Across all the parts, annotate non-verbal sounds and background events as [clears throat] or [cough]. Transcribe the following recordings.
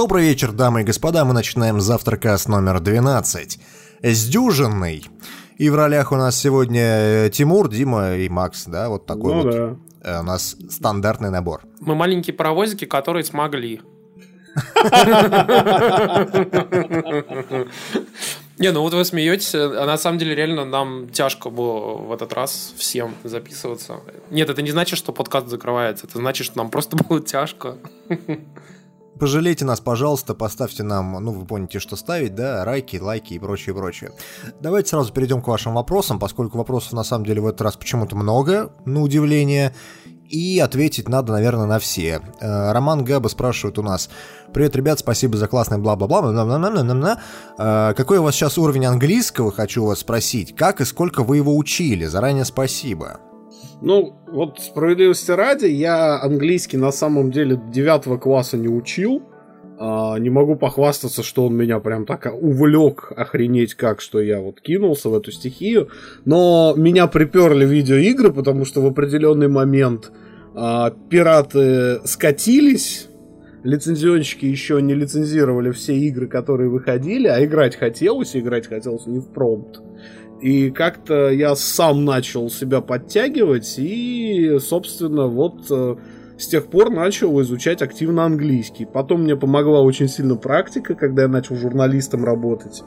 Добрый вечер, дамы и господа. Мы начинаем завтракас номер 12. Сдюжинный. И в ролях у нас сегодня э, Тимур, Дима и Макс, да, вот такой Ну вот да. э, у нас стандартный набор. Мы маленькие паровозики, которые смогли. Не, ну вот вы смеетесь, а на самом деле реально нам тяжко было в этот раз всем записываться. Нет, это не значит, что подкаст закрывается, это значит, что нам просто [laughs] было тяжко. Пожалейте нас, пожалуйста, поставьте нам, ну, вы поняли, что ставить, да, лайки, лайки и прочее, прочее. Давайте сразу перейдем к вашим вопросам, поскольку вопросов на самом деле в этот раз почему-то много, на удивление, и ответить надо, наверное, на все. Э, Роман Габа спрашивает у нас, привет, ребят, спасибо за классный бла-бла-бла. Э, какой у вас сейчас уровень английского, хочу вас спросить, как и сколько вы его учили, заранее спасибо. Ну, вот справедливости ради, я английский на самом деле 9 класса не учил. А, не могу похвастаться, что он меня прям так увлек охренеть как, что я вот кинулся в эту стихию. Но меня приперли видеоигры, потому что в определенный момент а, пираты скатились, лицензионщики еще не лицензировали все игры, которые выходили, а играть хотелось, играть хотелось не в промпт. И как-то я сам начал себя подтягивать, и, собственно, вот э, с тех пор начал изучать активно английский. Потом мне помогла очень сильно практика, когда я начал журналистом работать.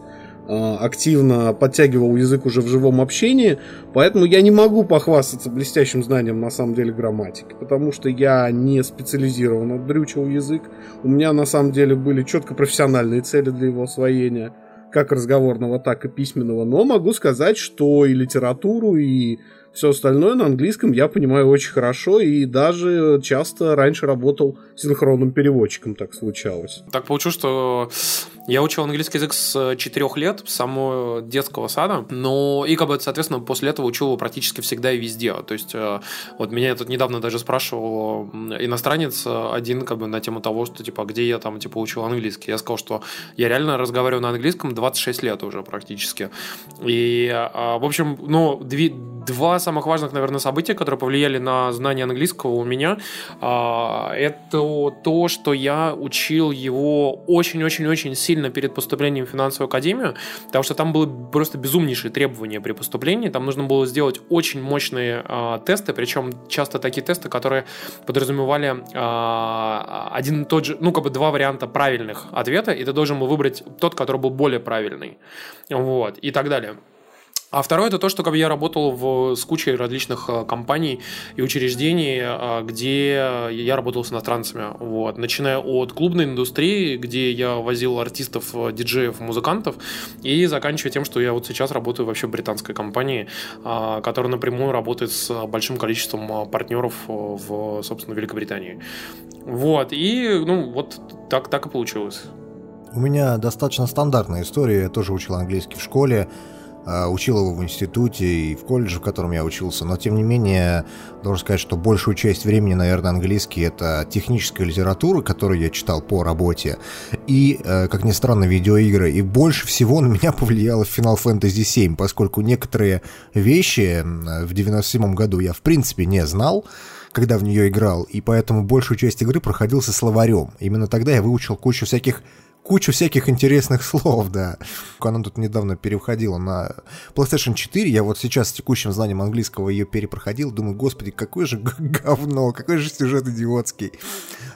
Э, Активно подтягивал язык уже в живом общении, поэтому я не могу похвастаться блестящим знанием на самом деле грамматики, потому что я не специализированно дрючил язык. У меня на самом деле были четко профессиональные цели для его освоения как разговорного, так и письменного, но могу сказать, что и литературу, и все остальное на английском я понимаю очень хорошо, и даже часто раньше работал синхронным переводчиком, так случалось. Так получилось, что я учил английский язык с 4 лет, с самого детского сада, но и, как бы, соответственно, после этого учил его практически всегда и везде. То есть, э, вот меня тут недавно даже спрашивал иностранец один, как бы, на тему того, что, типа, где я там, типа, учил английский. Я сказал, что я реально разговариваю на английском 26 лет уже практически. И, э, в общем, ну, две, два самых важных, наверное, события, которые повлияли на знание английского у меня, это то, что я учил его очень-очень-очень сильно перед поступлением в финансовую академию, потому что там были просто безумнейшие требования при поступлении, там нужно было сделать очень мощные э, тесты, причем часто такие тесты, которые подразумевали э, один и тот же, ну, как бы два варианта правильных ответа, и ты должен был выбрать тот, который был более правильный, вот, и так далее. А второе это то, что как бы, я работал в, с кучей различных э, компаний и учреждений, э, где я работал с иностранцами. Вот. Начиная от клубной индустрии, где я возил артистов, э, диджеев, музыкантов, и заканчивая тем, что я вот сейчас работаю вообще в британской компании, которая напрямую работает с большим количеством партнеров в, собственно, Великобритании. Вот. И, ну, вот так, так и получилось. У меня достаточно стандартная история. Я тоже учил английский в школе. Учил его в институте и в колледже, в котором я учился, но тем не менее, должен сказать, что большую часть времени, наверное, английский это техническая литература, которую я читал по работе, и, как ни странно, видеоигры. И больше всего на меня [laughs] повлияло Final Fantasy VII, поскольку некоторые вещи в 97 году я в принципе не знал, когда в нее играл, и поэтому большую часть игры проходил со словарем. Именно тогда я выучил кучу всяких кучу всяких интересных [laughs] слов, да. Она тут недавно переходила на PlayStation 4, я вот сейчас с текущим знанием английского ее перепроходил, думаю, господи, какое же [laughs] говно, какой же сюжет идиотский.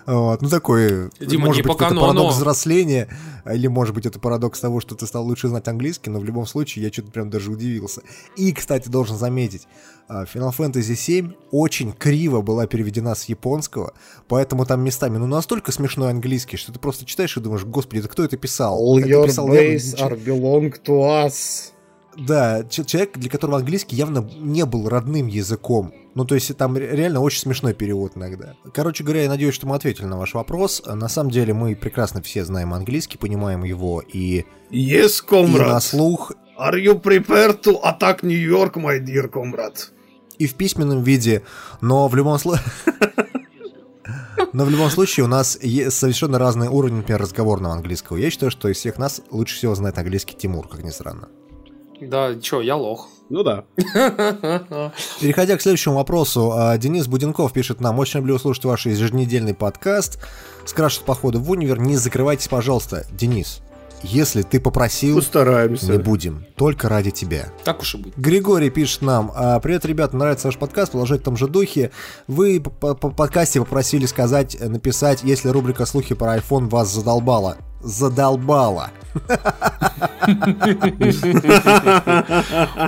Вот. Ну, такой, Дима, может не быть, это парадокс взросления, или, может быть, это парадокс того, что ты стал лучше знать английский, но в любом случае я что-то прям даже удивился. И, кстати, должен заметить, Final Fantasy VII очень криво была переведена с японского, поэтому там местами, ну, настолько смешной английский, что ты просто читаешь и думаешь, господи, да кто это писал? All это your писал base явно... are belong to us. Да, человек, для которого английский явно не был родным языком. Ну, то есть там реально очень смешной перевод иногда. Короче говоря, я надеюсь, что мы ответили на ваш вопрос. На самом деле мы прекрасно все знаем английский, понимаем его и, Yes, и comrade. на слух, Are you prepared to attack New York, my dear comrade? и в письменном виде, но в любом случае... [laughs] Но в любом случае у нас есть совершенно разный уровень, например, разговорного английского. Я считаю, что из всех нас лучше всего знает английский Тимур, как ни странно. Да, чё, я лох. Ну да. [laughs] Переходя к следующему вопросу, а, Денис Буденков пишет нам, очень люблю слушать ваш еженедельный подкаст, скрашивают походы в универ, не закрывайтесь, пожалуйста. Денис, если ты попросил, Постараемся. не будем. Только ради тебя. Так уж и быть. Григорий пишет нам. «А, Привет, ребята, нравится ваш подкаст, продолжать в том же духе. Вы по по подкасте попросили сказать, э, написать, если рубрика «Слухи про iPhone» вас задолбала. Задолбала.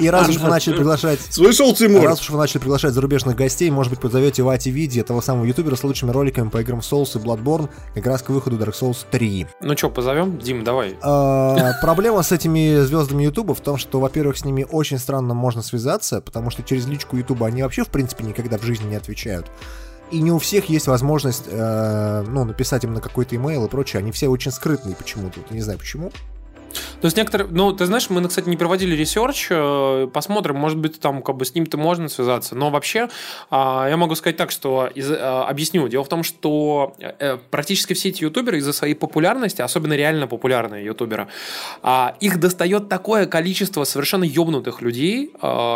И раз уж вы начали приглашать Слышал, Тимур? Раз уж вы начали приглашать зарубежных гостей, может быть, позовете Вати Види, этого самого ютубера с лучшими роликами по играм Souls и Bloodborne, как раз к выходу Dark Souls 3. Ну что, позовем? Дим, давай. А, Проблема с этими звездами Ютуба в том, что, во-первых, с ними очень странно можно связаться, потому что через личку Ютуба они вообще, в принципе, никогда в жизни не отвечают. И не у всех есть возможность, э, ну, написать им на какой-то имейл и прочее. Они все очень скрытные почему-то. Не знаю почему. То есть некоторые, ну, ты знаешь, мы, кстати, не проводили research, э, посмотрим, может быть, там как бы с ним-то можно связаться, но вообще а, я могу сказать так, что из, а, объясню. Дело в том, что э, практически все эти ютуберы из-за своей популярности, особенно реально популярные ютуберы, а, их достает такое количество совершенно ёбнутых людей,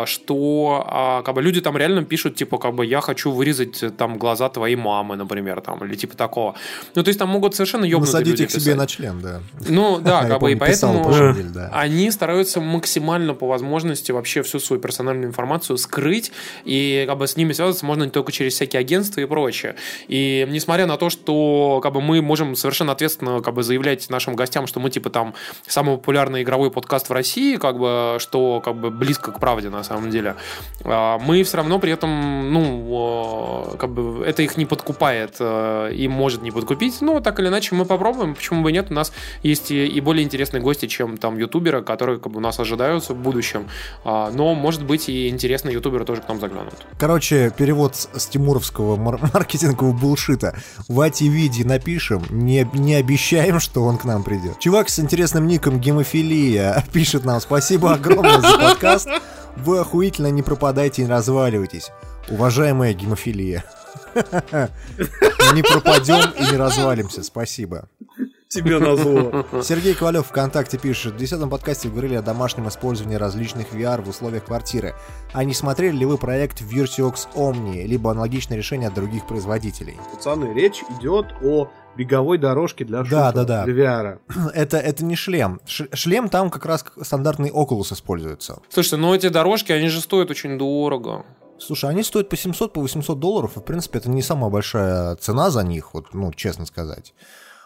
что а, как бы люди там реально пишут, типа, как бы я хочу вырезать э, там глаза твоей мамы, например, там, или типа такого. Ну, то есть там могут совершенно ёбнутые Насадите люди их себе писать. на член, да. Ну, да, [laughs] как бы, и помню, писал поэтому на прошлой неделе, да. они стараются максимально по возможности вообще всю свою персональную информацию скрыть, и как бы с ними связываться можно не только через всякие агентства и прочее. И несмотря на то, что как бы мы можем совершенно ответственно как бы заявлять нашим гостям, что мы типа там самый популярный игровой подкаст в России, как бы, что как бы близко к правде на самом деле, а, мы все равно при этом, ну, э, как бы это их не подкупает э, и может не подкупить. Ну, так или иначе, мы попробуем, почему бы и нет. У нас есть и, и более интересные гости, чем там ютуберы, которые как бы у нас ожидаются в будущем. А, Но, может быть, и интересные ютуберы тоже к нам заглянут. Короче, перевод с, тимуровского мар- [laughs] маркетингового булшита. Вати Види напишем, не, не обещаем, что он к нам придет. Чувак с интересным ником Гемофилия [laughs] пишет нам спасибо огромное за подкаст. Вы охуительно не пропадайте и разваливайтесь. Уважаемая гемофилия. [laughs] Не пропадем и не развалимся, спасибо. Тебе назло. Сергей Ковалев ВКонтакте пишет, в 10 подкасте говорили о домашнем использовании различных VR в условиях квартиры. А не смотрели ли вы проект Virtuox Omni, либо аналогичное решение от других производителей? Пацаны, речь идет о беговой дорожке для Да, шутера, да, да. для VR. [clears throat] Это, это не шлем. Ш- шлем там как раз стандартный Oculus используется. Слушайте, ну эти дорожки, они же стоят очень дорого. Слушай, они стоят по 700, по 800 долларов, и, в принципе, это не самая большая цена за них, вот, ну, честно сказать.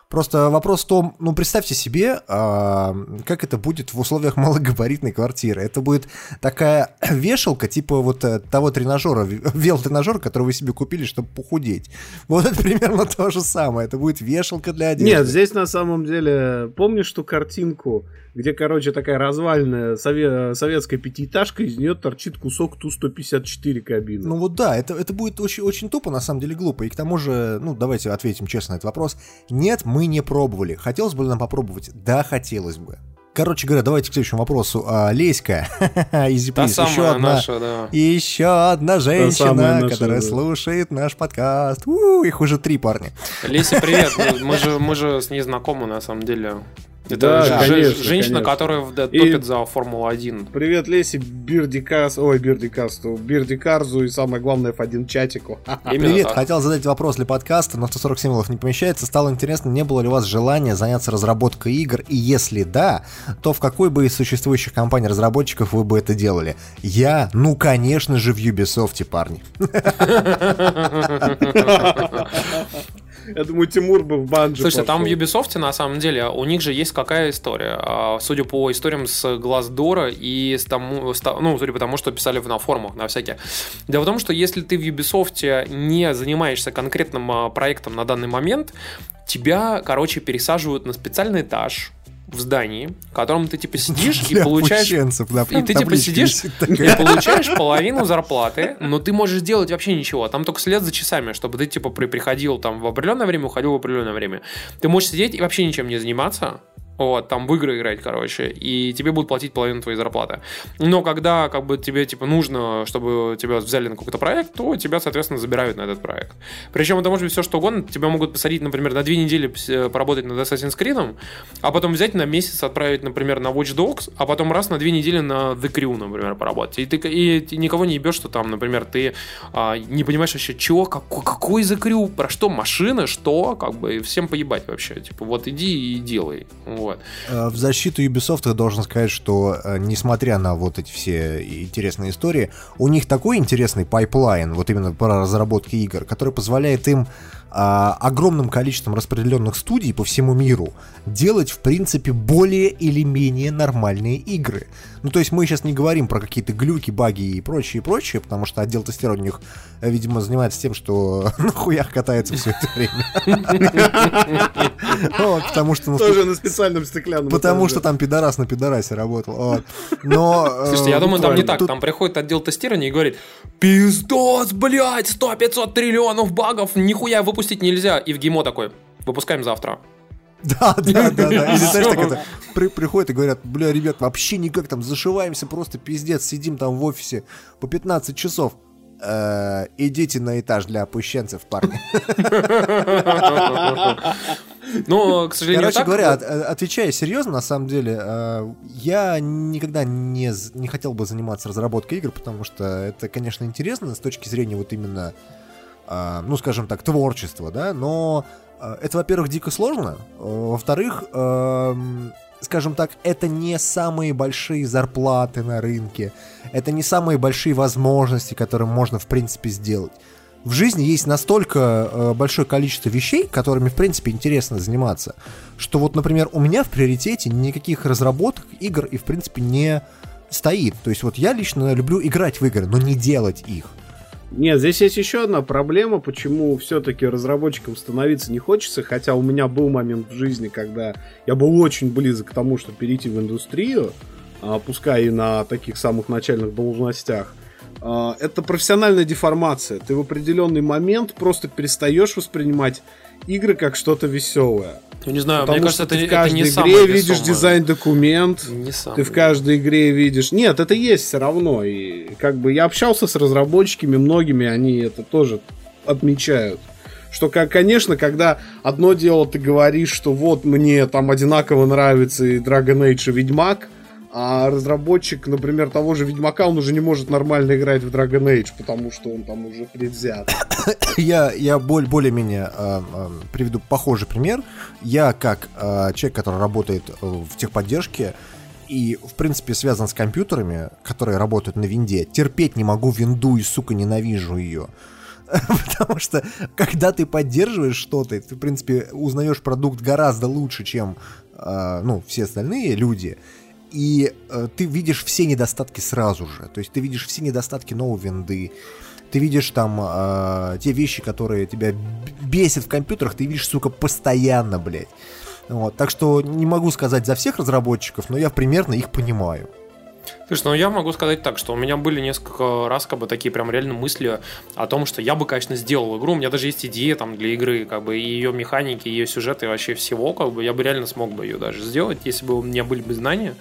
Просто вопрос в том, ну, представьте себе, а, как это будет в условиях малогабаритной квартиры. Это будет такая [clears throat] вешалка, типа вот э, того тренажера, [laughs] велотренажера, который вы себе купили, чтобы похудеть. Вот это [laughs] примерно то же самое. Это будет вешалка для одежды. Нет, здесь на самом деле, помнишь ту картинку, где, короче, такая развальная сове- советская пятиэтажка, из нее торчит кусок Ту-154 кабины. Ну вот да, это, это будет очень, очень тупо, на самом деле глупо. И к тому же, ну давайте ответим честно на этот вопрос. Нет, мы не пробовали. Хотелось бы нам попробовать? Да, хотелось бы. Короче говоря, давайте к следующему вопросу. А, Леська, [laughs] Easy Та самая еще одна, наша, да. еще одна женщина, наша, которая да. слушает наш подкаст. У, их уже три парня. Леся, привет. [laughs] Мы же, мы же с ней знакомы, на самом деле. Это Да, же- конечно, женщина, конечно. которая в- да, И- топит за Формулу-1. Привет, Леси, Бирдикас, ой, Бирдикасту, Бирдикарзу и самое главное F1 чатику. [laughs] Именно Привет, так. хотел задать вопрос для подкаста, но 140 символов не помещается. Стало интересно, не было ли у вас желания заняться разработкой игр, и если да, то в какой бы из существующих компаний разработчиков вы бы это делали? Я, ну конечно же, в Ubisoft, парни. [laughs] [laughs] Я думаю, Тимур бы в банджи Слушайте, там в пошел. Ubisoft, на самом деле, у них же есть какая история. А, Судя по историям с Глаздора и с тому, с ну, судя по тому, что писали на форумах, на всякие. Дело в том, что если ты в Ubisoft не занимаешься конкретным а, проектом на данный момент, тебя, короче, пересаживают на специальный этаж в здании, в котором ты типа сидишь и получаешь да, и ты типа сидишь и получаешь половину зарплаты, но ты можешь делать вообще ничего. Там только след за часами, чтобы ты типа при- приходил там в определенное время, уходил в определенное время. Ты можешь сидеть и вообще ничем не заниматься. Вот, там в игры играть, короче, и тебе будут платить половину твоей зарплаты. Но когда, как бы, тебе, типа, нужно, чтобы тебя взяли на какой-то проект, то тебя, соответственно, забирают на этот проект. Причем это может быть все что угодно. Тебя могут посадить, например, на две недели э, поработать над Assassin's Creed, а потом взять на месяц, отправить, например, на Watch Dogs, а потом раз на две недели на The Crew, например, поработать. И ты, и ты никого не ебешь, что там, например, ты а, не понимаешь вообще, чего, какой, какой The Crew, про что, машина, что, как бы, всем поебать вообще. Типа, вот иди и делай. Вот. Э, в защиту Ubisoft я должен сказать, что э, несмотря на вот эти все интересные истории, у них такой интересный pipeline, вот именно по разработке игр, который позволяет им а, огромным количеством распределенных студий по всему миру делать, в принципе, более или менее нормальные игры. Ну, то есть мы сейчас не говорим про какие-то глюки, баги и прочее, и прочее, потому что отдел тестирования у них, э, видимо, занимается тем, что [laughs] на хуях катается все это время. [laughs] Потому что... Ну, Тоже на специальном стеклянном. Потому что там пидорас на пидорасе работал. Но... Слушайте, я думаю, там не так. Там приходит отдел тестирования и говорит, пиздос, блядь, 100-500 триллионов багов, нихуя выпустить нельзя. И в ГИМО такой, выпускаем завтра. Да, да, да, да. [laughs] Или знаешь, так это при, приходят и говорят, бля, ребят, вообще никак там зашиваемся, просто пиздец, сидим там в офисе по 15 часов. Э, идите на этаж для опущенцев, парни. [laughs] Но, к сожалению, Короче так... говоря, от, отвечая серьезно, на самом деле, э, я никогда не, не хотел бы заниматься разработкой игр, потому что это, конечно, интересно с точки зрения вот именно, э, ну, скажем так, творчества, да, но э, это, во-первых, дико сложно, во-вторых, эм, скажем так, это не самые большие зарплаты на рынке, это не самые большие возможности, которые можно, в принципе, сделать в жизни есть настолько большое количество вещей, которыми, в принципе, интересно заниматься, что вот, например, у меня в приоритете никаких разработок игр и, в принципе, не стоит. То есть вот я лично люблю играть в игры, но не делать их. Нет, здесь есть еще одна проблема, почему все-таки разработчиком становиться не хочется, хотя у меня был момент в жизни, когда я был очень близок к тому, чтобы перейти в индустрию, а, пускай и на таких самых начальных должностях. А, это профессиональная деформация. Ты в определенный момент просто перестаешь воспринимать игры как что-то веселое. Ну, не знаю, Потому мне кажется, ты это, в каждой это не игре видишь дизайн-документ, не ты в каждой игре видишь... Нет, это есть все равно. И как бы я общался с разработчиками, многими они это тоже отмечают. Что, как, конечно, когда одно дело ты говоришь, что вот мне там одинаково нравится и Dragon Age, и Ведьмак, а разработчик, например, того же Ведьмака, он уже не может нормально играть в Dragon Age, потому что он там уже предвзят. [coughs] я, я более-менее э, э, приведу похожий пример. Я, как э, человек, который работает э, в техподдержке, и, в принципе, связан с компьютерами, которые работают на винде, терпеть не могу винду и, сука, ненавижу ее. [laughs] Потому что, когда ты поддерживаешь что-то, ты, в принципе, узнаешь продукт гораздо лучше, чем, э, ну, все остальные люди и э, ты видишь все недостатки сразу же. То есть ты видишь все недостатки новой винды, ты видишь там э, те вещи, которые тебя бесят в компьютерах, ты видишь, сука, постоянно, блядь. Вот, так что не могу сказать за всех разработчиков, но я примерно их понимаю. Слушай, ну я могу сказать так, что у меня были несколько раз как бы такие прям реально мысли о том, что я бы, конечно, сделал игру. У меня даже есть идея там для игры, как бы и ее механики, и ее сюжеты и вообще всего, как бы я бы реально смог бы ее даже сделать, если бы у меня были бы знания.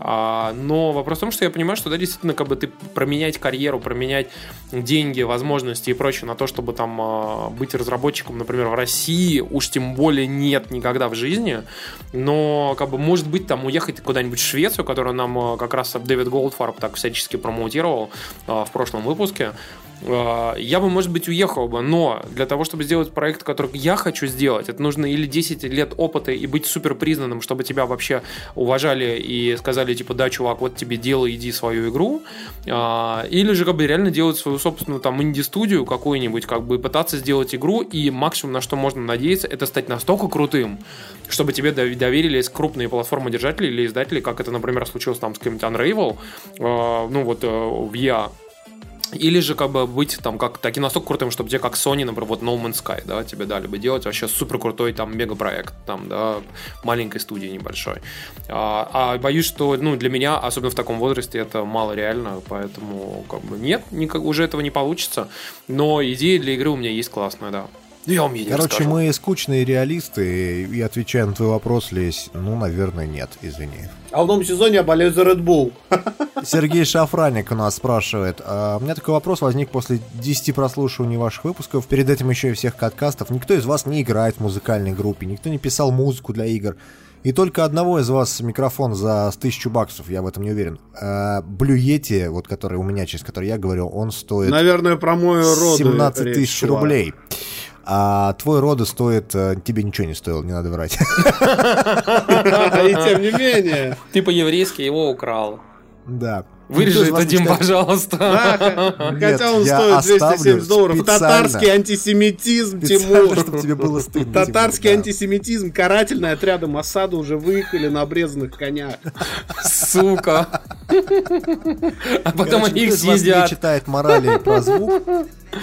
А, но вопрос в том, что я понимаю, что да, действительно, как бы ты променять карьеру, променять деньги, возможности и прочее на то, чтобы там а, быть разработчиком, например, в России, уж тем более нет никогда в жизни. Но, как бы, может быть, там уехать куда-нибудь в Швецию, которую нам а, как раз Дэвид Голдфарб так всячески промоутировал в прошлом выпуске. А, я бы, может быть, уехал бы, но для того, чтобы сделать проект, который я хочу сделать, это нужно или 10 лет опыта и быть супер признанным, чтобы тебя вообще уважали и сказали, типа, да, чувак, вот тебе делай, иди свою игру, а, или же как бы реально делать свою собственную там инди-студию какую-нибудь, как бы пытаться сделать игру, и максимум, на что можно надеяться, это стать настолько крутым, чтобы тебе доверились крупные платформы-держатели или издатели, как это, например, случилось там с каким-нибудь Unravel, а, ну вот э, в EA, или же как бы быть там как таким настолько крутым, чтобы тебе как Sony, например, вот No Man's Sky, да, тебе дали бы делать вообще супер крутой там мегапроект, там, да, маленькой студии небольшой. А, а боюсь, что, ну, для меня, особенно в таком возрасте, это мало реально, поэтому как бы нет, никак, уже этого не получится. Но идея для игры у меня есть классная, да. Я вам не Короче, расскажу. мы скучные реалисты, и отвечая на твой вопрос, Лесь, ну, наверное, нет, извини. А в новом сезоне я болею за Red Bull. [laughs] Сергей Шафраник у нас спрашивает. А, у меня такой вопрос возник после 10 прослушиваний ваших выпусков. Перед этим еще и всех подкастов. Никто из вас не играет в музыкальной группе, никто не писал музыку для игр. И только одного из вас микрофон за тысячу баксов, я в этом не уверен. А, Yeti, вот который у меня, через который я говорил, он стоит Наверное, про мой род. 17 речь тысяч рублей. А твой роды стоит... э, Тебе ничего не стоил, не надо врать. И тем не менее. Ты по-еврейски его украл. Да. Вырежи это, Дим, считает- пожалуйста. Да, Нет, Хотя он стоит оставлю 270 долларов. специально. Татарский антисемитизм, Тимур. чтобы тебе было стыдно. Татарский Тимур, да. антисемитизм, карательные отряды Масада уже выехали на обрезанных конях. Сука. А потом Короче, они их съедят. читает морали про звук.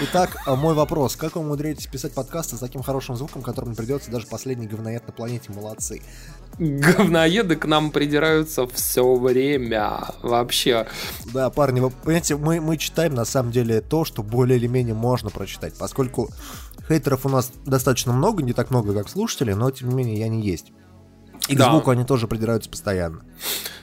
Итак, а мой вопрос. Как вы умудряетесь писать подкасты с таким хорошим звуком, которым не придется даже последний говноед на планете? Молодцы. Говноеды к нам придираются все время. Вообще. Да, парни, вы понимаете, мы, мы читаем на самом деле то, что более или менее можно прочитать, поскольку хейтеров у нас достаточно много, не так много, как слушателей, но тем не менее они есть. И к Да. звуку они тоже придираются постоянно.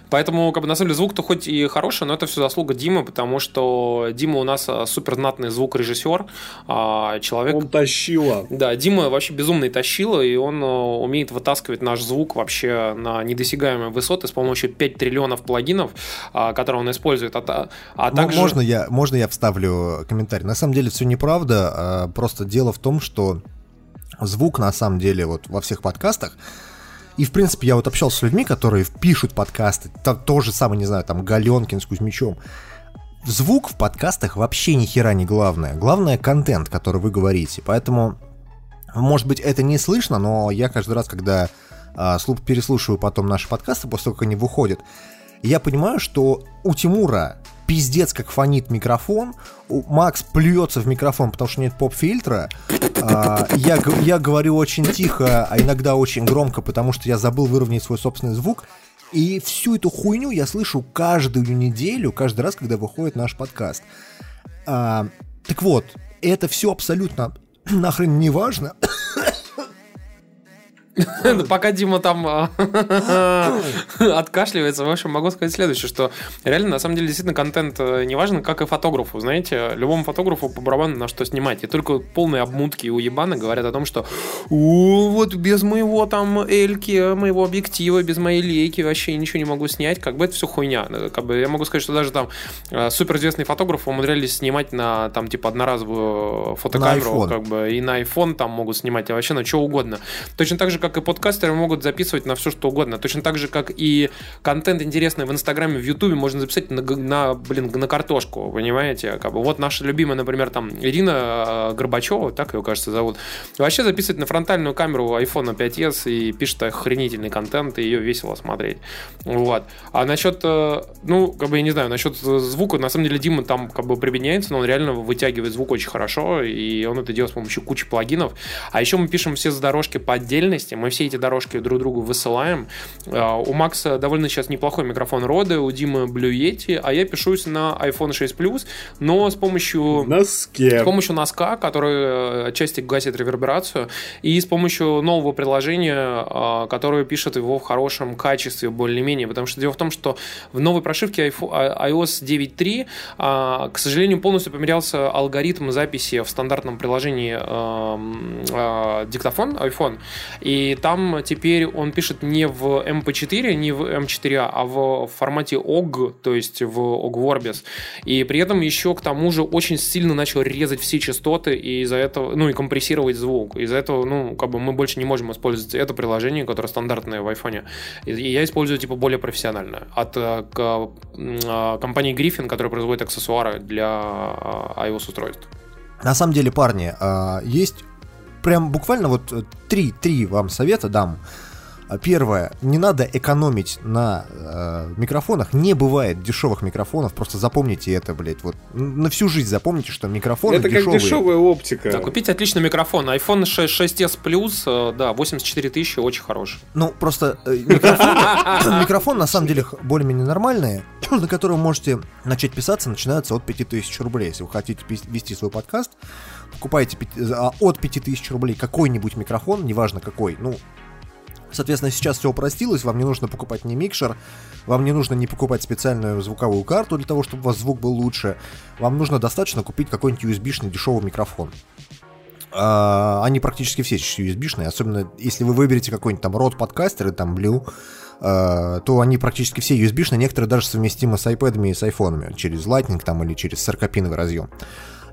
Поэтому, как бы, на самом деле, звук-то хоть и хороший, но это все заслуга Димы, потому что Дима у нас а, супер знатный звукорежиссер, а, человек... Он тащила. Да, Дима вообще безумный тащила, и он э, умеет вытаскивать наш звук вообще на недосягаемые высоты с помощью 5 триллионов плагинов, а, которые он использует. А, а также... Можно я, можно я вставлю комментарий? На самом деле все неправда, а, просто дело в том, что звук на самом деле вот во всех подкастах, и, в принципе, я вот общался с людьми, которые пишут подкасты, там то же самое, не знаю, там, Галенкин с Кузьмичом. Звук в подкастах вообще ни хера не главное. Главное контент, который вы говорите. Поэтому, может быть, это не слышно, но я каждый раз, когда слух- переслушиваю потом наши подкасты, после того, как они выходят, я понимаю, что у Тимура пиздец как фонит микрофон, Макс плюется в микрофон, потому что нет поп-фильтра, а, я, я говорю очень тихо, а иногда очень громко, потому что я забыл выровнять свой собственный звук, и всю эту хуйню я слышу каждую неделю, каждый раз, когда выходит наш подкаст. А, так вот, это все абсолютно [clears throat] нахрен не важно. [laughs] Пока Дима там а, [laughs] откашливается, в общем, могу сказать следующее, что реально, на самом деле, действительно, контент э, не важен, как и фотографу. Знаете, любому фотографу по барабану на что снимать. И только полные обмутки и уебаны говорят о том, что «О, вот без моего там эльки, моего объектива, без моей лейки вообще ничего не могу снять. Как бы это все хуйня. Э, Как бы я могу сказать, что даже там э, суперизвестные фотографы умудрялись снимать на там типа одноразовую фотокамеру, как бы и на iPhone там могут снимать, и вообще на что угодно. Точно так же, как и подкастеры могут записывать на все, что угодно. Точно так же, как и контент интересный в Инстаграме, в Ютубе можно записать на, на, блин, на картошку, понимаете? Как бы вот наша любимая, например, там Ирина э, Горбачева, так ее, кажется, зовут, вообще записывает на фронтальную камеру iPhone 5s и пишет охренительный контент, и ее весело смотреть. Вот. А насчет, э, ну, как бы, я не знаю, насчет звука, на самом деле, Дима там как бы прибедняется, но он реально вытягивает звук очень хорошо, и он это делает с помощью кучи плагинов. А еще мы пишем все дорожки по отдельности, мы все эти дорожки друг другу высылаем. А, У Макса довольно сейчас неплохой микрофон Роды, у Димы Yeti, а я пишусь на iPhone 6 Plus, но с помощью... Носке. С помощью носка, который э, отчасти гасит реверберацию, и с помощью нового приложения, э, которое пишет его в хорошем качестве, более-менее. Потому что дело в том, что в новой прошивке а- iOS 9.3, а, к сожалению, полностью поменялся алгоритм записи в стандартном приложении эм, э, диктофон iPhone. И там теперь он пишет не в MP4, не в M4A, а в формате OGG, то есть в OGG Vorbis. И при этом еще к тому же очень сильно начал резать все частоты и из-за этого, ну и компрессировать звук. Из-за этого, ну, как бы мы больше не можем использовать это приложение, которое стандартное в айфоне. И и я использую типа более профессиональное от э, к- а, компании Griffin, которая производит аксессуары для а, iOS устройств. На самом деле, парни, а, есть прям буквально вот э, три, три вам совета дам. А первое, не надо экономить на э, микрофонах. Не бывает дешевых микрофонов. Просто запомните это, блядь. Вот на всю жизнь запомните, что микрофоны Это дешевые. как дешевая оптика. Да, купить отличный микрофон. iPhone 6, 6s Plus, э, да, 84 тысячи, очень хороший. Ну, просто э, микрофон, [coughs] микрофон на самом деле более-менее нормальный, на который вы можете начать писаться, начинается от 5000 рублей. Если вы хотите вести свой подкаст, покупаете пяти- а, от 5000 рублей какой-нибудь микрофон, неважно какой, ну, Соответственно, сейчас все упростилось, вам не нужно покупать ни микшер, вам не нужно не покупать специальную звуковую карту для того, чтобы у вас звук был лучше, вам нужно достаточно купить какой-нибудь USB-шный дешевый микрофон. А, они практически все сейчас USB-шные, особенно если вы выберете какой-нибудь там род подкастер или там Blue, а, то они практически все USB-шные, некоторые даже совместимы с iPad и с айфонами, через Lightning там или через 40-пиновый разъем.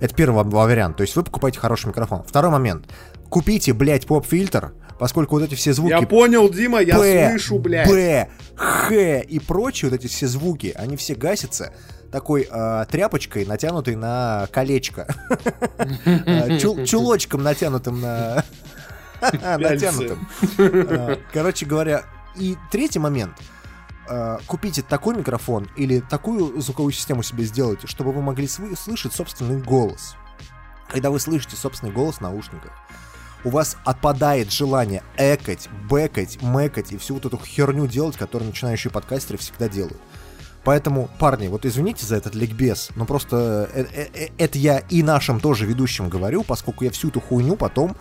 Это первый ва- вариант, то есть вы покупаете хороший микрофон. Второй момент. Купите, блядь, поп-фильтр, поскольку вот эти все звуки... Я понял, Дима, я П, слышу, блядь. Б, Х и прочие вот эти все звуки, они все гасятся такой э, тряпочкой, натянутой на колечко. [laughs] Чул- Чулочком натянутым на... [laughs] Натянутым. Э, Короче говоря, и третий момент. Э, Купите такой микрофон или такую звуковую систему себе сделайте, чтобы вы могли слышать собственный голос. Когда вы слышите собственный голос в наушниках, у вас отпадает желание экать, бэкать, мэкать и всю вот эту херню делать, которую начинающие подкастеры всегда делают. Поэтому, парни, вот извините за этот ликбез, но просто э- э- это я и нашим тоже ведущим говорю, поскольку я всю эту хуйню потом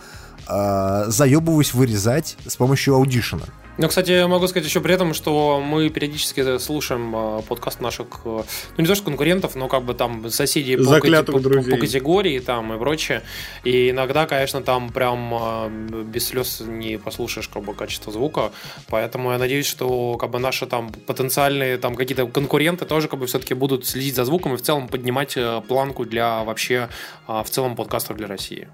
э, заебываюсь вырезать с помощью аудишена. Ну, кстати, я могу сказать еще при этом, что мы периодически слушаем э, подкаст наших, э, ну не то что конкурентов, но как бы там соседей по, кате- по- по- категории там и прочее. И иногда, конечно, там прям э, без слез не послушаешь как бы качество звука. Поэтому я надеюсь, что как бы наши там потенциальные там какие-то конкуренты тоже как бы все-таки будут следить за звуком и в целом поднимать э, планку для вообще э, в целом подкастов для России.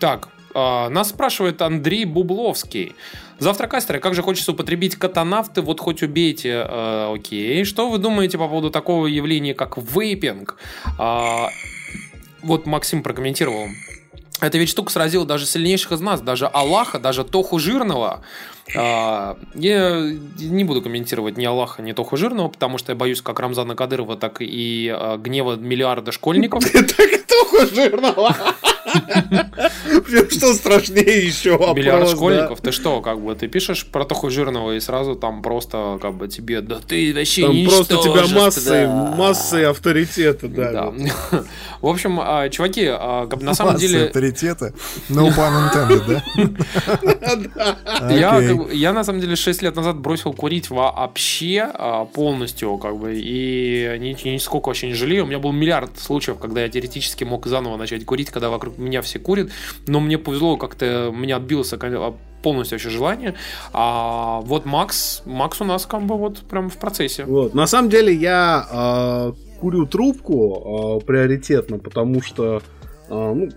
Так, а, нас спрашивает Андрей Бубловский. Завтракастеры, как же хочется употребить катанавты, вот хоть убейте. Э, окей. Что вы думаете по поводу такого явления, как вейпинг? А, вот Максим прокомментировал. Эта ведь штука сразила даже сильнейших из нас, даже Аллаха, даже Тоху Жирного. Я не буду комментировать ни Аллаха, ни Тоху Жирного, потому что я боюсь как Рамзана Кадырова, так и гнева миллиарда школьников. [laughs] Так Тоху жирного. Что страшнее еще вопрос, Миллиард школьников, ты что, как бы, ты пишешь про Тоху Жирного и сразу там просто, как бы, тебе, да ты вообще Там просто тебя да». массой авторитета, Да. [laughs] В общем, а, чуваки, а, как бы на самом деле... авторитета. No pun intended, да? [laughs] Я, на самом деле 6 лет назад бросил курить вообще а, полностью, как бы, и ни- нисколько вообще не жалею. У меня был миллиард случаев, когда я теоретически мог заново начать курить, когда вокруг меня все курят, но мне повезло, как-то меня отбилось кон- полностью вообще желание. А вот Макс, Макс у нас как бы вот прям в процессе. Вот. На самом деле я э, курю трубку э, приоритетно, потому что э, ну,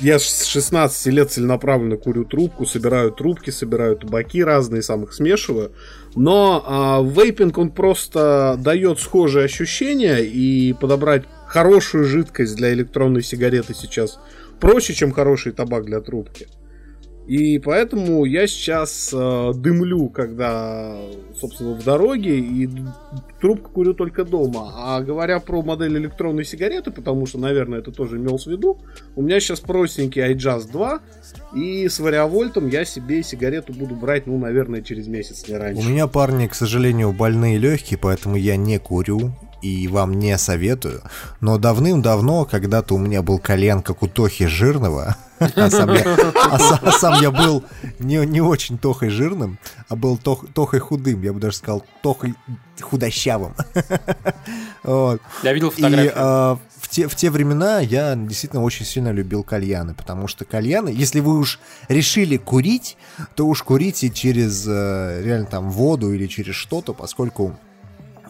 я с 16 лет целенаправленно курю трубку, собираю трубки, собираю табаки разные, сам их смешиваю. Но э, вейпинг, он просто дает схожие ощущения, и подобрать хорошую жидкость для электронной сигареты сейчас проще, чем хороший табак для трубки. И поэтому я сейчас э, дымлю, когда, собственно, в дороге, и трубку курю только дома. А говоря про модель электронной сигареты, потому что, наверное, это тоже имел в виду, у меня сейчас простенький iJazz 2, и с вариавольтом я себе сигарету буду брать, ну, наверное, через месяц, не У раньше. меня, парни, к сожалению, больные легкие, поэтому я не курю и вам не советую. Но давным-давно, когда-то у меня был колен, как у Тохи Жирного, а сам я, а а сам я был не, не очень Тохой Жирным, а был Тох- Тохой Худым, я бы даже сказал Тохой Худощавым. Вот. Я видел И фотографию. а, в, те, в те времена я действительно очень сильно любил кальяны, потому что кальяны, если вы уж решили курить, то уж курите через э, реально там воду или через что-то, поскольку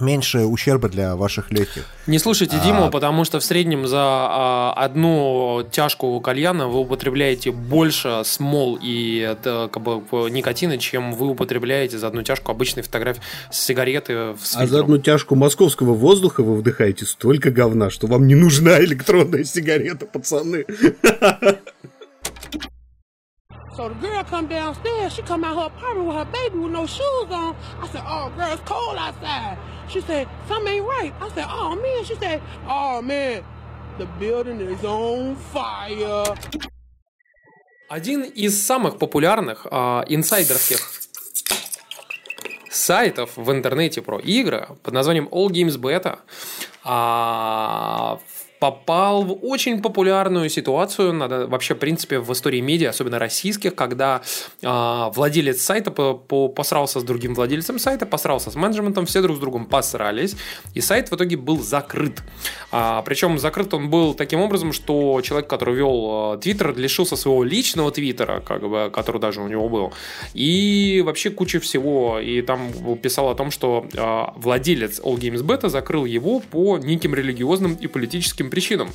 меньше ущерба для ваших легких. Не слушайте А- Диму, потому что в среднем за а, одну тяжку кальяна вы употребляете больше смол и это, как бы, никотина, чем вы употребляете за одну тяжку обычной фотографии с сигареты с А за одну тяжку московского воздуха вы вдыхаете столько говна, что вам не нужна электронная сигарета, пацаны. [laughs] So the girl come downstairs. She come out her apartment with her baby with no shoes on. I said, "Oh, girl, it's cold outside." She said, "Something ain't right." I said, "Oh man." She said, "Oh man, the building is on fire." Один из самых популярных э, инсайдерских сайтов в интернете про игры под названием All Games Beta а, попал в очень популярную ситуацию, надо вообще, в принципе, в истории медиа, особенно российских, когда э, владелец сайта по, по, посрался с другим владельцем сайта, посрался с менеджментом, все друг с другом посрались, и сайт в итоге был закрыт. А, причем закрыт он был таким образом, что человек, который вел Твиттер, лишился своего личного Твиттера, как бы, который даже у него был, и вообще куча всего, и там писал о том, что э, владелец All Games Beta закрыл его по неким религиозным и политическим причинам.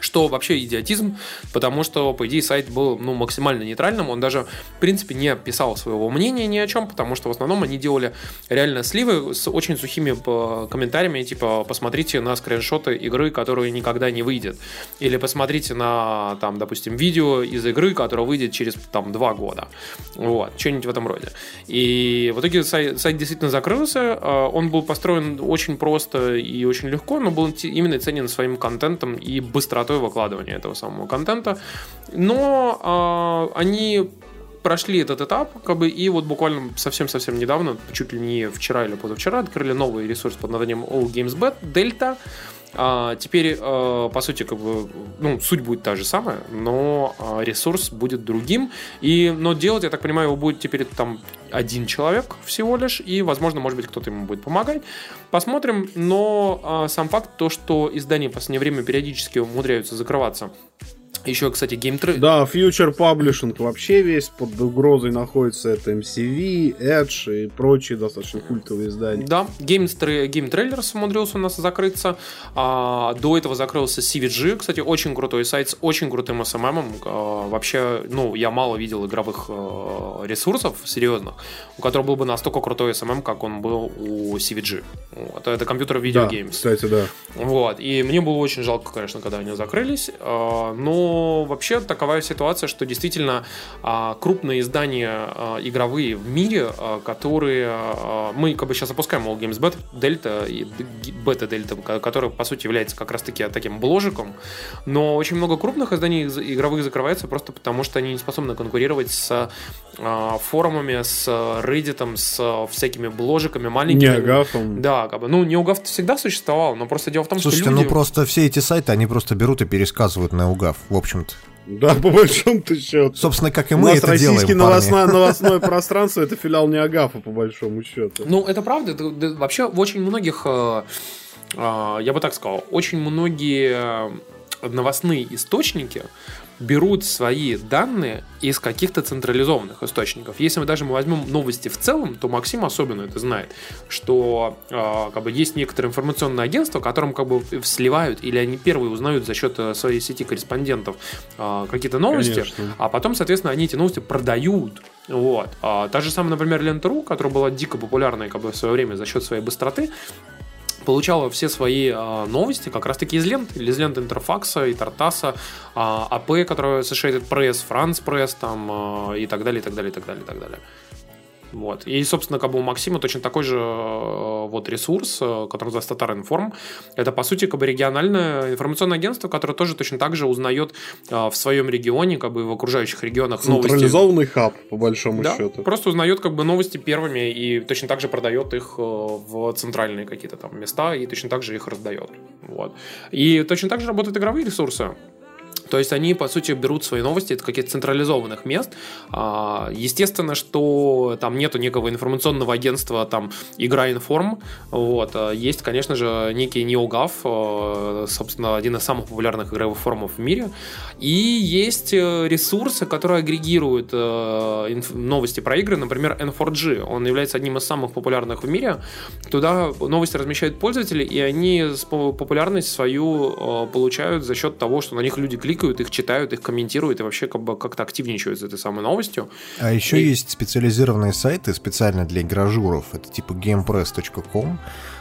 Что вообще идиотизм, потому что, по идее, сайт был ну, максимально нейтральным. Он даже, в принципе, не писал своего мнения ни о чем, потому что в основном они делали реально сливы с очень сухими э, комментариями, типа «посмотрите на скриншоты игры, которые никогда не выйдет». Или «посмотрите на, там, допустим, видео из игры, которая выйдет через там, два года». Вот, что-нибудь в этом роде. И в итоге сайт, сайт действительно закрылся. Э, он был построен очень просто и очень легко, но был именно ценен своим контентом и быстротой выкладывания этого самого контента. Но э, они прошли этот этап, как бы, и вот буквально совсем-совсем недавно, чуть ли не вчера или позавчера, открыли новый ресурс под названием All Games Bet, Delta. А, теперь, а, по сути, как бы, ну, суть будет та же самая, но а, ресурс будет другим. И, но делать, я так понимаю, его будет теперь там один человек всего лишь, и, возможно, может быть, кто-то ему будет помогать. Посмотрим, но а, сам факт, то, что издания в последнее время периодически умудряются закрываться еще, кстати, GameTrailers. Да, Future Publishing вообще весь под угрозой находится. Это MCV, Edge и прочие достаточно культовые издания. Да, Game умудрился у нас закрыться. А, до этого закрылся CVG, кстати, очень крутой сайт с очень крутым SMM. А, вообще, ну, я мало видел игровых а, ресурсов серьезных, у которого был бы настолько крутой SMM, как он был у CVG. Вот, это компьютер Video да, Games. кстати, да. Вот, и мне было очень жалко, конечно, когда они закрылись. А, но вообще такова ситуация, что действительно а, крупные издания а, игровые в мире, а, которые мы как бы сейчас опускаем All Games Beta, Delta и Beta Delta, который по сути является как раз таки таким бложиком, но очень много крупных изданий игровых закрывается просто потому, что они не способны конкурировать с форумами, с Reddit, с всякими бложиками маленькими. Неогафом. Да, как бы, ну, Неугав всегда существовал, но просто дело в том, Слушайте, что люди... ну просто все эти сайты, они просто берут и пересказывают на Угав общем-то. Да, по большому-то счету. Собственно, как и мы это делаем, российский новостное, [laughs] новостное пространство — это филиал Неагафа, по большому счету. Ну, это правда. Это, вообще, в очень многих, э, э, я бы так сказал, очень многие новостные источники берут свои данные из каких-то централизованных источников. Если мы даже мы возьмем новости в целом, то Максим особенно это знает, что э, как бы есть некоторые информационные агентства, которым как бы сливают или они первые узнают за счет э, своей сети корреспондентов э, какие-то новости, Конечно. а потом, соответственно, они эти новости продают. Вот. А, та же самая, например, Лента.ру, которая была дико популярной как бы, в свое время за счет своей быстроты, получала все свои э, новости как раз-таки из лент, из лент Интерфакса и Тартаса, э, АП, которая Associated Press, France Press там, э, и так далее, и так далее, и так далее, и так далее. Вот. И, собственно, как бы у Максима точно такой же э, вот ресурс, э, который называется Татаринформ. Это, по сути, как бы региональное информационное агентство, которое тоже точно так же узнает э, в своем регионе, как бы в окружающих регионах новости. Централизованный хаб, по большому да, счету. просто узнает как бы новости первыми и точно так же продает их в центральные какие-то там места и точно так же их раздает. Вот. И точно так же работают игровые ресурсы. То есть они, по сути, берут свои новости из каких-то централизованных мест. А, естественно, что там нету некого информационного агентства, там, Игра Информ. Вот. А, есть, конечно же, некий NeoGAF, а, собственно, один из самых популярных игровых форумов в мире. И есть э, ресурсы, которые агрегируют э, новости про игры, например, N4G. Он является одним из самых популярных в мире. Туда новости размещают пользователи, и они популярность свою э, получают за счет того, что на них люди кликают кликают, их читают, их комментируют и вообще как бы как-то активничают с этой самой новостью. А еще и... есть специализированные сайты специально для игражуров. Это типа gamepress.com,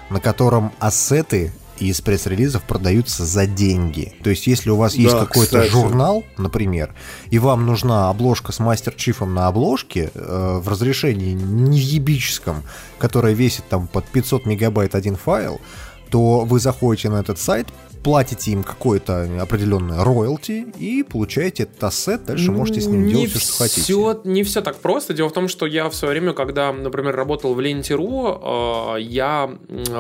на котором ассеты из пресс-релизов продаются за деньги. То есть, если у вас есть Да, какой-то кстати. журнал, например, и вам нужна обложка с мастер-чифом на обложке э, в разрешении неебическом, которое весит там под 500 мегабайт один файл, то вы заходите на этот сайт, платите им какое-то определенное роялти и получаете этот ассет, дальше можете с ним не делать все, что хотите. всё- не все так просто. Дело в том, что я в свое время, когда, например, работал в Ленте.ру, э, я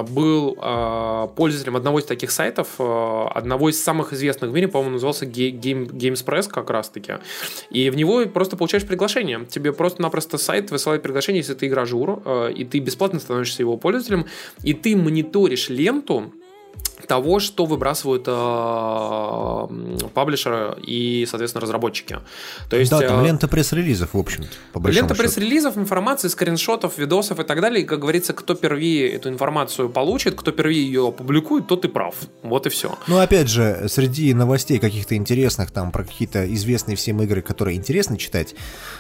был э, пользователем одного из таких сайтов, э, одного из самых известных в мире, по-моему, назывался Game, Gamespress как раз-таки. И в него просто получаешь приглашение. Тебе просто-напросто сайт высылает приглашение, если ты игражур, и ты бесплатно становишься его пользователем, и ты мониторишь ленту, того, что выбрасывают э, паблишеры и, соответственно, разработчики. То есть, да, там э, лента пресс-релизов, в большому Лента пресс-релизов, информации, скриншотов, видосов и так далее. И, как говорится, кто первее эту информацию получит, кто первее ее опубликует, тот и прав. Вот и все. Ну, опять же, среди новостей каких-то интересных, там, про какие-то известные всем игры, которые интересно читать,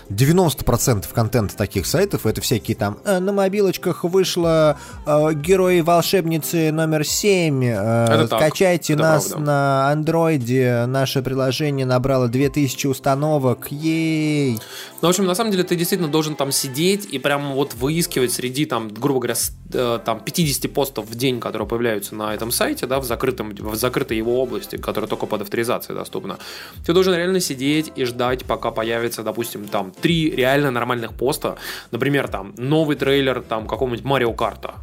90% контента таких сайтов, это всякие там, «Э, на мобилочках вышло э, Герои-волшебницы номер 7, э, Это так, скачайте это нас правда. на андроиде, наше приложение набрало 2000 установок, ей! Ну, в общем, на самом деле, ты действительно должен там сидеть и прям вот выискивать среди, там, грубо говоря, э, там 50 постов в день, которые появляются на этом сайте, да, в, закрытом, в закрытой его области, которая только под авторизацией доступна. Ты должен реально сидеть и ждать, пока появится, допустим, там, три реально нормальных поста. Например, там, новый трейлер, там, какого-нибудь Марио Карта.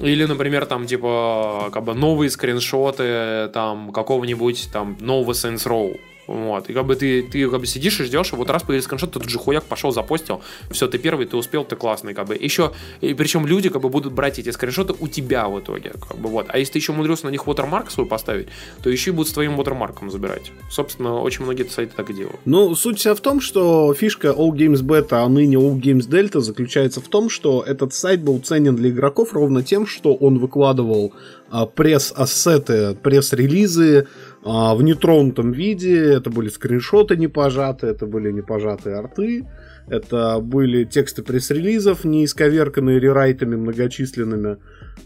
Или, например, там, типа, как бы новые скриншоты, там, какого-нибудь, там, нового Saints Row. Вот. И как бы ты, ты как бы сидишь и ждешь, вот раз появился скриншот, тут же хуяк пошел, запостил. Все, ты первый, ты успел, ты классный. Как бы. Еще, и причем люди как бы будут брать эти скриншоты у тебя в итоге. Как бы, вот. А если ты еще умудрился на них watermark свой поставить, то еще и будут с твоим watermarkом забирать. Собственно, очень многие сайты так и делают. Ну, суть вся в том, что фишка All Games Beta, а ныне All Games Delta заключается в том, что этот сайт был ценен для игроков ровно тем, что он выкладывал а, пресс-ассеты, пресс-релизы а, в нетронутом виде. Это были скриншоты не пожатые, это были не пожатые арты. Это были тексты пресс-релизов, не исковерканные рерайтами многочисленными.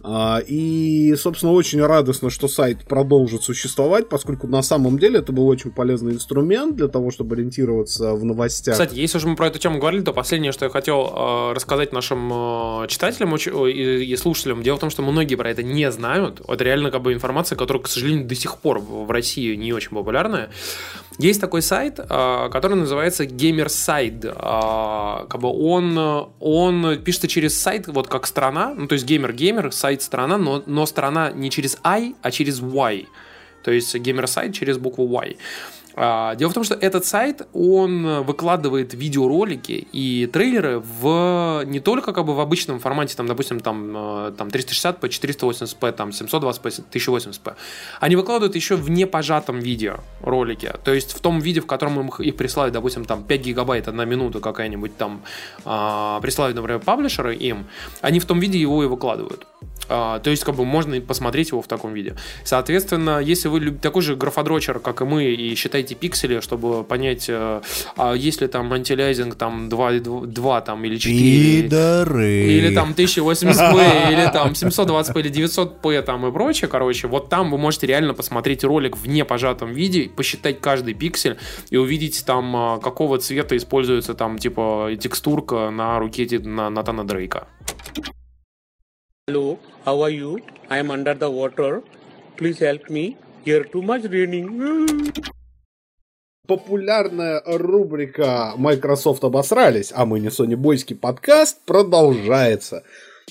А, И, собственно, очень радостно, что сайт продолжит существовать, поскольку на самом деле это был очень полезный инструмент для того, чтобы ориентироваться в новостях. Кстати, если уже мы про эту тему говорили, то последнее, что я хотел э, рассказать нашим э, читателям и, слушателям, дело в том, что многие про это не знают. Это реально как бы информация, которая, к сожалению, до сих пор в России не очень популярная. Есть такой сайт, э, который называется Gamerside. Как бы он, он пишется через сайт, вот как сторона, ну то есть gamer-gamer, side сторона, но, но сторона не через I, а через Y. То есть Gamersyde через букву Y. А, Дело в том, что этот сайт, он выкладывает видеоролики и трейлеры в не только как бы в обычном формате, там, допустим, там, э, там 360p, 480p, там 720p, 1080p. Они выкладывают еще в непожатом видео ролики. То есть в том виде, в котором им их- присылают, допустим, там 5 гигабайт, одна минута какая-нибудь там а, присылают, например, паблишеры им, они в том виде его и выкладывают. А, то есть, как бы можно посмотреть его в таком виде. Соответственно, если вы такой же графодрочер, как и мы, и считаете пиксели, чтобы понять, э, а есть ли там антилязинг там 2, 2 там, или 4, Пидоры. или там 1080p, или там 720p, или 900p там и прочее, короче, вот там вы можете реально посмотреть ролик в непожатом виде, посчитать каждый пиксель и увидеть там, а, какого цвета используется там, типа, текстурка на руке на Натана Дрейка. Hello, how are you? I am under the water. Please help me. Here too much raining. Популярная рубрика Microsoft обосрались, а мы не Sony Бойский подкаст продолжается.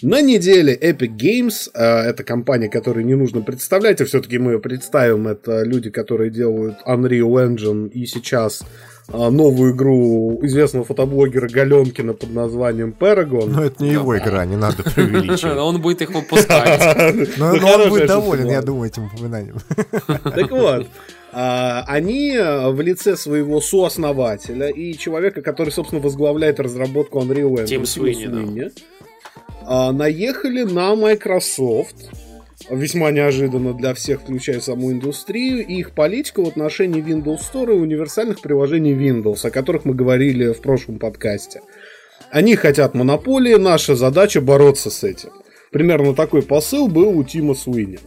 На неделе Epic Games, э, это компания, которую не нужно представлять, а все-таки мы ее представим, это люди, которые делают Unreal Engine и сейчас э, новую игру известного фотоблогера Галенкина под названием Paragon. Но это не его игра, не надо преувеличивать. [laughs] Он будет их выпускать. [laughs] Но Ну, он будет доволен, я думаю, этим упоминанием. [laughs] Так вот, а, они в лице своего сооснователя и человека, который, собственно, возглавляет разработку Unreal Engine, Тим Суини, да. А, наехали на Microsoft, весьма неожиданно для всех, включая саму индустрию, и их политику в отношении Windows Store и универсальных приложений Windows, о которых мы говорили в прошлом подкасте. Они хотят монополии, наша задача бороться с этим. Примерно такой посыл был у Тима Суини.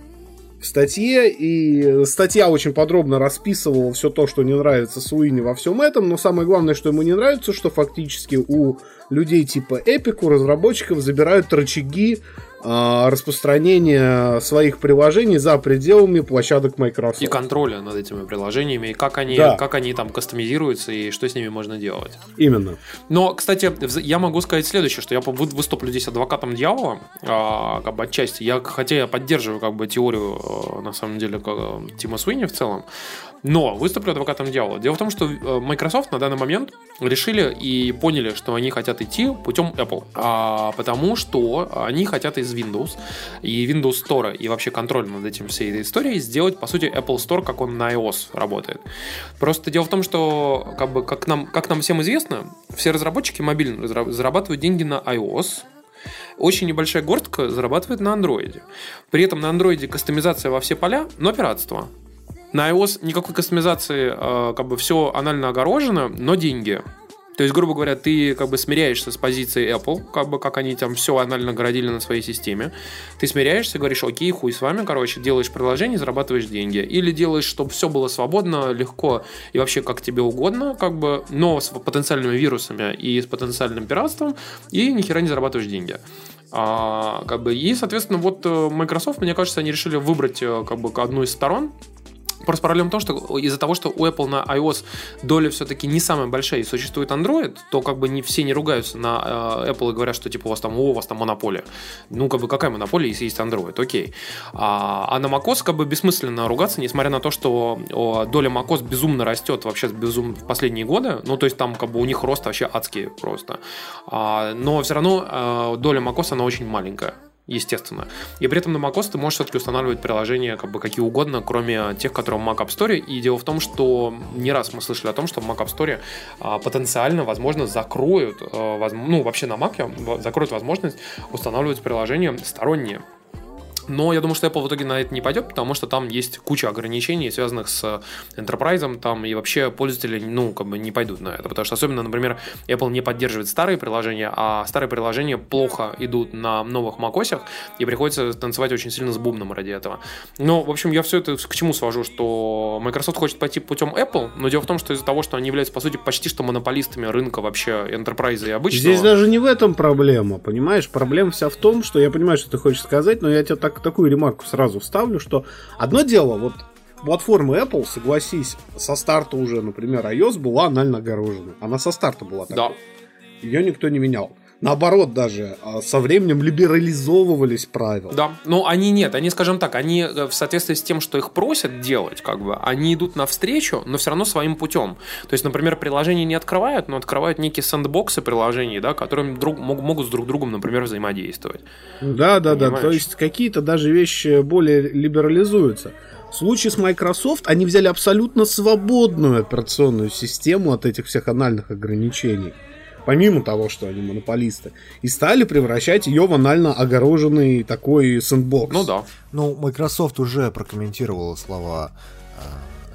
В статье, и статья очень подробно расписывала все то, что не нравится Суини во всем этом, но самое главное, что ему не нравится, что фактически у людей типа Epic, у разработчиков забирают рычаги а, распространения своих приложений за пределами площадок Microsoft. И контроля над этими приложениями, и как они, Да. как они там кастомизируются, и что с ними можно делать. Именно. Но, кстати, я могу сказать следующее, что я выступлю здесь адвокатом дьявола, а, как бы отчасти. Я, хотя я поддерживаю как бы теорию, э, на самом деле, э, Тима Суини в целом, но выступлю адвокатом дьявола. Дело в том, что э, Microsoft на данный момент решили и поняли, что они хотят идти путем Apple, А, потому что они хотят из Windows и Windows Store и вообще контроль над этим всей этой историей сделать, по сути, Apple Store, как он на iOS работает. Просто дело в том, что, как, бы, как, нам, как нам всем известно, все разработчики мобильные разра- зарабатывают деньги на iOS, очень небольшая горстка зарабатывает на андроиде. При этом на андроиде кастомизация во все поля, но пиратство. На iOS никакой кастомизации, э, как бы все анально огорожено, но деньги. То есть, грубо говоря, ты как бы смиряешься с позицией Apple, как бы как они там все анально городили на своей системе. Ты смиряешься, говоришь, окей, хуй с вами, короче, делаешь приложение, зарабатываешь деньги. Или делаешь, чтобы все было свободно, легко и вообще как тебе угодно, как бы, но с потенциальными вирусами и с потенциальным пиратством, и ни хера не зарабатываешь деньги. А, как бы, и, соответственно, вот э, Microsoft, мне кажется, они решили выбрать э, как бы одну из сторон, Просто проблема в том, что из-за того, что у Apple на iOS доля все-таки не самая большая и существует Android, то как бы не все не ругаются на э, Apple и говорят, что типа у вас там, о, у вас там монополия. Ну, как бы какая монополия, если есть Android? Окей. А, а на macOS как бы бессмысленно ругаться, несмотря на то, что доля macOS безумно растет вообще безумно в последние годы. Ну, то есть там как бы у них рост вообще адский просто. А, но все равно э, доля macOS, она очень маленькая естественно. И при этом на macOS ты можешь все-таки устанавливать приложения как бы какие угодно, кроме тех, которые в Mac App Store. И дело в том, что не раз мы слышали о том, что в Mac App Store а, потенциально, возможно, закроют, а, воз- ну, вообще на Mac закроют возможность устанавливать приложения сторонние. Но я думаю, что Apple в итоге на это не пойдет, потому что там есть куча ограничений, связанных с Enterprise, там, и вообще пользователи, ну, как бы не пойдут на это. Потому что особенно, например, Apple не поддерживает старые приложения, а старые приложения плохо идут на новых macOS, и приходится танцевать очень сильно с бубном ради этого. Но, в общем, я все это к чему свожу, что Microsoft хочет пойти путем Apple, но дело в том, что из-за того, что они являются, по сути, почти что монополистами рынка вообще Enterprise и обычного... Здесь даже не в этом проблема, понимаешь? Проблема вся в том, что я понимаю, что ты хочешь сказать, но я тебе так, такую ремарку сразу вставлю, что одно дело, вот платформа Apple, согласись, со старта уже, например, iOS была анально огорожена. Она со старта была такой. Да. Ее никто не менял. Наоборот, даже а, со временем либерализовывались правила. Да, но они нет, они, скажем так, они э, в соответствии с тем, что их просят делать, как бы, они идут навстречу, но все равно своим путем. То есть, например, приложения не открывают, но открывают некие сэндбоксы приложений, да, которые друг, мог- могут с друг другом, например, взаимодействовать. Да, да, да. Понимаешь? То есть какие-то даже вещи более либерализуются. В случае с Microsoft они взяли абсолютно свободную операционную систему от этих всех анальных ограничений. Помимо того, что они монополисты. И стали превращать ее в анально огороженный такой сэндбокс. Ну да. Ну, Microsoft уже прокомментировала слова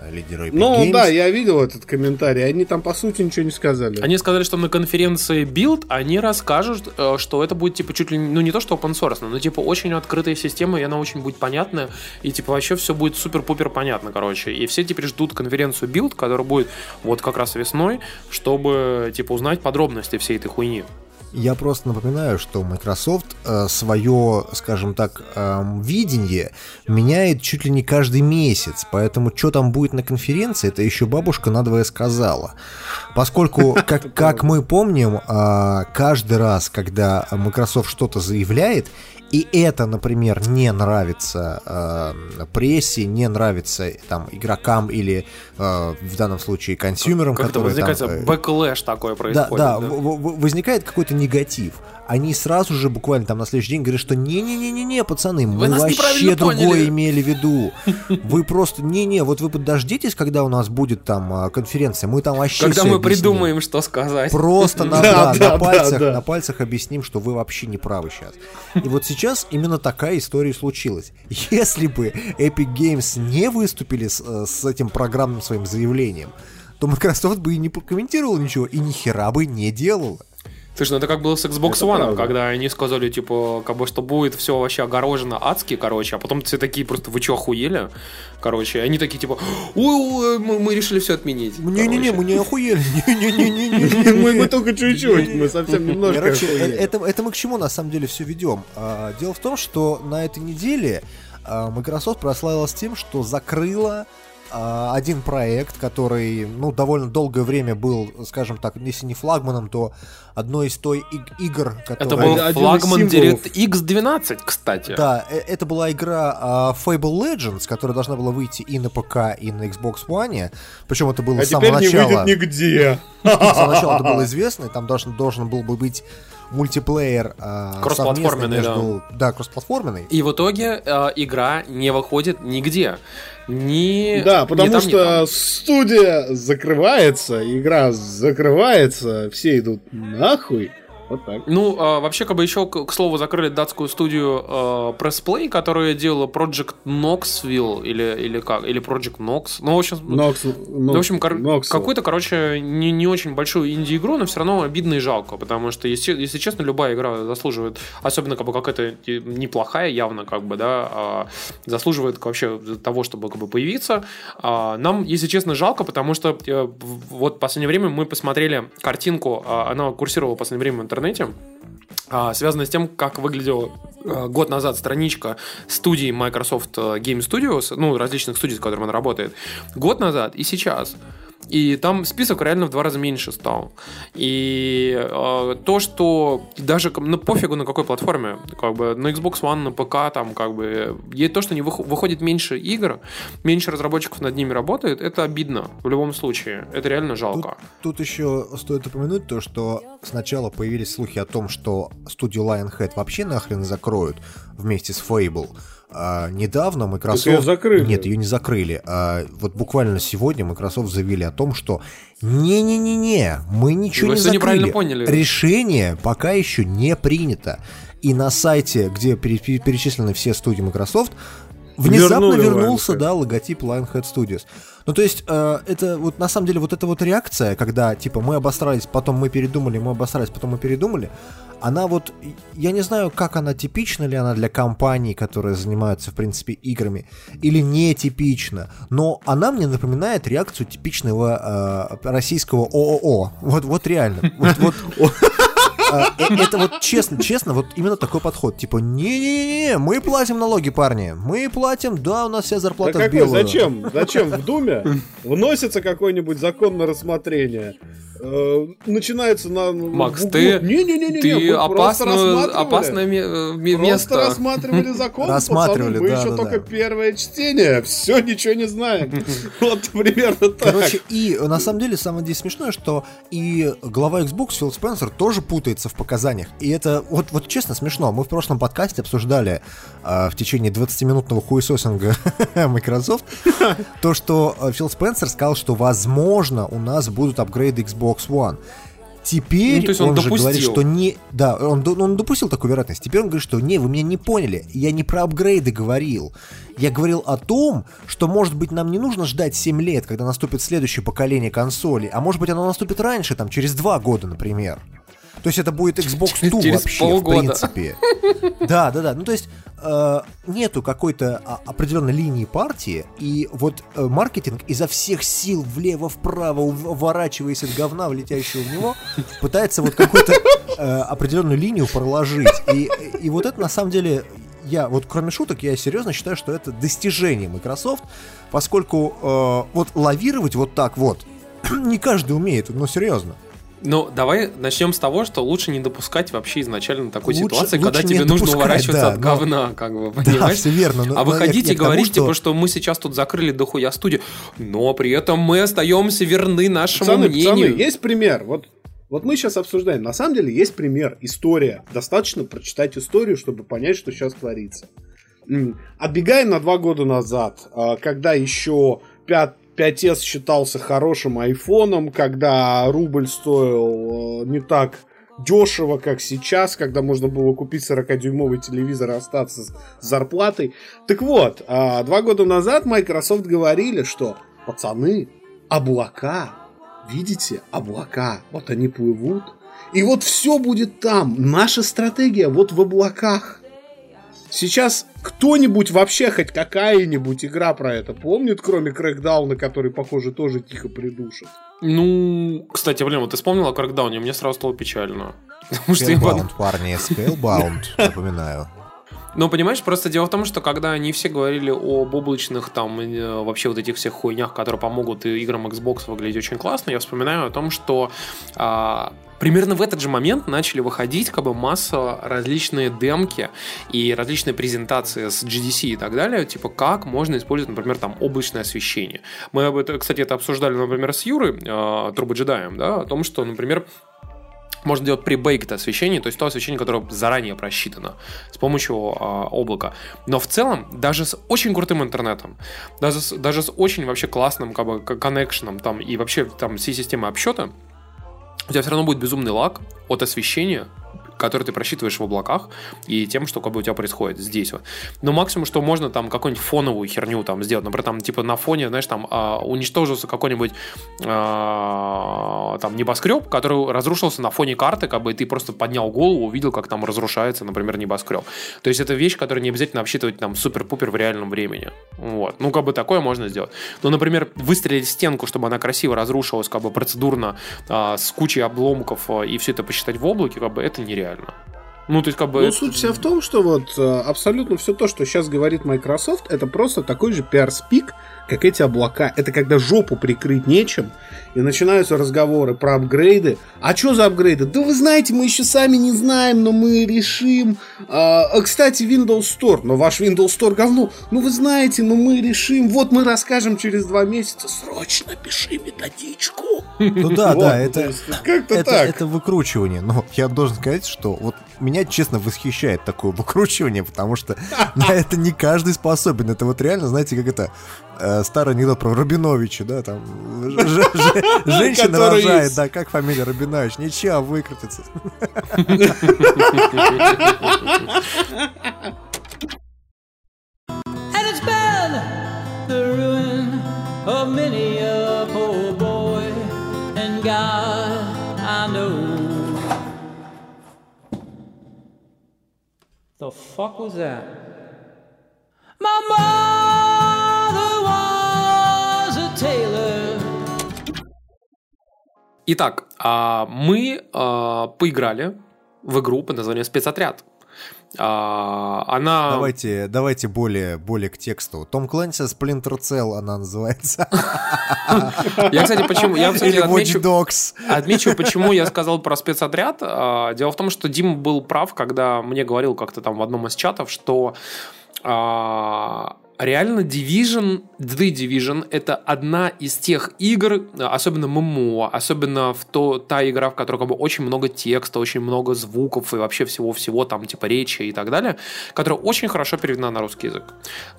лидера Epic Ну Games. да, я видел этот комментарий. Они там по сути ничего не сказали. Они сказали, что на конференции Build они расскажут, э, что это будет типа чуть ли, не- ну не то, что open source, но типа очень открытая система, и она очень будет понятная, и типа вообще все будет супер-пупер понятно, короче. И все теперь ждут конференцию Build, которая будет вот как раз весной, чтобы типа узнать подробности всей этой хуйни. Я просто напоминаю, что Microsoft э, свое, скажем так, эм, видение меняет чуть ли не каждый месяц, поэтому что там будет на конференции, это еще бабушка надвое сказала. Поскольку, [laughs] как, как мы помним, э, каждый раз, когда Microsoft что-то заявляет, и это, например, не нравится э, прессе, не нравится там игрокам или э, в данном случае consumer ам, Как которые там, возникает э, backlash такое да, происходит. да, в- в- возникает какой-то негатив. Они сразу же буквально там на следующий день говорят, что не-не-не-не-не, пацаны, мы вообще другое поняли». имели в виду. [laughs] Вы просто, не-не, вот вы подождитесь, когда у нас будет там а, конференция, мы там вообще Когда мы объясним. придумаем, что сказать. Просто [laughs] на, Да, на да, пальцах, да. на пальцах объясним, что вы вообще не правы сейчас. И вот сейчас именно такая история случилась. Если бы Epic Games не выступили с, э, с этим программным своим заявлением, то Microsoft бы и не прокомментировал ничего, и ни хера бы не делала. Слушай, ну это как было с Xbox Это One, правда. когда они сказали, типа, как бы, что будет все вообще огорожено адски, короче, а потом все такие просто, вы что, охуели? Короче, и они такие, типа, ой, мы, мы решили все отменить. Не-не-не, мы не охуели. Не-не-не-не-не. Мы, мы только чуть-чуть, мы совсем немножко Короче, э- это, это мы к чему на самом деле все ведем? А, дело в том, что на этой неделе а, Microsoft прославилась тем, что закрыла один проект, который, ну, довольно долгое время был, скажем так, если не флагманом, то одной из той иг- игр, Это которые... был Один флагман символов. DirectX 12, кстати. Да, э- это была игра а, Fable Legends, которая должна была выйти и на ПК, и на Xbox One. Причем это было А с самого теперь не начала. выйдет нигде. [laughs] С самого начала это было известно, и там должен, должен был бы быть мультиплеер а, Кроссплатформенный, между... Да, кроссплатформенный. И в итоге э, игра не выходит нигде. Ни, Да, ни потому там, ни что там. студия закрывается, игра закрывается, все идут нахуй. Вот так. Ну, а, вообще, как бы еще, к, к слову, закрыли датскую студию э, Pressplay, которая делала Project Knoxville, или, или как, или Project Nox. Ну, в общем, Нокс, Ну, в общем, кор- какую-то, короче, не, не очень большую инди-игру, но все равно обидно и жалко, потому что, если, если честно, любая игра заслуживает, особенно как бы какая-то неплохая явно, как бы, да, а, заслуживает вообще того, чтобы как бы появиться. А, нам, если честно, жалко, потому что в- вот в последнее время мы посмотрели картинку, а, она курсировала в последнее время в интернете, а, связанная с тем, как выглядела э, год назад страничка студии Microsoft э, Game Studios, ну, различных студий, с которыми она работает, год назад и сейчас. И там список реально в два раза меньше стал. И э, то, что даже ну, пофигу на какой платформе, как бы на Xbox One, на ПК, там как бы и то, что не выхо- выходит меньше игр, меньше разработчиков над ними работает, это обидно в любом случае. Это реально жалко. Тут еще стоит упомянуть то, что сначала появились слухи о том, что студию Lionhead вообще нахрен закроют вместе с Fable. А недавно Microsoft... её закрыли. Нет, ее не закрыли. А вот буквально сегодня Microsoft заявили о том, что не-не-не-не, мы ничего Вы не закрыли. неправильно поняли. Решение пока еще не принято. И на сайте, где пере- пере- перечислены все студии Microsoft, внезапно Вернули вернулся, Lionhead. да, логотип Lionhead Studios. Ну, то есть, э, это вот на самом деле вот эта вот реакция, когда, типа, мы обосрались, потом мы передумали, мы обосрались, потом мы передумали, она вот, я не знаю, как она типична ли она для компаний, которые занимаются, в принципе, играми, или не типична, но она мне напоминает реакцию типичного э, российского ООО. Вот, вот реально. Вот, вот, [laughs] это вот честно, честно, вот именно такой подход. Типа, не-не-не, мы платим налоги, парни. Мы платим, да, у нас вся зарплата в белую. зачем? Зачем в Думе [laughs] вносится какой-нибудь закон на рассмотрение? Э, Начинается на... Макс, в- ты- Не-не-не-не, Ты мы просто опасную, рассматривали. опасное э, ме- Просто место. рассматривали [laughs] закон, Рассматривали, пацаны, мы да, еще да, только да. первое чтение, все, ничего не знаем. [laughs] Вот примерно так. Короче, и на самом деле самое здесь смешное, что и глава Xbox Фил Спенсер тоже путается в показаниях. И это вот, вот честно смешно. Мы в прошлом подкасте обсуждали а, в течение 20-минутного хуесосинга [laughs] Microsoft то, что Фил Спенсер сказал, что возможно у нас будут апгрейды Xbox One. Теперь Ну, то есть он он, же допустил. говорит, что не... Да, он, он допустил такую вероятность. Теперь он говорит, что не, вы меня не поняли. Я не про апгрейды говорил. Я говорил о том, что, может быть, нам не нужно ждать 7 лет, когда наступит следующее поколение консолей, а может быть, оно наступит раньше, там, через 2 года, например. То есть это будет Xbox Two Через вообще, полгода. в принципе. [laughs] Да, да, да. Ну, то есть э, нету какой-то а, определенной линии партии, и вот э, маркетинг изо всех сил влево-вправо, ув- уворачиваясь от говна, влетящего в него, пытается вот какую-то э, определенную линию проложить. И, и вот это на самом деле я, вот кроме шуток, я серьезно считаю, что это достижение Microsoft, поскольку э, вот лавировать вот так вот [clears throat] не каждый умеет, ну серьезно. Ну, давай начнем с того, что лучше не допускать вообще изначально такой Лучше- ситуации, лучше когда тебе нужно уворачиваться да, от но- говна, как бы, Да, понимаешь? все верно. но- а но вы я- хотите я к тому, говорить, что- типа, что мы сейчас тут закрыли дохуя студию, но при этом мы остаемся верны нашему Пацаны, мнению. пацаны, есть пример. Вот, вот мы сейчас обсуждаем. На самом деле есть пример. История. Достаточно прочитать историю, чтобы понять, что сейчас творится. Отбегаем на два года назад, а, когда еще 5, 5S считался хорошим айфоном, когда рубль стоил э, не так дешево, как сейчас, когда можно было купить 40-дюймовый телевизор и остаться с зарплатой. Так вот, а, два года назад Microsoft говорили, что пацаны, облака, видите, облака, вот они плывут, И вот все будет там. Наша стратегия вот в облаках. Сейчас кто-нибудь вообще хоть какая-нибудь игра про это помнит, кроме Крэкдауна, который, похоже, тоже тихо придушит? Ну, кстати, блин, вот ты вспомнил о Крэкдауне, мне сразу стало печально. [laughs] Потому что Spellbound, парни, Spellbound, [laughs] напоминаю. Ну, понимаешь, просто дело в том, что когда они все говорили об облачных, там, э, вообще вот этих всех хуйнях, которые помогут играм Xbox выглядеть очень классно, я вспоминаю о том, что а, примерно в этот же момент начали выходить как бы масса различные демки и различные презентации с GDC и так далее, типа как можно использовать, например, там облачное освещение. Мы, об этом, кстати, это обсуждали, например, с Юрой, э, Турбоджедаем, да, о том, что, например, можно делать прибейкт освещение, то есть то освещение, которое заранее просчитано с помощью э, облака. Но в целом, даже с очень крутым интернетом, даже с, даже с очень вообще классным как бы, коннекшеном там, и вообще там всей системой обсчета, у тебя все равно будет безумный лаг от освещения, который ты просчитываешь в облаках, и тем, что как бы у тебя происходит здесь вот. Но максимум, что можно там какую-нибудь фоновую херню там сделать, например, там типа на фоне, знаешь, там э, уничтожился какой-нибудь э, там небоскреб, который разрушился на фоне карты, как бы и ты просто поднял голову, увидел, как там разрушается, например, небоскреб. То есть это вещь, которую не обязательно обсчитывать там супер-пупер в реальном времени. Вот. Ну, как бы такое можно сделать. Ну, например, выстрелить в стенку, чтобы она красиво разрушилась, как бы процедурно, э, с кучей обломков, э, и все это посчитать в облаке, как бы это нереально реально. Ну, то есть, как бы... Ну, суть вся в том, что вот э, абсолютно все то, что сейчас говорит Microsoft, это просто такой же пиар-спик, как эти облака. Это когда жопу прикрыть нечем, и начинаются разговоры про апгрейды. А что за апгрейды? Да вы знаете, мы еще сами не знаем, но мы решим. А, а, кстати, Windows Store. Но ваш Windows Store говно. Ну вы знаете, но мы решим. Вот мы расскажем через два месяца. Срочно пиши методичку. Ну да, да, это, это, это выкручивание. Но я должен сказать, что вот меня, честно, восхищает такое выкручивание, потому что [laughs] на это не каждый способен. Это вот реально, знаете, как это старый анекдот про Рабиновича, да, там [laughs] женщина рожает, да, как фамилия Рабинович, ничего, выкрутится. [laughs] And it's been the ruin of many a poor boy, and God, I know. The fuck was that? My tailor. Итак, а, мы а, поиграли в игру под названием «Спецотряд». А, она... Давайте, давайте более, более к тексту. Том Клэнси Splinter Cell она называется. [laughs] Я, кстати, почему... Я, кстати, отмечу, отмечу, почему я сказал про спецотряд. Дело в том, что Дим был прав, когда мне говорил как-то там в одном из чатов, что реально Division, The Division это одна из тех игр, особенно ММО, особенно в то, та игра, в которой как бы очень много текста, очень много звуков и вообще всего-всего, там типа речи и так далее, которая очень хорошо переведена на русский язык.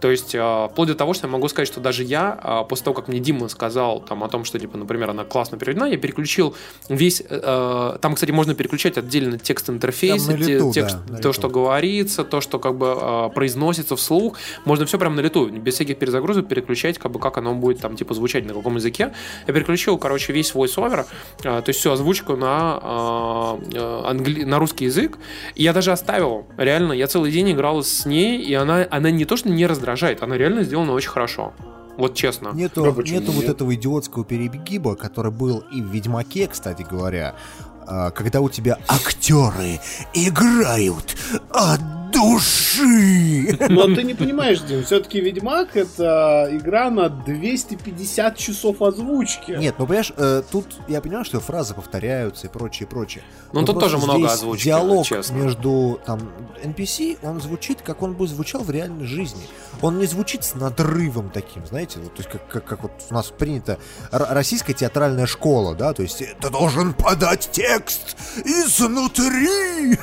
То есть, э, вплоть до того, что я могу сказать, что даже я, э, после того, как мне Дима сказал там о том, что, типа, например, она классно переведена, я переключил весь... Э, там, кстати, можно переключать отдельно текст-интерфейс, текст, да, то, что говорится, то, что как бы произносится вслух, можно все прям на лету, без всяких перезагрузок переключать, как бы как оно будет там типа звучать на каком языке. Я переключил, короче, весь voice-over, а, то есть всю озвучку на, а, а, англи... на русский язык. И я даже оставил, реально, я целый день играл с ней, и она, она не то, что не раздражает, она реально сделана очень хорошо. Вот честно. Нету, нету вот этого идиотского перебегиба, который был и в Ведьмаке, кстати говоря, когда у тебя актеры играют от души. Но ты не понимаешь, Дим, все-таки Ведьмак это игра на 250 часов озвучки. Нет, ну понимаешь, э, тут я понимаю, что фразы повторяются и прочее, прочее. Ну тут тоже много озвучки. Диалог честно. между там NPC, он звучит, как он бы звучал в реальной жизни. Он не звучит с надрывом таким, знаете, вот, то есть как, как, как вот у нас принято российская театральная школа, да, то есть ты должен подать текст изнутри. [laughs]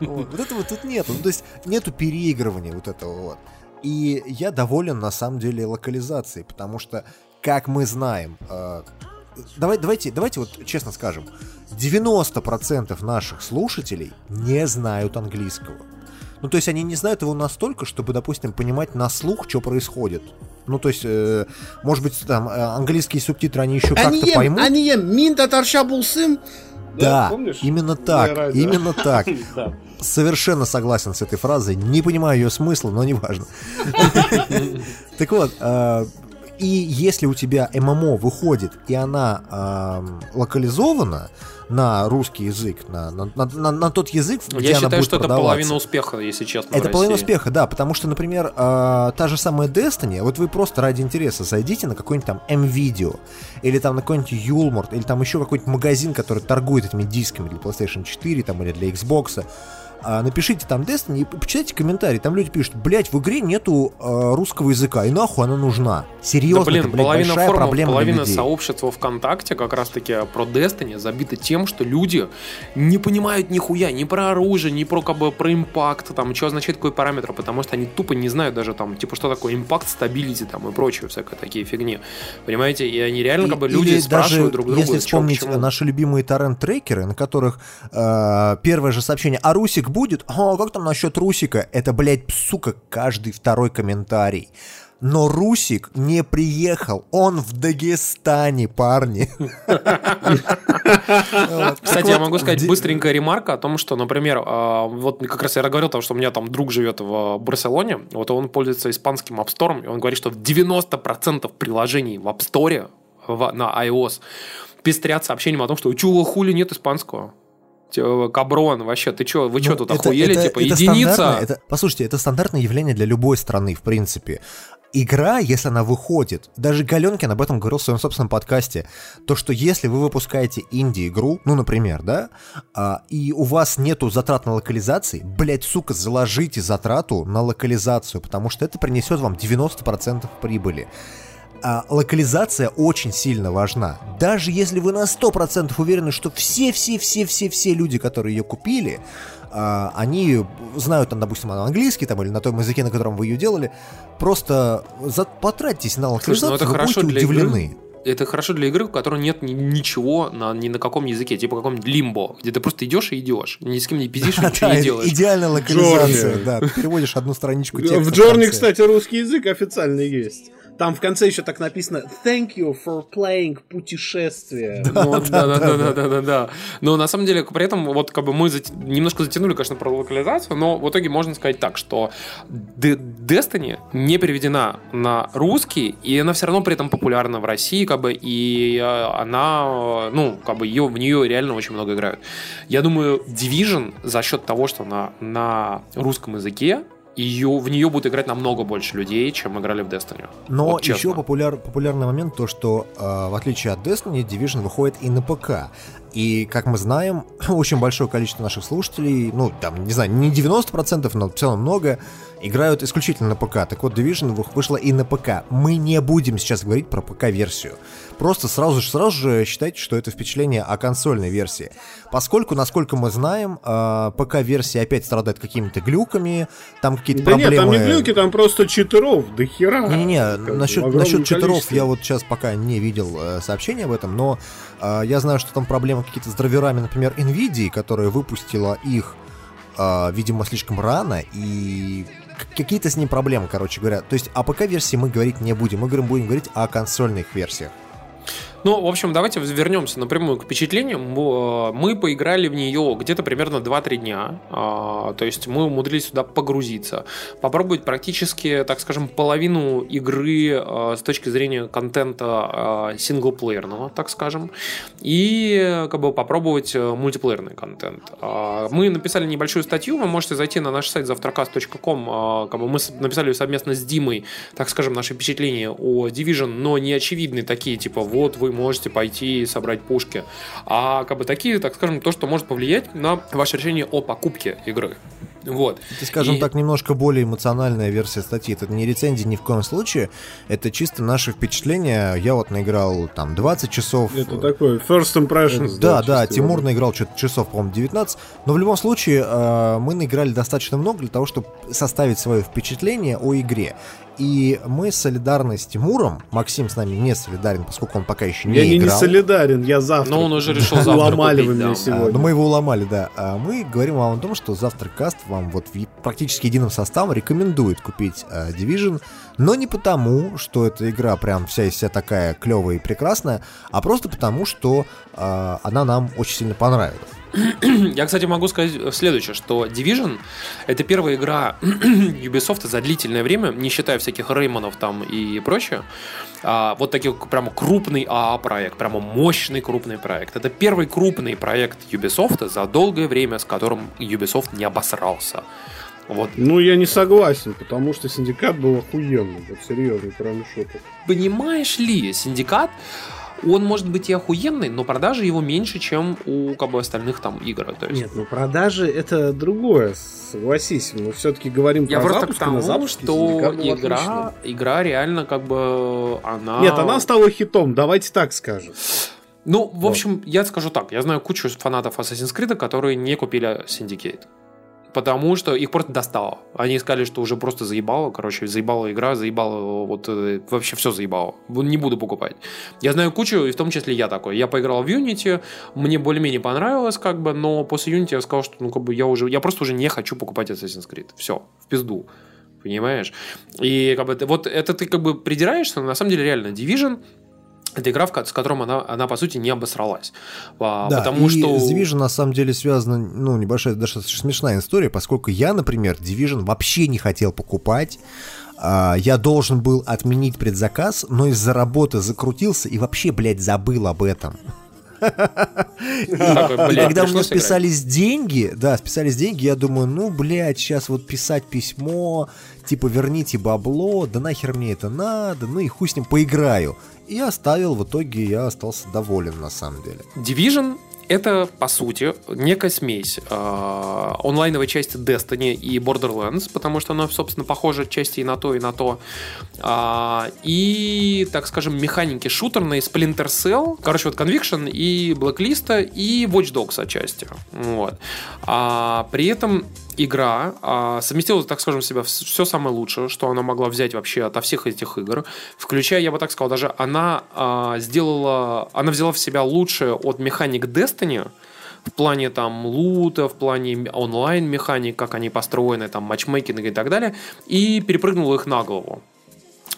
Вот этого тут нету. Ну, то есть нету переигрывания вот этого вот. И я доволен на самом деле локализацией, потому что, как мы знаем, э, давай, давайте, давайте вот честно скажем, 90% наших слушателей не знают английского. Ну, то есть они не знают его настолько, чтобы, допустим, понимать на слух, что происходит. Ну, то есть, э, может быть, там, э, английские субтитры они еще как-то поймут. Они ем мин татарша булсым, Да, помнишь? именно так, именно так. [laughs] Совершенно согласен с этой фразой. Не понимаю ее смысла, но неважно. [laughs] Так вот, э, и если у тебя ММО выходит, и она локализована на русский язык, на, на- на- на- тот язык, где Я она считаю, будет что это половина успеха, если честно. Это половина успеха, да, потому что, например, э, та же самая Destiny, вот вы просто ради интереса зайдите на какой-нибудь там M-Video, или там на какой-нибудь Юлморт, или там еще какой-нибудь магазин, который торгует этими дисками для PlayStation 4 там, или для Xbox, напишите там Destiny и почитайте комментарии, там люди пишут, блять, в игре нету э, русского языка, и нахуй она нужна. Серьезно, Да, блин, это, блядь, половина большая форумов, проблема половина людей. сообщества ВКонтакте как раз-таки про Destiny забита тем, что люди не понимают нихуя ни про оружие, ни про как бы про импакт, там, что означает какой параметр, потому что они тупо не знают даже там, типа, что такое импакт, стабилити там и прочее, всякое такие фигни. Понимаете? И они реально как бы И- люди спрашивают даже, друг друга, если вспомнить почему. наши любимые торрент-трекеры, на которых э, первое же сообщение «А Русик будет?» «А как там насчет Русика?» Это, блядь, сука, каждый второй комментарий. Но Русик не приехал, он в Дагестане, парни. [laughs] Кстати, я могу сказать быстренькая ремарка о том, что, например, а, вот как раз я говорил, что у меня там друг живет в Барселоне, вот он пользуется испанским App Store, и он говорит, что в 90% приложений в App Store на iOS пестрят сообщением о том, что чего хули нет испанского. Те- Каброн, вообще, ты что, вы что Ну, тут это- охуели? это- типа, это единица. это- послушайте, это стандартное явление для любой страны, в принципе. Игра, если она выходит, даже Галенкин об этом говорил в своем собственном подкасте, то, что если вы выпускаете инди-игру, ну, например, да, а, и у вас нету затрат на локализации, блять, сука, заложите затрату на локализацию, потому что это принесет вам 90% прибыли. А локализация очень сильно важна. Даже если вы на 100% уверены, что все-все-все-все-все люди, которые ее купили, а, они знают, там, допустим, английский там, или на том языке, на котором вы ее делали, просто за- потратьтесь на Слушай, локализацию, ну это вы хорошо будете для удивлены. игры. Это хорошо для игры, у которой нет ни- ничего на, ни на каком языке, типа каком-нибудь лимбо, где ты просто идешь и идешь, ни с кем не пиздишь, и ничего [laughs] Да, не делаешь. идеальная локализация, Джорни. да. Ты переводишь одну страничку текста. В Джорни, кстати, русский язык официально есть. Там в конце еще так написано Thank you for playing путешествие. Ну, [laughs] да, да, да, да, да, да, да. Но на самом деле, при этом, вот как бы мы зат- немножко затянули, конечно, про локализацию, но в итоге можно сказать так, что Destiny не переведена на русский, и она все равно при этом популярна в России, как бы, и э, она, ну, как бы, ее, в нее реально очень много играют. Я думаю, Division за счет того, что она на русском языке, ее, в нее будут играть намного больше людей, чем играли в Destiny. Но Вот честно. еще популяр, популярный момент то, что э, в отличие от Destiny, Division выходит и на ПК. И, как мы знаем, [clears throat] очень большое количество наших слушателей, ну, там, не знаю, не 90%, но в целом много, играют исключительно на ПК. Так вот, Division вы- вышла и на ПК. Мы не будем сейчас говорить про ПК-версию. Просто сразу же, сразу же считайте, что это впечатление о консольной версии. Поскольку, насколько мы знаем, э, ПК-версия опять страдает какими-то глюками, там какие-то Да нет, проблемы... там не глюки, там просто читеров до хера. Не-не-не, насчет, насчет читеров количестве. я вот сейчас пока не видел э, сообщения об этом, но э, я знаю, что там проблемы какие-то с драйверами, например, NVIDIA, которая выпустила их, э, видимо, слишком рано, и какие-то с ним проблемы, короче говоря. То есть о ПК-версии мы говорить не будем, мы говорим, будем говорить о консольных версиях. Ну, в общем, давайте вернемся напрямую к впечатлениям. Мы поиграли в нее где-то примерно 2-3 дня. А, То есть мы умудрились сюда погрузиться. Попробовать практически, так скажем, половину игры а, с точки зрения контента а, синглплеерного, так скажем. И как бы попробовать э, мультиплеерный контент. Мы написали небольшую статью, вы можете зайти на наш сайт завтракаст.ком. а, Как бы мы написали совместно с Димой, так скажем, наши впечатления о Division, но не очевидные такие, типа, вот вы можете пойти и собрать пушки, а как бы такие, так скажем, то, что может повлиять на ваше решение о покупке игры. Вот. Это, скажем И- так, немножко более эмоциональная версия статьи. Это не рецензия ни в коем случае, это чисто наши впечатления. Я вот наиграл там 20 часов. Это такой first impressions. Да, да, чисто Тимур наиграл что-то часов, по-моему, 19. Но в любом случае, э, мы наиграли достаточно много для того, чтобы составить свое впечатление о игре. И мы солидарны с Тимуром. Максим с нами не солидарен, поскольку он пока еще не Я не, не играл. солидарен, я завтра. Но он уже решил завтра Ломали купить, вы меня да. А, сегодня. но мы его уломали, да. А мы говорим вам о том, что завтракаст вам вот в практически единым составом рекомендует купить э, Division, но не потому, что эта игра прям вся из себя такая клевая и прекрасная, а просто потому, что она нам очень сильно понравилась. [clears throat] Я, кстати, могу сказать следующее, что Division — это первая игра [clears throat] Ubisoft за длительное время, не считая всяких Реймонов там и прочее, а, вот такой прямо крупный АА-проект, прямо мощный крупный проект. Это первый крупный проект Ubisoft за долгое время, с которым Ubisoft не обосрался. Вот. Ну, я не согласен, потому что Синдикат был охуенный, вот серьезно, кроме шуток. Понимаешь ли, Синдикат он может быть и охуенный, но продажи его меньше, чем у как бы, остальных там игр. То есть... Нет, ну продажи это другое, согласись. Мы все-таки говорим Я про запуск, тому, на запуске, что игра, игра реально как бы она... Нет, она стала хитом, давайте так скажем. Ну, в общем, вот. я скажу так. Я знаю кучу фанатов Assassin's Creed, которые не купили Syndicate потому что их просто достало. Они сказали, что уже просто заебало, короче, заебала игра, заебало, вот э, вообще все заебало. Не буду покупать. Я знаю кучу, и в том числе я такой. Я поиграл в Unity, мне более-менее понравилось, как бы, но после Unity я сказал, что ну, как бы я уже, я просто уже не хочу покупать Assassin's Creed. Все, в пизду. Понимаешь? И как бы вот это ты как бы придираешься, но на самом деле реально Division это игра, с которым она, она по сути, не обосралась. А, да, потому и что... с Division на самом деле связана, ну, небольшая, даже смешная история, поскольку я, например, Division вообще не хотел покупать, а, я должен был отменить предзаказ, но из-за работы закрутился и вообще, блядь, забыл об этом. [laughs] И когда мне списались деньги, да, списались деньги, я думаю, ну, блядь, сейчас вот писать письмо, типа, верните бабло, да нахер мне это надо, ну и хуй с ним поиграю. И оставил, в итоге я остался доволен на самом деле. Division это, по сути, некая смесь э, онлайновой части Destiny и Borderlands, потому что она, собственно, похожа части и на то, и на то. Э, и, так скажем, механики шутерной Splinter Cell, короче, вот Conviction и Blacklist и Watch Dogs отчасти. Вот. А при этом игра а, совместила, так скажем, себя все самое лучшее, что она могла взять вообще ото всех этих игр, включая, я бы так сказал, даже она а, сделала, она взяла в себя лучшее от механик Destiny, в плане там лута, в плане онлайн механик, как они построены, там матчмейкинг и так далее, и перепрыгнула их на голову.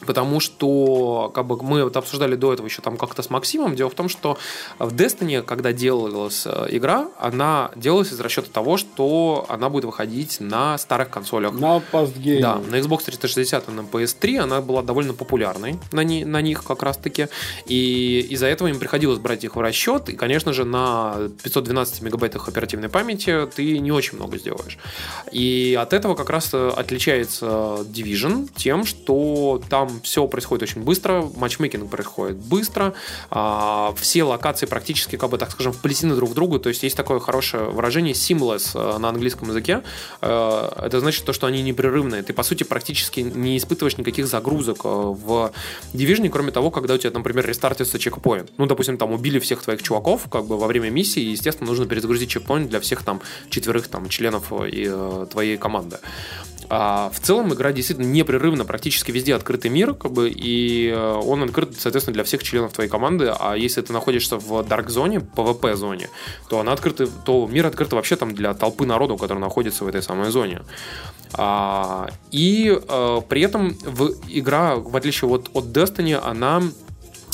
Потому что как бы, мы вот обсуждали до этого еще там как-то с Максимом. Дело в том, что в Destiny, когда делалась э, игра, она делалась из расчета того, что она будет выходить на старых консолях. На постгейм. Да, на Xbox 360 и на PS3 она была довольно популярной на, не, на них как раз-таки. И из-за этого им приходилось брать их в расчет. И, конечно же, на 512 мегабайтах оперативной памяти ты не очень много сделаешь. И от этого как раз отличается Division тем, что там все происходит очень быстро, матчмейкинг происходит быстро, а, все локации практически, как бы так скажем, вплетены друг в другу, то есть есть такое хорошее выражение seamless э, на английском языке, э, это значит то, что они непрерывные, ты по сути практически не испытываешь никаких загрузок э, в Division, кроме того, когда у тебя, например, рестартится чекпоинт. Ну, допустим, там убили всех твоих чуваков, как бы во время миссии, и, естественно, нужно перезагрузить чекпоинт для всех там четверых там членов и, твоей команды. А в целом игра действительно непрерывно, практически везде открытый мир, как бы, и э, он открыт, соответственно, для всех членов твоей команды. А если ты находишься в Dark зоне, PvP зоне, то она открыта, то мир открыт вообще там для толпы народу, который находится в этой самой зоне. А, и а, при этом в, игра, в отличие от, от Destiny, она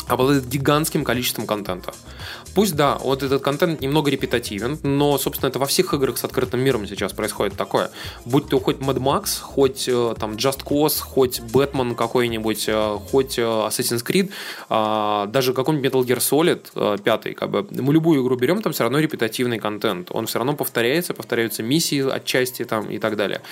обладает гигантским количеством контента. Пусть, да, вот этот контент немного репетативен, но, собственно, это во всех играх с открытым миром сейчас происходит такое. Будь то хоть Mad Max, хоть э, там Just Cause, хоть Batman какой-нибудь, э, хоть э, Assassin's Creed, а, даже какой-нибудь Metal Gear Solid 5, как бы, мы любую игру берем, там все равно репетативный контент. Он все равно повторяется, повторяются миссии отчасти там и так далее.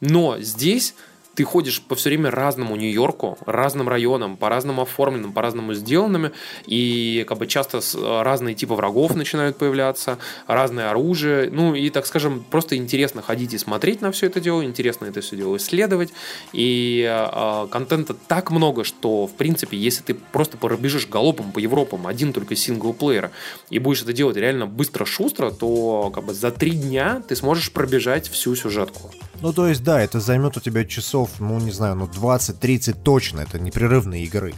Но здесь ты ходишь по все время разному Нью-Йорку, разным районам, по-разному оформленным, по-разному сделанными, и как бы часто разные типы врагов начинают появляться, разное оружие, ну и, так скажем, просто интересно ходить и смотреть на все это дело, интересно это все дело исследовать, и э, контента так много, что, в принципе, если ты просто пробежишь галопом по Европам, один только синглплеер, и будешь это делать реально быстро-шустро, то как бы за три дня ты сможешь пробежать всю сюжетку. Ну, то есть, да, это займет у тебя часов, ну, не знаю, ну, 20-30 точно, это непрерывные игры.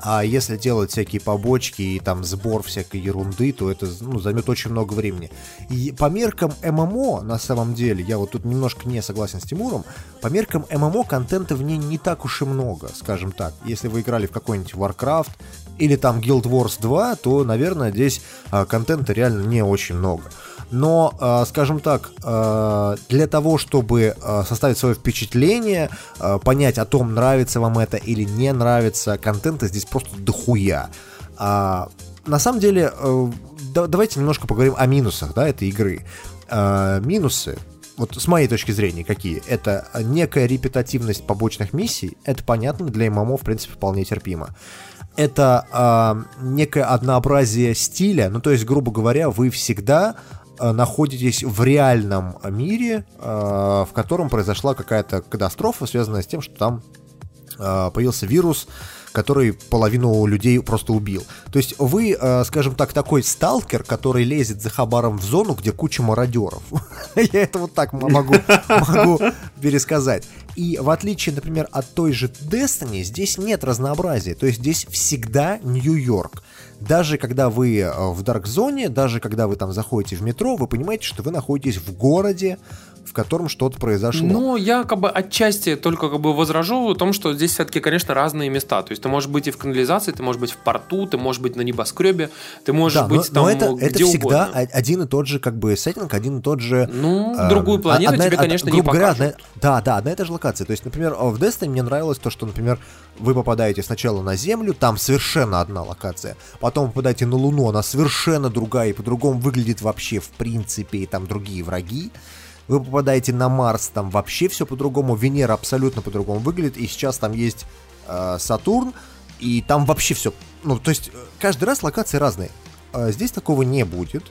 А если делать всякие побочки и там сбор всякой ерунды, то это ну, займет очень много времени. И по меркам ММО, на самом деле, я вот тут немножко не согласен с Тимуром, по меркам ММО контента в ней не так уж и много, скажем так. Если вы играли в какой-нибудь Warcraft или там Guild Wars 2, то, наверное, здесь а, контента реально не очень много. Но, а, скажем так, а, для того, чтобы а, составить свое впечатление, понять о том, нравится вам это или не нравится, контента здесь просто дохуя. А, на самом деле, э, да, давайте немножко поговорим о минусах да, этой игры. Минусы вот с моей точки зрения, какие? Это некая репетативность побочных миссий, это понятно, для ММО, в принципе, вполне терпимо. Это э, некое однообразие стиля, ну, то есть, грубо говоря, вы всегда э, находитесь в реальном мире, э, в котором произошла какая-то катастрофа, связанная с тем, что там э, появился вирус, который половину людей просто убил. То есть вы, э, скажем так, такой сталкер, который лезет за хабаром в зону, где куча мародеров. [laughs] Я это вот так могу пересказать. И в отличие, например, от той же Destiny, здесь нет разнообразия. То есть здесь всегда Нью-Йорк. Даже когда вы э, в Zone, даже когда вы там заходите в метро, вы понимаете, что вы находитесь в городе, в котором что-то произошло. Ну, я как бы отчасти только как бы возражу о том, что здесь все-таки, конечно, разные места. То есть ты можешь быть и в канализации, ты можешь быть в порту, ты можешь быть на небоскребе, ты можешь да, быть но, там но это, где это всегда угодно. один и тот же как бы сеттинг, один и тот же... Ну, э, другую планету одна- тебе, од- конечно, не грубо говоря, покажут. одна- да, да, одна и та же локация. То есть, например, в Destiny мне нравилось то, что, например, вы попадаете сначала на Землю, там совершенно одна локация, потом попадаете на Луну, она совершенно другая и по-другому выглядит вообще в принципе, и там другие враги. Вы попадаете на Марс, там вообще все по-другому, Венера абсолютно по-другому выглядит, и сейчас там есть э, Сатурн, и там вообще все, ну, то есть э, каждый раз локации разные. А здесь такого не будет,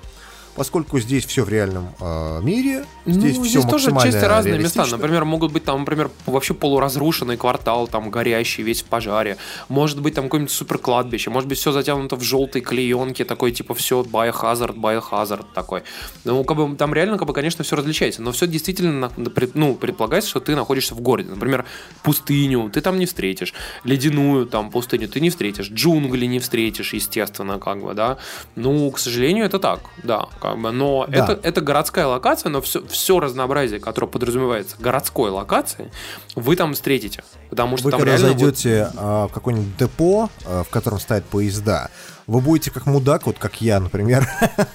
поскольку здесь все в реальном э, мире, здесь ну, все здесь тоже отчасти разные места. Например, могут быть там, например, вообще полуразрушенный квартал, там горящий весь в пожаре. Может быть там какое-нибудь супер кладбище. Может быть все затянуто в желтой клеенке, такой типа все biohazard, biohazard такой. Ну, как бы там реально, как бы, конечно, все различается. Но все действительно, ну, предполагается, что ты находишься в городе. Например, пустыню ты там не встретишь. Ледяную там пустыню ты не встретишь. Джунгли не встретишь, естественно, как бы, да. Ну, к сожалению, это так, да. Как бы, но Да. это, это городская локация, но все, все разнообразие, которое подразумевается городской локацией, вы там встретите. Потому что Вы там когда реально... вот- зайдете а, в какое-нибудь депо, а, в котором стоят поезда, вы будете как мудак, вот как я, например,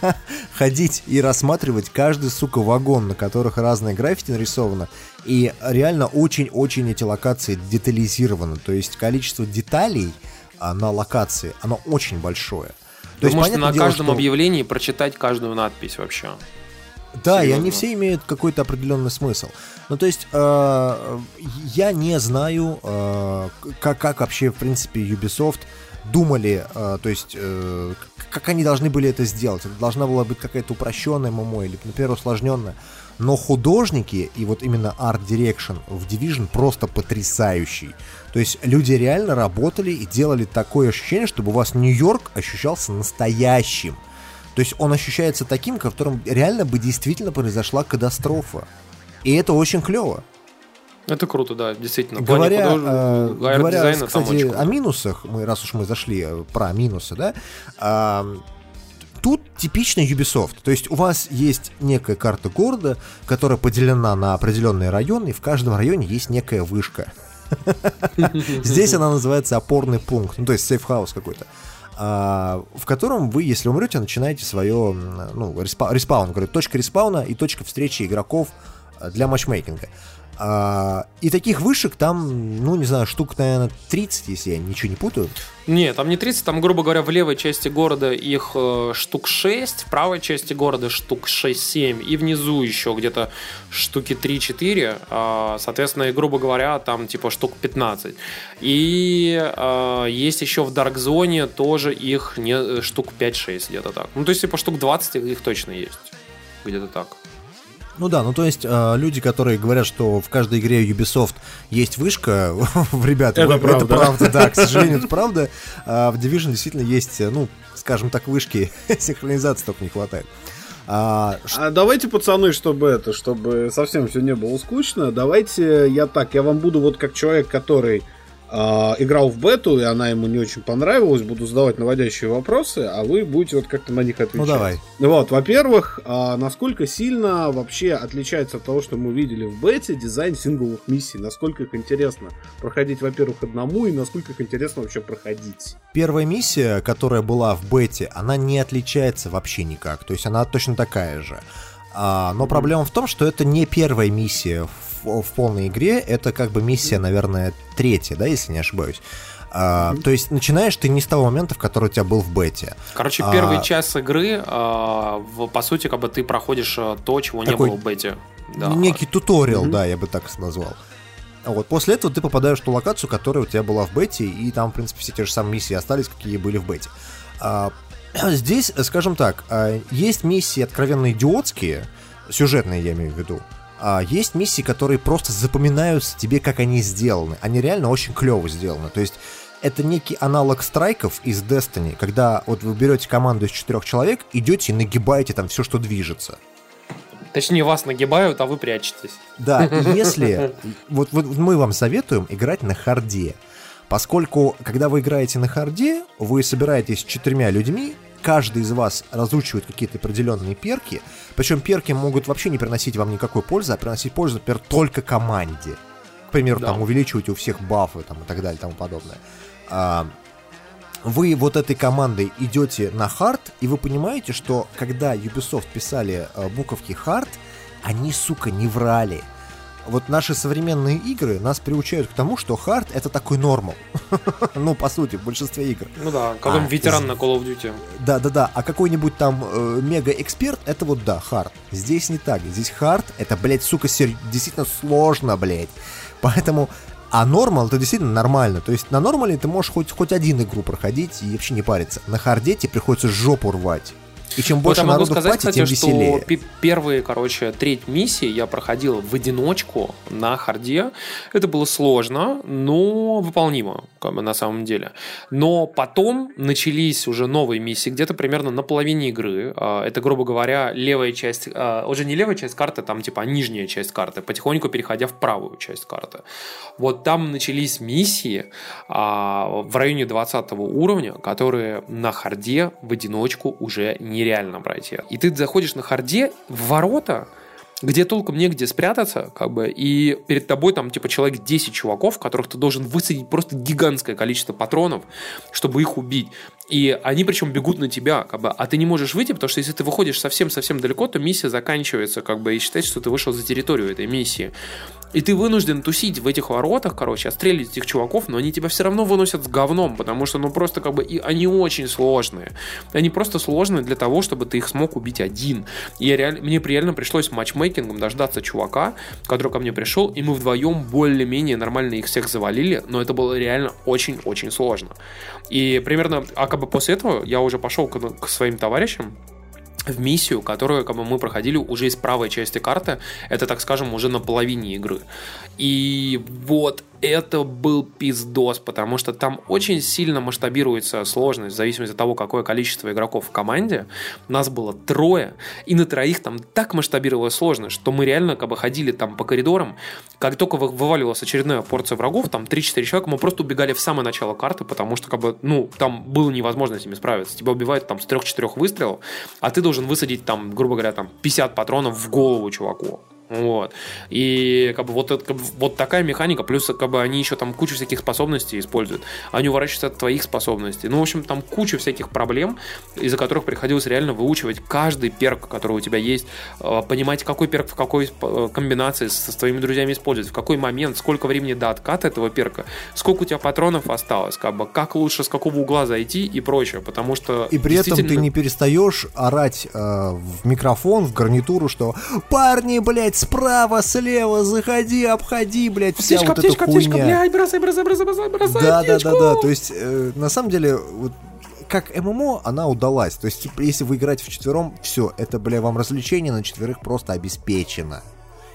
[laughs] ходить и рассматривать каждый, сука, вагон, на которых разные граффити нарисовано. И реально очень-очень эти локации детализированы. То есть количество деталей а, на локации, оно очень большое. То есть, понятное на дело, каждом что- объявлении прочитать каждую надпись вообще. Да, и Серьезно. они все имеют какой-то определенный смысл. Ну, то есть, э, я не знаю, э, как, как вообще, в принципе, Ubisoft думали, э, то есть, э, как они должны были это сделать. Это должна была быть какая-то упрощенная ММО или, например, усложненная. Но художники и вот именно Art Direction в Division просто потрясающий. То есть люди реально работали и делали такое ощущение, чтобы у вас Нью-Йорк ощущался настоящим. То есть он ощущается таким, в котором реально бы действительно произошла катастрофа. И это очень клево. Это круто, да, действительно. Говоря, худож- э, говоря кстати, о минусах, мы, раз уж мы зашли э, про минусы, да, а, тут типичный Ubisoft. То есть у вас есть некая карта города, которая поделена на определенные районы, и в каждом районе есть некая вышка. [laughs] Здесь она называется опорный пункт, ну то есть safe house какой-то. а, в котором вы, если умрете, начинаете свое, ну, respa- respawn, говорю, точка респауна и точка встречи игроков а, для матчмейкинга. А, и таких вышек там, ну, не знаю, штук, наверное, 30, если я ничего не путаю. Нет, там не 30, там, грубо говоря, в левой части города их э, штук 6, в правой части города штук 6-7, и внизу еще где-то штуки 3-4, а, соответственно, и, грубо говоря, там типа штук 15. И а, есть еще в Dark Zone тоже их не, э, штук 5-6, где-то так. Ну, то есть, типа, штук 20 их точно есть. Где-то так. Ну да, ну то есть э, люди, которые говорят, что в каждой игре Ubisoft есть вышка, [laughs] ребята, Это вы- правда. это правда, да, к сожалению, это правда. А в Division действительно есть, э, ну, скажем так, вышки, [laughs] синхронизации только не хватает. А, А давайте, пацаны, чтобы это, чтобы совсем все не было скучно, давайте я так, я вам буду вот как человек, который играл в бету, и она ему не очень понравилась. Буду задавать наводящие вопросы, а вы будете вот как-то на них отвечать. Ну давай. Вот, во-первых, а, насколько сильно вообще отличается от того, что мы видели в бете, дизайн сингловых миссий? Насколько их интересно проходить, во-первых, одному, и насколько их интересно вообще проходить? Первая миссия, которая была в бете, она не отличается вообще никак. То есть она точно такая же. А, но проблема в том, что это не первая миссия в, в полной игре, это как бы миссия, наверное, третья, да, если не ошибаюсь. А, то есть начинаешь ты не с того момента, в который у тебя был в бете. Короче, А- первый час игры, а, в- по сути, как бы ты проходишь а, то, чего Такой не было в бете. Да. Некий туториал, Мгм. да, я бы так назвал. А Вот после этого ты попадаешь в ту локацию, которая у тебя была в бете, и там, в принципе, все те же самые миссии остались, какие были в бете. А, [clears throat] здесь, скажем так, а, есть миссии откровенно идиотские, сюжетные я имею в виду, а есть миссии, которые просто запоминаются тебе, как они сделаны. Они реально очень клево сделаны. То есть это некий аналог страйков из Destiny, когда вот вы берете команду из четырех человек, идете и нагибаете там все, что движется. Точнее, вас нагибают, а вы прячетесь. Да, [laughs] если... Вот, вот мы вам советуем играть на харде. Поскольку, когда вы играете на харде, вы собираетесь с четырьмя людьми, каждый из вас разучивает какие-то определенные перки, причем перки могут вообще не приносить вам никакой пользы, а приносить пользу, например, только команде. К примеру, Да. там увеличивать у всех бафы там, и так далее и тому подобное. А, вы вот этой командой идете на hard, и вы понимаете, что когда Ubisoft писали э, буковки hard, они, сука, не врали. Вот наши современные игры нас приучают к тому, что hard это такой normal. [laughs] ну, по сути, в большинстве игр. Ну да, какой-нибудь А, ветеран из- на Call of Duty. Да-да-да, а какой-нибудь там э, мега-эксперт, это вот да, hard. Здесь не так. Здесь hard, это, блядь, сука, сер- действительно сложно, блядь. Поэтому, а normal, это действительно нормально. То есть на нормале ты можешь хоть, хоть один игру проходить и вообще не париться. На харде тебе приходится жопу рвать. И чем больше могу народу в сказать, party, кстати, тем что веселее. пи- первые, короче, треть миссии я проходил в одиночку на харде. Это было сложно, но выполнимо, как бы на самом деле. Но потом начались уже новые миссии, где-то примерно на половине игры. А, Это, грубо говоря, левая часть, а, уже не левая часть карты, там типа нижняя часть карты, потихоньку переходя в правую часть карты. Вот там начались миссии а, в районе 20 уровня, которые на харде в одиночку уже нереально пройти. И ты заходишь на харде в ворота, где толком негде спрятаться, как бы, и перед тобой там, типа, человек 10 чуваков, которых ты должен высадить просто гигантское количество патронов, чтобы их убить. И они причем бегут на тебя, как бы, а ты не можешь выйти, потому что если ты выходишь совсем-совсем далеко, то миссия заканчивается, как бы, и считается, что ты вышел за территорию этой миссии. И ты вынужден тусить в этих воротах, короче, отстрелить этих чуваков, но они тебя все равно выносят с говном, потому что, ну, просто как бы, и они очень сложные. Они просто сложные для того, чтобы ты их смог убить один. И я реально, мне реально пришлось матчмейкингом дождаться чувака, который ко мне пришел, и мы вдвоем более-менее нормально их всех завалили, но это было реально очень-очень сложно. И примерно, а как бы после этого я уже пошел к, к своим товарищам, в миссию, которую как бы, мы проходили уже из правой части карты. Это, так скажем, уже на половине игры. И вот это был пиздос, потому что там очень сильно масштабируется сложность в зависимости от того, какое количество игроков в команде. Нас было трое, и на троих там так масштабировалась сложность, что мы реально как бы ходили там по коридорам. Как только вы- вываливалась очередная порция врагов, там 3-4 человека, мы просто убегали в самое начало карты, потому что как бы, ну, там было невозможно с ними справиться. Тебя убивают там с 3-4 выстрелов, а ты должен высадить там, грубо говоря, там 50 патронов в голову чуваку. Вот. И как бы вот, это, как бы, вот такая механика, плюс как бы они еще там кучу всяких способностей используют. Они уворачиваются от твоих способностей. Ну, в общем, там куча всяких проблем, из-за которых приходилось реально выучивать каждый перк, который у тебя есть, э, понимать, какой перк в какой э, комбинации с, с твоими друзьями использовать, в какой момент, сколько времени до отката этого перка, сколько у тебя патронов осталось, как бы, как лучше с какого угла зайти и прочее, потому что И при этом ты действительно- не перестаешь орать э, в микрофон, в гарнитуру, что парни, блядь, справа, слева, заходи, обходи, блядь, вся Аптечка, вот эта аптечка, хуйня. блядь, бросай, бросай, бросай, бросай, бросай Да, да, да, да. То есть, э, на самом деле, вот как ММО, она удалась. То есть, типа, если вы играете вчетвером, все, это, бля, вам развлечение на четверых просто обеспечено.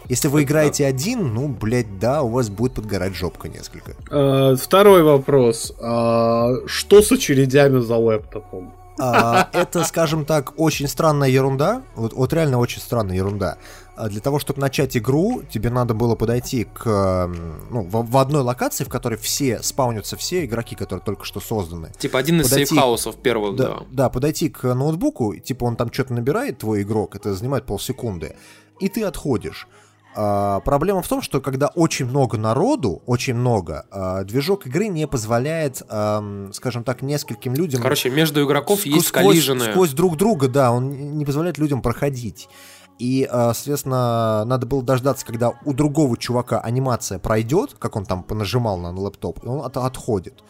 Если вы играете один, ну, блядь, да, у вас будет подгорать жопка несколько. Э, Второй вопрос. А, Что с очередями за лэптопом? А, это, скажем так, очень странная ерунда. Вот, вот реально очень странная ерунда. А Для того, чтобы начать игру, тебе надо было подойти к ну, в, в одной локации, в которой все спаунятся все игроки, которые только что созданы. Типа один из Подойти- сейфхаусов первых, Да, да. да, подойти к ноутбуку, типа он там что-то набирает, твой игрок, это занимает полсекунды, и ты отходишь. А, проблема в том, что когда очень много народу, очень много, а, движок игры не позволяет, ам, скажем так, нескольким людям... Короче, между игроков сквозь- есть коллижены. Сквозь друг друга, да, он не позволяет людям проходить. И, а, соответственно, надо было дождаться, когда у другого чувака анимация пройдет, как он там понажимал на лэптоп, и он от- отходит.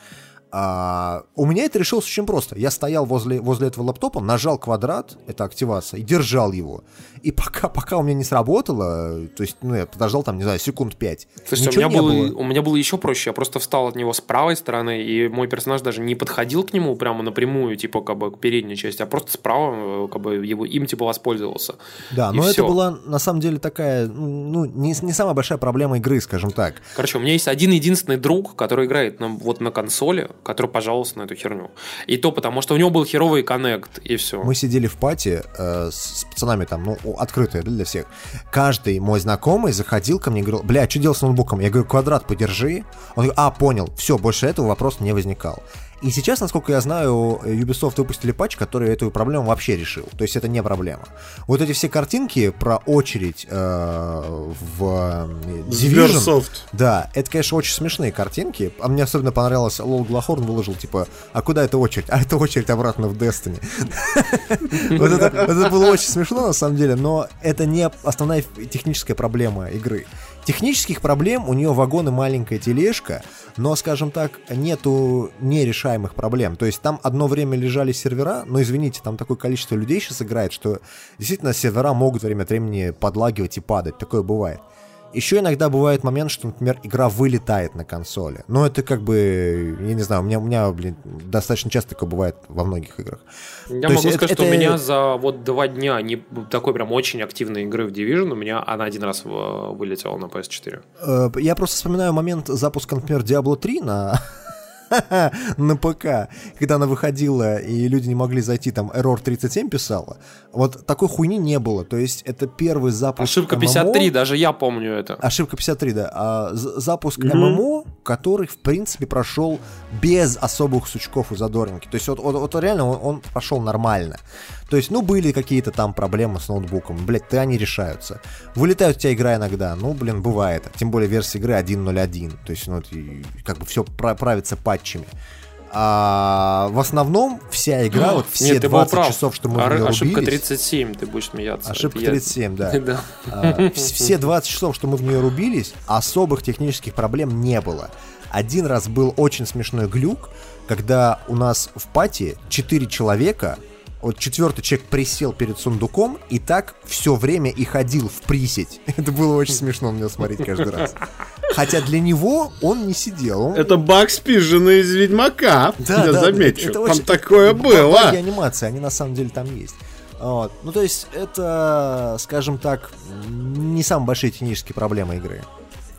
А, у меня это решилось очень просто. Я стоял возле, возле этого лэптопа, нажал квадрат, это активация, и держал его. И пока, пока у меня не сработало, то есть, ну, я подождал там, не знаю, секунд пять. Слушай, у меня, было, было. у меня было еще проще. Я просто встал от него с правой стороны, и мой персонаж даже не подходил к нему прямо напрямую, типа, как бы, к передней части, а просто справа, э, как бы, его, им, типа, воспользовался. Да, и но это всё. была на самом деле такая, ну, не, не самая большая проблема игры, скажем так. Короче, у меня есть один единственный друг, который играет на, вот на консоли, который пожаловался на эту херню. И то потому, что у него был херовый коннект, и все. Мы сидели в пати э, с пацанами там, ну, о- открытые да, для всех. Каждый мой знакомый заходил ко мне и говорил, бля, что делать с ноутбуком? Я говорю, квадрат подержи. Он говорит, а, понял, все, больше этого вопроса не возникал. И сейчас, насколько я знаю, Ubisoft выпустили патч, который эту проблему вообще решил. То есть это не проблема. Вот эти все картинки про очередь э, в э, Division... Сберсофт. Да, это, конечно, очень смешные картинки. А мне особенно понравилось, Лол Глахорн выложил, типа, а куда эта очередь? А это очередь обратно в Destiny. [laughs] Вот это было очень смешно, на самом деле, но это не основная техническая проблема игры. Технических проблем у нее вагон и маленькая тележка, но, скажем так, нету нерешаемых проблем. То есть там одно время лежали сервера, но, извините, там такое количество людей сейчас играет, что действительно сервера могут время от времени подлагивать и падать. Такое бывает. Еще иногда бывает момент, что, например, игра вылетает на консоли. Но это как бы, я не знаю, у меня, у меня блин, достаточно часто такое бывает во многих играх. Я То могу сказать, это- что у это- меня за вот два дня не такой прям очень активной игры в Division, у меня она один раз вылетела на PS4. Э, Я просто вспоминаю момент запуска, например, Diablo 3 на [laughs] [laughs] на ПК, когда она выходила, и люди не могли зайти, там, Error 37 писала. Вот такой хуйни не было. То есть это первый запуск Ошибка MMO. 53, даже я помню это. Ошибка 53, да. А, запуск ММО, который, в принципе, прошел без особых сучков и задоринки. То есть вот, вот- вот реально он, он прошел нормально. То есть, ну, были какие-то там проблемы с ноутбуком. Блять, ты они решаются. Вылетает у тебя игра иногда. Ну, блин, бывает. Тем более версия игры 1.0.1. То есть, ну, как бы все правится патчами. А в основном вся игра, вот все Нет, ты был 20 прав. часов, что мы в Ор- нее Ошибка рубились- 37, ты будешь смеяться. Ошибка Это я- 37, [laughs] да. А, вс- Все 20 часов, что мы в нее рубились, особых технических проблем не было. Один раз был очень смешной глюк, когда у нас в пати 4 человека, вот четвертый человек присел перед сундуком и так все время и ходил в приседь. [laughs] Это было очень смешно мне смотреть каждый раз. Хотя для него он не сидел. он- Это баг спиженный из Ведьмака. Да, я да, замечу. это Там очень- такое было. Баги анимации, они на самом деле там есть. Вот. Ну, то есть, это, скажем так, не самые большие технические проблемы игры.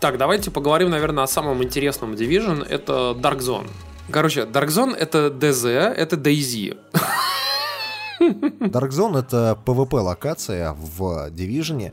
Так, давайте поговорим, наверное, о самом интересном Division. Это Dark Zone. Короче, Dark Zone это DZ, это DayZ. Dark Zone это PvP локация в Division,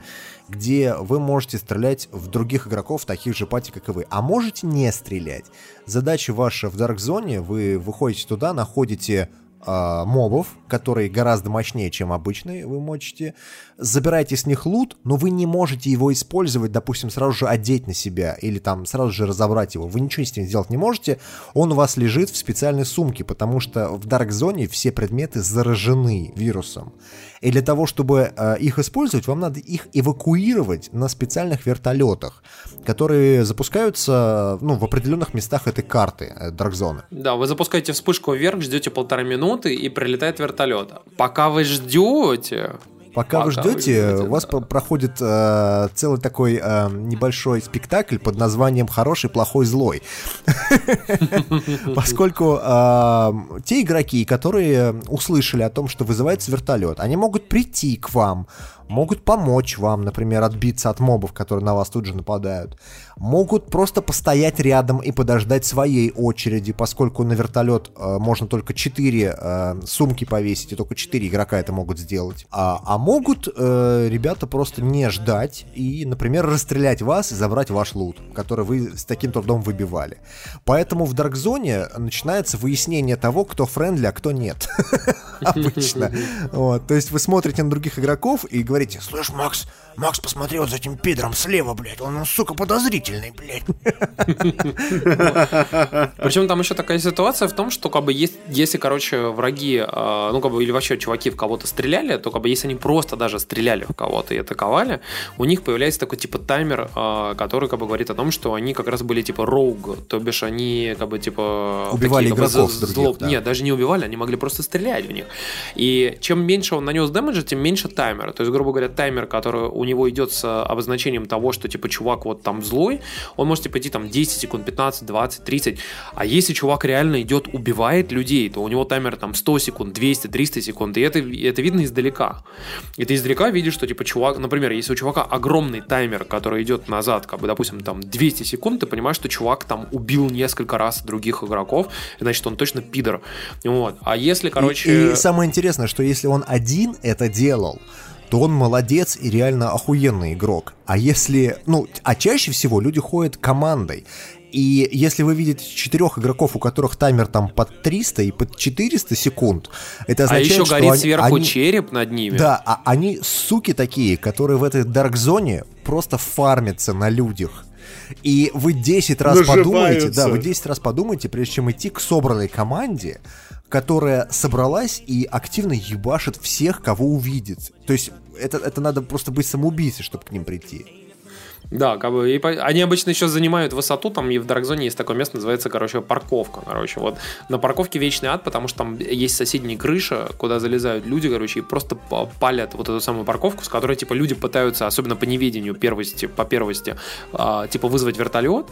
где вы можете стрелять в других игроков, таких же пати, как и вы. А можете не стрелять. Задача ваша в Dark Zone, вы выходите туда, находите э, мобов, которые гораздо мощнее, чем обычные вы мочите, забираете с них лут, но вы не можете его использовать, допустим, сразу же одеть на себя или там сразу же разобрать его. Вы ничего с ним сделать не можете, он у вас лежит в специальной сумке, потому что в Dark Zone все предметы заражены вирусом. И для того, чтобы э, их использовать, вам надо их эвакуировать на специальных вертолетах, которые запускаются ну, в определенных местах этой карты э, Zone. Да, вы запускаете вспышку вверх, ждете полтора минуты и прилетает вертолет. Пока вы ждете, Пока вы Пока вы ждете, ждете, у вас да. про- проходит э, целый такой э, небольшой спектакль под названием «Хороший, плохой, злой». [laughs] Поскольку э, те игроки, которые услышали о том, что вызывается вертолет, они могут прийти к вам могут помочь вам, например, отбиться от мобов, которые на вас тут же нападают, могут просто постоять рядом и подождать своей очереди, поскольку на вертолет э, можно только 4 э, сумки повесить, и только 4 игрока это могут сделать. А, а могут э, ребята просто не ждать и, например, расстрелять вас и забрать ваш лут, который вы с таким трудом выбивали. Поэтому в Даркзоне начинается выяснение того, кто friendly, а кто нет. [laughs] Обычно. То есть вы смотрите на других игроков и говорите, слышь, Макс, Макс, посмотри вот за этим пидором слева, блядь, он, сука, подозрительный, блядь. Причем там еще такая ситуация в том, что как бы есть, если, короче, враги, э, ну как бы или вообще чуваки в кого-то стреляли, то как бы если они просто даже стреляли в кого-то и атаковали, у них появляется такой типа таймер, э, который как бы говорит о том, что они как раз были типа rogue, то бишь они как бы типа убивали такие, игроков как бы, других, да. Нет, даже не убивали, они могли просто стрелять в них. И чем меньше он нанес дэмэджа, тем меньше таймер. То есть, грубо говоря, таймер, который у него идет с обозначением того, что типа чувак вот там злой, он может типа идти там 10 секунд, 15, 20, 30. А если чувак реально идет, убивает людей, то у него таймер там 100 секунд, 200, 300 секунд. И это, это видно издалека. И ты издалека видишь, что типа чувак, например, если у чувака огромный таймер, который идет назад, как бы, допустим, там 200 секунд, ты понимаешь, что чувак там убил несколько раз других игроков, значит, он точно пидор. Вот. А если, короче... И, и самое интересное, что если он один это делал, то он молодец и реально охуенный игрок. А если, ну, а чаще всего люди ходят командой. И если вы видите четырех игроков, у которых таймер там под 300 и под 400 секунд, это а означает, еще что горит они, сверху они- череп над ними. Да, а они суки такие, которые в этой дарк-зоне просто фармятся на людях. И вы 10 раз подумаете, да, вы 10 раз подумаете, прежде чем идти к собранной команде, которая собралась и активно ебашит всех, кого увидит. То есть это, это надо просто быть самоубийцей, чтобы к ним прийти. Да, как бы, и по- они обычно еще занимают высоту, там и в Даркзоне есть такое место, называется, короче, парковка, короче, вот. На парковке вечный ад, потому что там есть соседняя крыша, куда залезают люди, короче, и просто па- палят вот эту самую парковку, с которой, типа, люди пытаются, особенно по неведению первости, по первости, а, типа, вызвать вертолет.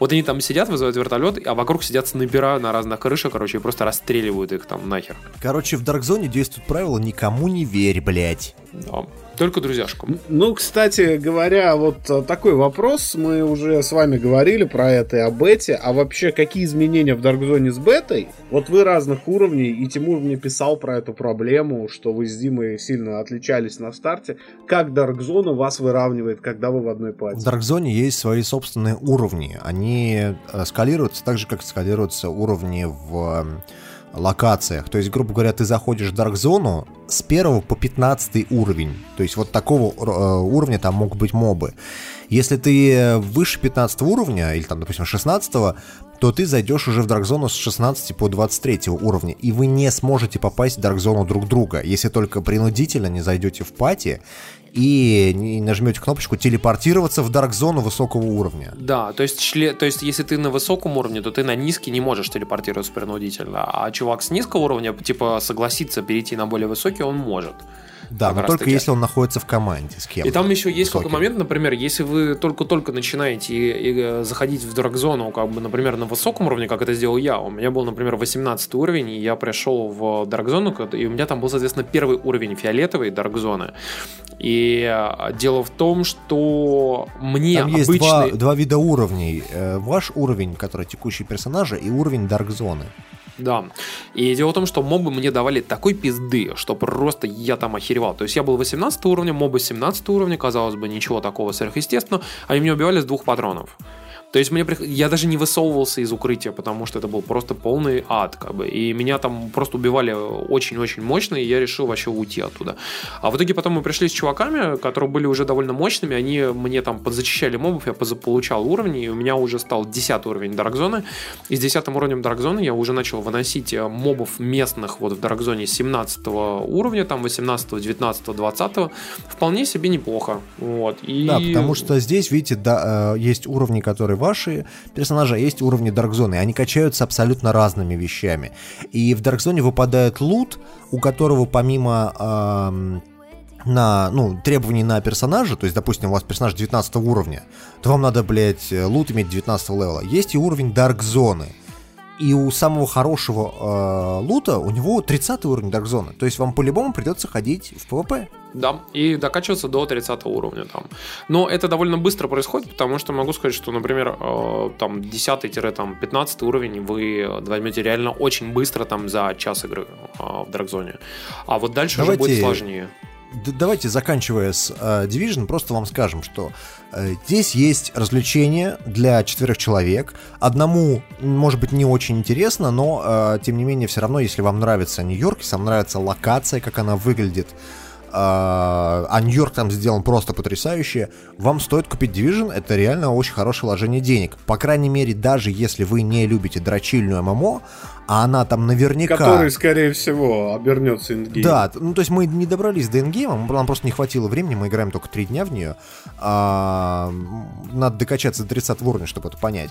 Вот они там сидят, вызывают вертолет, а вокруг сидят снайпера на разных крышах, короче, и просто расстреливают их там нахер. Короче, в дарк-зоне действует правило «никому не верь, блядь». Да. Только друзьяшкам. Ну, кстати говоря, вот э, такой вопрос. Мы уже с вами говорили про это и о бете. А вообще, какие изменения в Даркзоне с бетой? Вот вы разных уровней, и Тимур мне писал про эту проблему, что вы с Димой сильно отличались на старте. Как Даркзона вас выравнивает, когда вы в одной В пати? Даркзоне есть свои собственные уровни. Они э, скалируются так же, как скалируются уровни в локациях. То есть, грубо говоря, ты заходишь в Даркзону с 1 по 15 уровень. То есть вот такого э, уровня там могут быть мобы. Если ты выше 15 уровня, или там, допустим, 16 то ты зайдешь уже в Даркзону с 16 по 23 уровня, и вы не сможете попасть в Даркзону друг друга, если только принудительно не зайдете в пати и не нажмете кнопочку телепортироваться в Даркзону высокого уровня. Да, то есть, чле- то есть, если ты на высоком уровне, то ты на низкий не можешь телепортироваться принудительно. А чувак с низкого уровня, типа, согласиться перейти на более высокий, он может. Да, но только таки. если он находится в команде с кем И там еще есть Высоким. такой момент, например, если вы только-только начинаете и- и, э, заходить в драгзону, как бы, например, на высоком уровне, как это сделал я. У меня был, например, 18 уровень, и я пришел в даркзону, и у меня там был, соответственно, первый уровень фиолетовой даркзоны. И э, дело в том, что мне Там есть обычный... два, два вида уровней. Э, Ваш уровень, который текущий персонажа, и уровень Даркзоны. Да. И дело в том, что мобы мне давали такой пизды, что просто я там охеревал. То есть я был 18 уровня, мобы 17 уровня, казалось бы, ничего такого сверхъестественного, они меня убивали с двух патронов. То есть мне я даже не высовывался из укрытия, потому что это был просто полный ад, как бы. И меня там просто убивали очень-очень мощно, и я решил вообще уйти оттуда. А в итоге потом мы пришли с чуваками, которые были уже довольно мощными, они мне там подзачищали мобов, я получал уровни, и у меня уже стал 10 уровень Даркзоны. И с 10 уровнем Даркзоны я уже начал выносить э, мобов местных вот в Даркзоне 17 уровня, там 18, 19, 20. Вполне себе неплохо. Вот. И... Да, потому что здесь, видите, да, э, есть уровни, которые ваши персонажи, а есть уровни Даркзоны. и Они качаются абсолютно разными вещами. И в Даркзоне выпадает лут, у которого помимо эм, на, ну, требований на персонажа, то есть, допустим, у вас персонаж 19 уровня, то вам надо, блядь, лут иметь 19 левела. Есть и уровень Даркзоны. И у самого хорошего э, лута у него 30 уровень Zone. То есть вам по-любому придется ходить в PvP. Да, и докачиваться до 30 уровня там. Но это довольно быстро происходит, потому что могу сказать, что, например, э, там 10-15 уровень вы возьмете реально очень быстро там за час игры э, в Драгзоне. А вот дальше Давайте... уже будет сложнее давайте, заканчивая с э, Division, просто вам скажем, что э, здесь есть развлечение для четверых человек. Одному, может быть, не очень интересно, но, э, тем не менее, все равно, если вам нравится Нью-Йорк, если вам нравится локация, как она выглядит, а Нью-Йорк там сделан просто потрясающе, вам стоит купить Division, это реально очень хорошее вложение денег. По крайней мере, даже если вы не любите дрочильную ММО, а она там наверняка... Который, скорее всего, обернется endgame. Да, ну то есть мы не добрались до эндгейма, нам просто не хватило времени, мы играем только три дня в нее. А, надо докачаться до 30 уровня, чтобы это понять.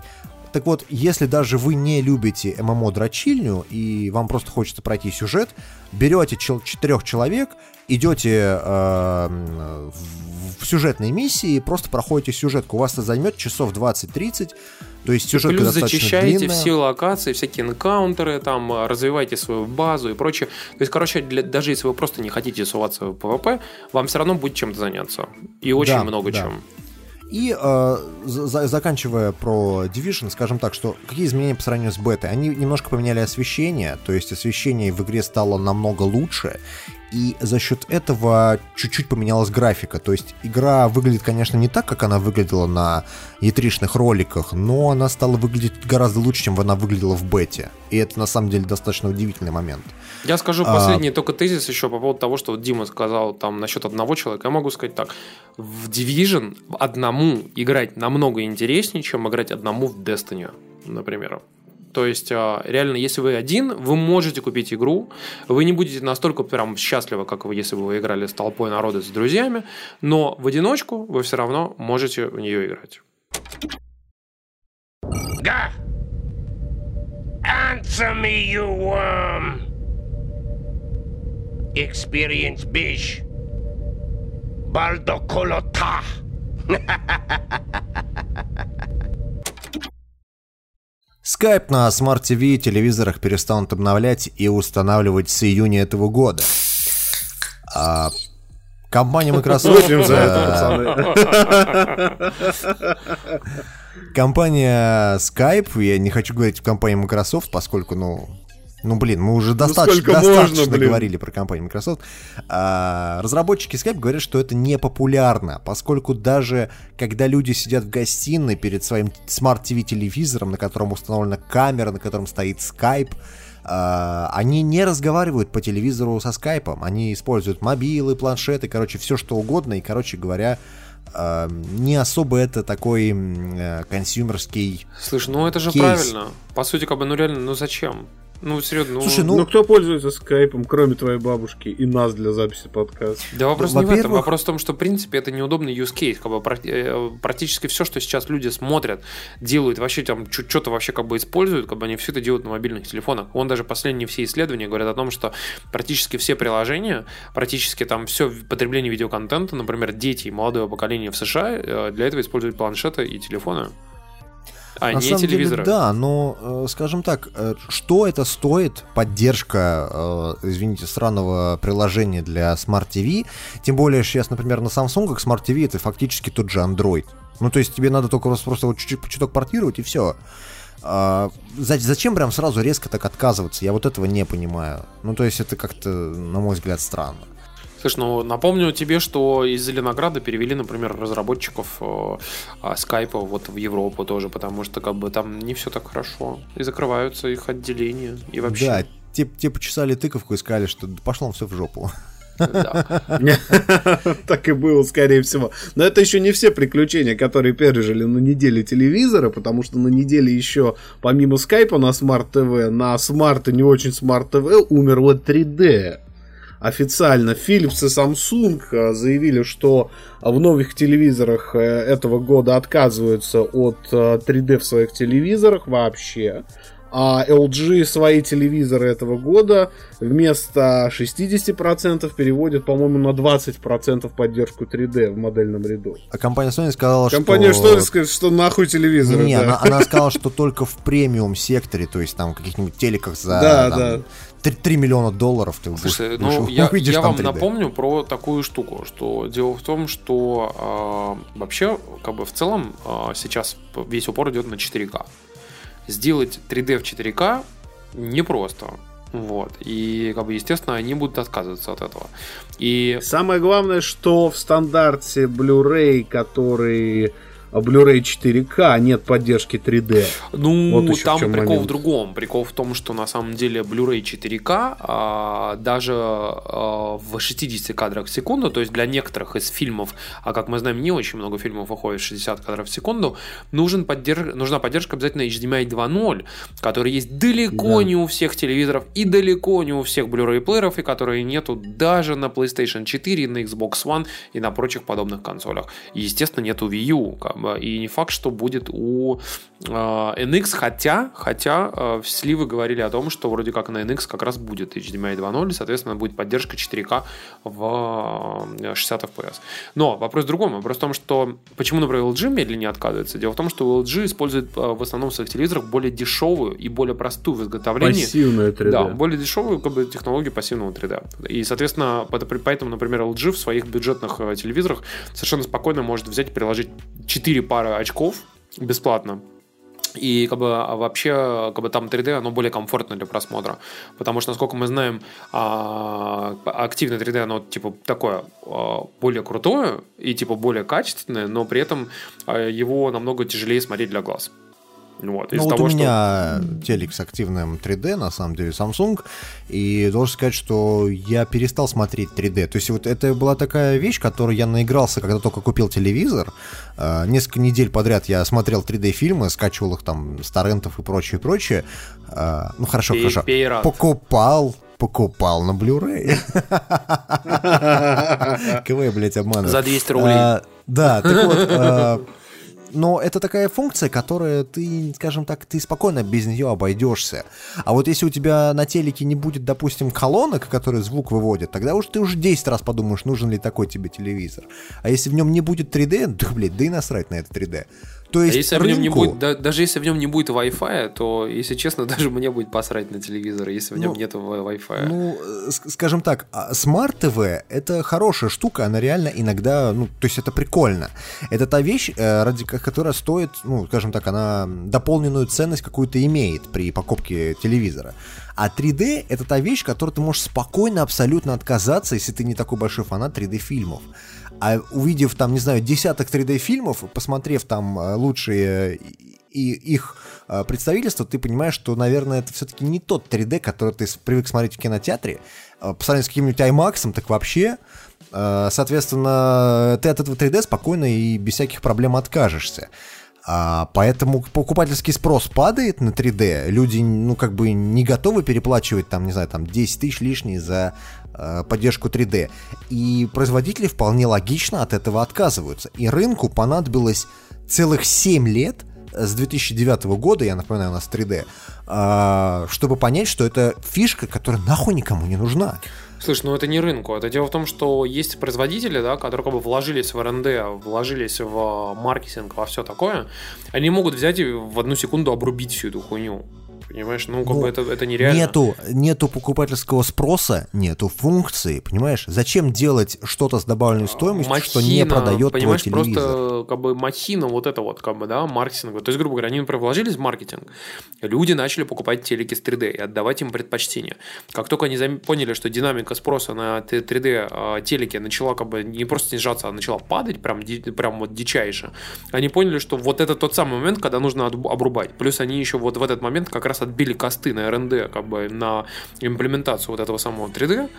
Так вот, если даже вы не любите ММО-дрочильню, и вам просто хочется пройти сюжет, берете четырех человек, идете э, в, сюжетной миссии, просто проходите сюжетку. У вас это займет часов 20-30, то есть сюжетка Плюс достаточно зачищаете длинная. все локации, всякие энкаунтеры, там, развиваете свою базу и прочее. То есть, короче, для, даже если вы просто не хотите суваться в PvP, вам все равно будет чем-то заняться. И очень да, много да. чем. И э, за, заканчивая про Division, скажем так, что какие изменения по сравнению с бетой? Они немножко поменяли освещение, то есть освещение в игре стало намного лучше, и за счет этого чуть-чуть поменялась графика. То есть игра выглядит, конечно, не так, как она выглядела на e роликах, но она стала выглядеть гораздо лучше, чем она выглядела в бете. И это на самом деле достаточно удивительный момент. Я скажу а, последний а... только тезис еще по поводу того, что вот Дима сказал там насчет одного человека. Я могу сказать так. В Division одному играть намного интереснее, чем играть одному в Destiny, например. То есть, а, реально, если вы один, вы можете купить игру, вы не будете настолько прям счастливы, как вы, если бы вы играли с толпой народа, с друзьями, но в одиночку вы все равно можете в нее играть. Ga! Answer me, you worm! Experience bish! Baldo Colota! [laughs] Skype на Smart TV и телевизорах перестанут обновлять и устанавливать с июня этого года. А компания Microsoft... Компания Skype, я не хочу говорить в компании Microsoft, поскольку, ну, ну, блин, мы уже ну, достаточно, достаточно можно, говорили про компанию Microsoft. А, разработчики Skype говорят, что это не популярно, поскольку даже когда люди сидят в гостиной перед своим Smart TV телевизором, на котором установлена камера, на котором стоит Skype, Uh, они не разговаривают по телевизору со скайпом, они используют мобилы, планшеты, короче, все что угодно, и, короче говоря, uh, не особо это такой uh, консюмерский Слушай, ну это же кейс. правильно. По сути, как бы, ну реально, ну зачем? Ну, серьезно, ну... Слушай, ну... ну кто пользуется скайпом, кроме твоей бабушки и нас для записи подкаста? Да вопрос не в этом, вопрос в том, что, в принципе, это неудобный use case. Как бы, э, практически все, что сейчас люди смотрят, делают, вообще там что-то вообще как бы используют, как бы они все это делают на мобильных телефонах. Вон даже последние все исследования говорят о том, что практически все приложения, практически там все потребление видеоконтента, например, дети и молодое поколение в США э, для этого используют планшеты и телефоны. А, На не самом телевизора. Деле, да, но, э, скажем так, э, что это стоит, поддержка, э, извините, странного приложения для Smart TV, тем более сейчас, например, на Samsung Smart TV это фактически тот же Android. Ну, то есть тебе надо только просто вот чуть-чуть чуток портировать и все. А, зачем прям сразу резко так отказываться? Я вот этого не понимаю. Ну, то есть это как-то, на мой взгляд, странно. Слышь, ну напомню тебе, что из Зеленограда перевели, например, разработчиков э, скайпа вот в Европу тоже, потому что как бы там не все так хорошо. И закрываются их отделения. И вообще. Да, те, те почесали тыковку и сказали, что пошло все в жопу. [laughs] Так и было, скорее всего. Но это еще не все приключения, которые пережили на неделе телевизора, потому что на неделе еще, помимо скайпа на Smart TV, на смарт и не очень Smart TV умерло 3D официально Philips и Samsung э, заявили, что в новых телевизорах э, этого года отказываются от 3D э, в своих телевизорах вообще. А LG свои телевизоры этого года вместо 60% переводит, по-моему, на 20% поддержку 3D в модельном ряду. А компания Sony сказала, Компания что... Sony сказала, что нахуй телевизор. Не, да. она, она [laughs] сказала, что только в премиум секторе, то есть там каких-нибудь телеках за Да, там, да. 3, 3 миллиона долларов ты Слушай, будешь- ну будешь- [laughs] я, увидишь я там вам 3D. напомню про такую штуку, что дело в том, что э, вообще, как бы в целом, э, сейчас весь упор идет на 4К. Сделать 3D в 4К непросто. Вот. И, как бы, естественно, они будут отказываться от этого. И Самое главное, что в стандарте Blu-ray, который Blu-ray 4K, нет поддержки 3D. Ну, Вот в там чем прикол момент. в другом. Прикол в том, что на самом деле Blu-ray 4K а, даже а, в 60 кадрах в секунду, то есть для некоторых из фильмов, а как мы знаем, не очень много фильмов выходит в 60 кадров в секунду, нужен поддерж... нужна поддержка обязательно HDMI 2.0, который есть далеко Да. не у всех телевизоров и далеко не у всех Blu-ray плееров, и которые нету даже на PlayStation 4, на Xbox One и на прочих подобных консолях. И, естественно, нету Wii U, и не факт, что будет у э, NX, хотя, хотя э, сливы говорили о том, что вроде как на NX как раз будет HDMI 2.0, и, соответственно, будет поддержка 4К в э, 60 FPS. Но вопрос в другом. Вопрос в том, что почему, например, LG медленнее отказывается. Дело в том, что LG использует э, в основном в своих телевизорах более дешевую и более простую в изготовлении Пассивная 3D. да, более дешевую как бы, технологию пассивного 3D. И, соответственно, по- поэтому, например, LG в своих бюджетных э, телевизорах совершенно спокойно может взять и приложить 4 пары очков бесплатно. И как бы а вообще как бы там 3D оно более комфортно для просмотра, потому что насколько мы знаем, а, активное 3D оно типа такое а, более крутое и типа более качественное, но при этом его намного тяжелее смотреть для глаз. Вот, Ну вот того, у что- меня телек с активным 3D, на самом деле, Samsung, и должен сказать, что я перестал смотреть 3D. То есть вот это была такая вещь, которую я наигрался, когда только купил телевизор. Э, Несколько недель подряд я смотрел 3D-фильмы, скачивал их там с торрентов и прочее, прочее. Э, Ну хорошо, Пей- хорошо. пей рад. Покупал, покупал на Blu-ray. [laughs] Кого я, блядь, обманываю? За 200 рублей. А, Да, так вот, а, но это такая функция, которая ты, скажем так, ты спокойно без нее обойдешься. А вот если у тебя на телеке не будет, допустим, колонок, которые звук выводят, тогда уж ты уже 10 раз подумаешь, нужен ли такой тебе телевизор. А если в нем не будет 3D, да, блядь, да и насрать на это 3D. То А есть если в нем не рынку- будет, да- даже если в нем не будет Wi-Fi, то, если честно, [laughs] даже мне будет посрать на телевизор, если в нем Ну, нет Wi-Fi. Ну, э, скажем так, а, смарт-ТВ — это хорошая штука, она реально иногда, ну, то есть это прикольно. Это та вещь, э, ради ко- которой стоит, ну, скажем так, она дополненную ценность какую-то имеет при покупке телевизора. А 3D — это та вещь, которой ты можешь спокойно абсолютно отказаться, если ты не такой большой фанат 3D-фильмов. А увидев там, не знаю, десяток 3D-фильмов, посмотрев там э, лучшие и их э, представительства, ты понимаешь, что, наверное, это все-таки не тот 3D, который ты привык смотреть в кинотеатре. Э, По сравнению с каким-нибудь IMAX, так вообще. Соответственно, ты от этого 3D спокойно и без всяких проблем откажешься. А, поэтому покупательский спрос падает на 3D. Люди, ну, как бы не готовы переплачивать, там, не знаю, там 10 тысяч лишние за э, поддержку 3D. И производители вполне логично от этого отказываются. И рынку понадобилось целых 7 лет с 2009 года, я напоминаю, у нас 3D, а, чтобы понять, что это фишка, которая нахуй никому не нужна. Слушай, ну это не рынку. Это дело в том, что есть производители, да, которые как бы вложились в РНД, вложились в маркетинг, во все такое. Они могут взять и в одну секунду обрубить всю эту хуйню. Понимаешь? Ну, как Ну, бы это, это нереально. Нету, нету покупательского спроса, нету функции, понимаешь? Зачем делать что-то с добавленной стоимостью, что не Махина, продает твой понимаешь, телевизор? просто как бы махина вот это вот, как бы, да, маркетинг. То есть, грубо говоря, они, например, вложились в маркетинг, люди начали покупать телеки с 3D и отдавать им предпочтение. Как только они поняли, что динамика спроса на т- 3D а, телеки начала как бы не просто снижаться, а начала падать прям, прям вот дичайше, они поняли, что вот это тот самый момент, когда нужно обрубать. Плюс они еще вот в этот момент как раз отбили косты на РНД, как бы на имплементацию вот этого самого 3D.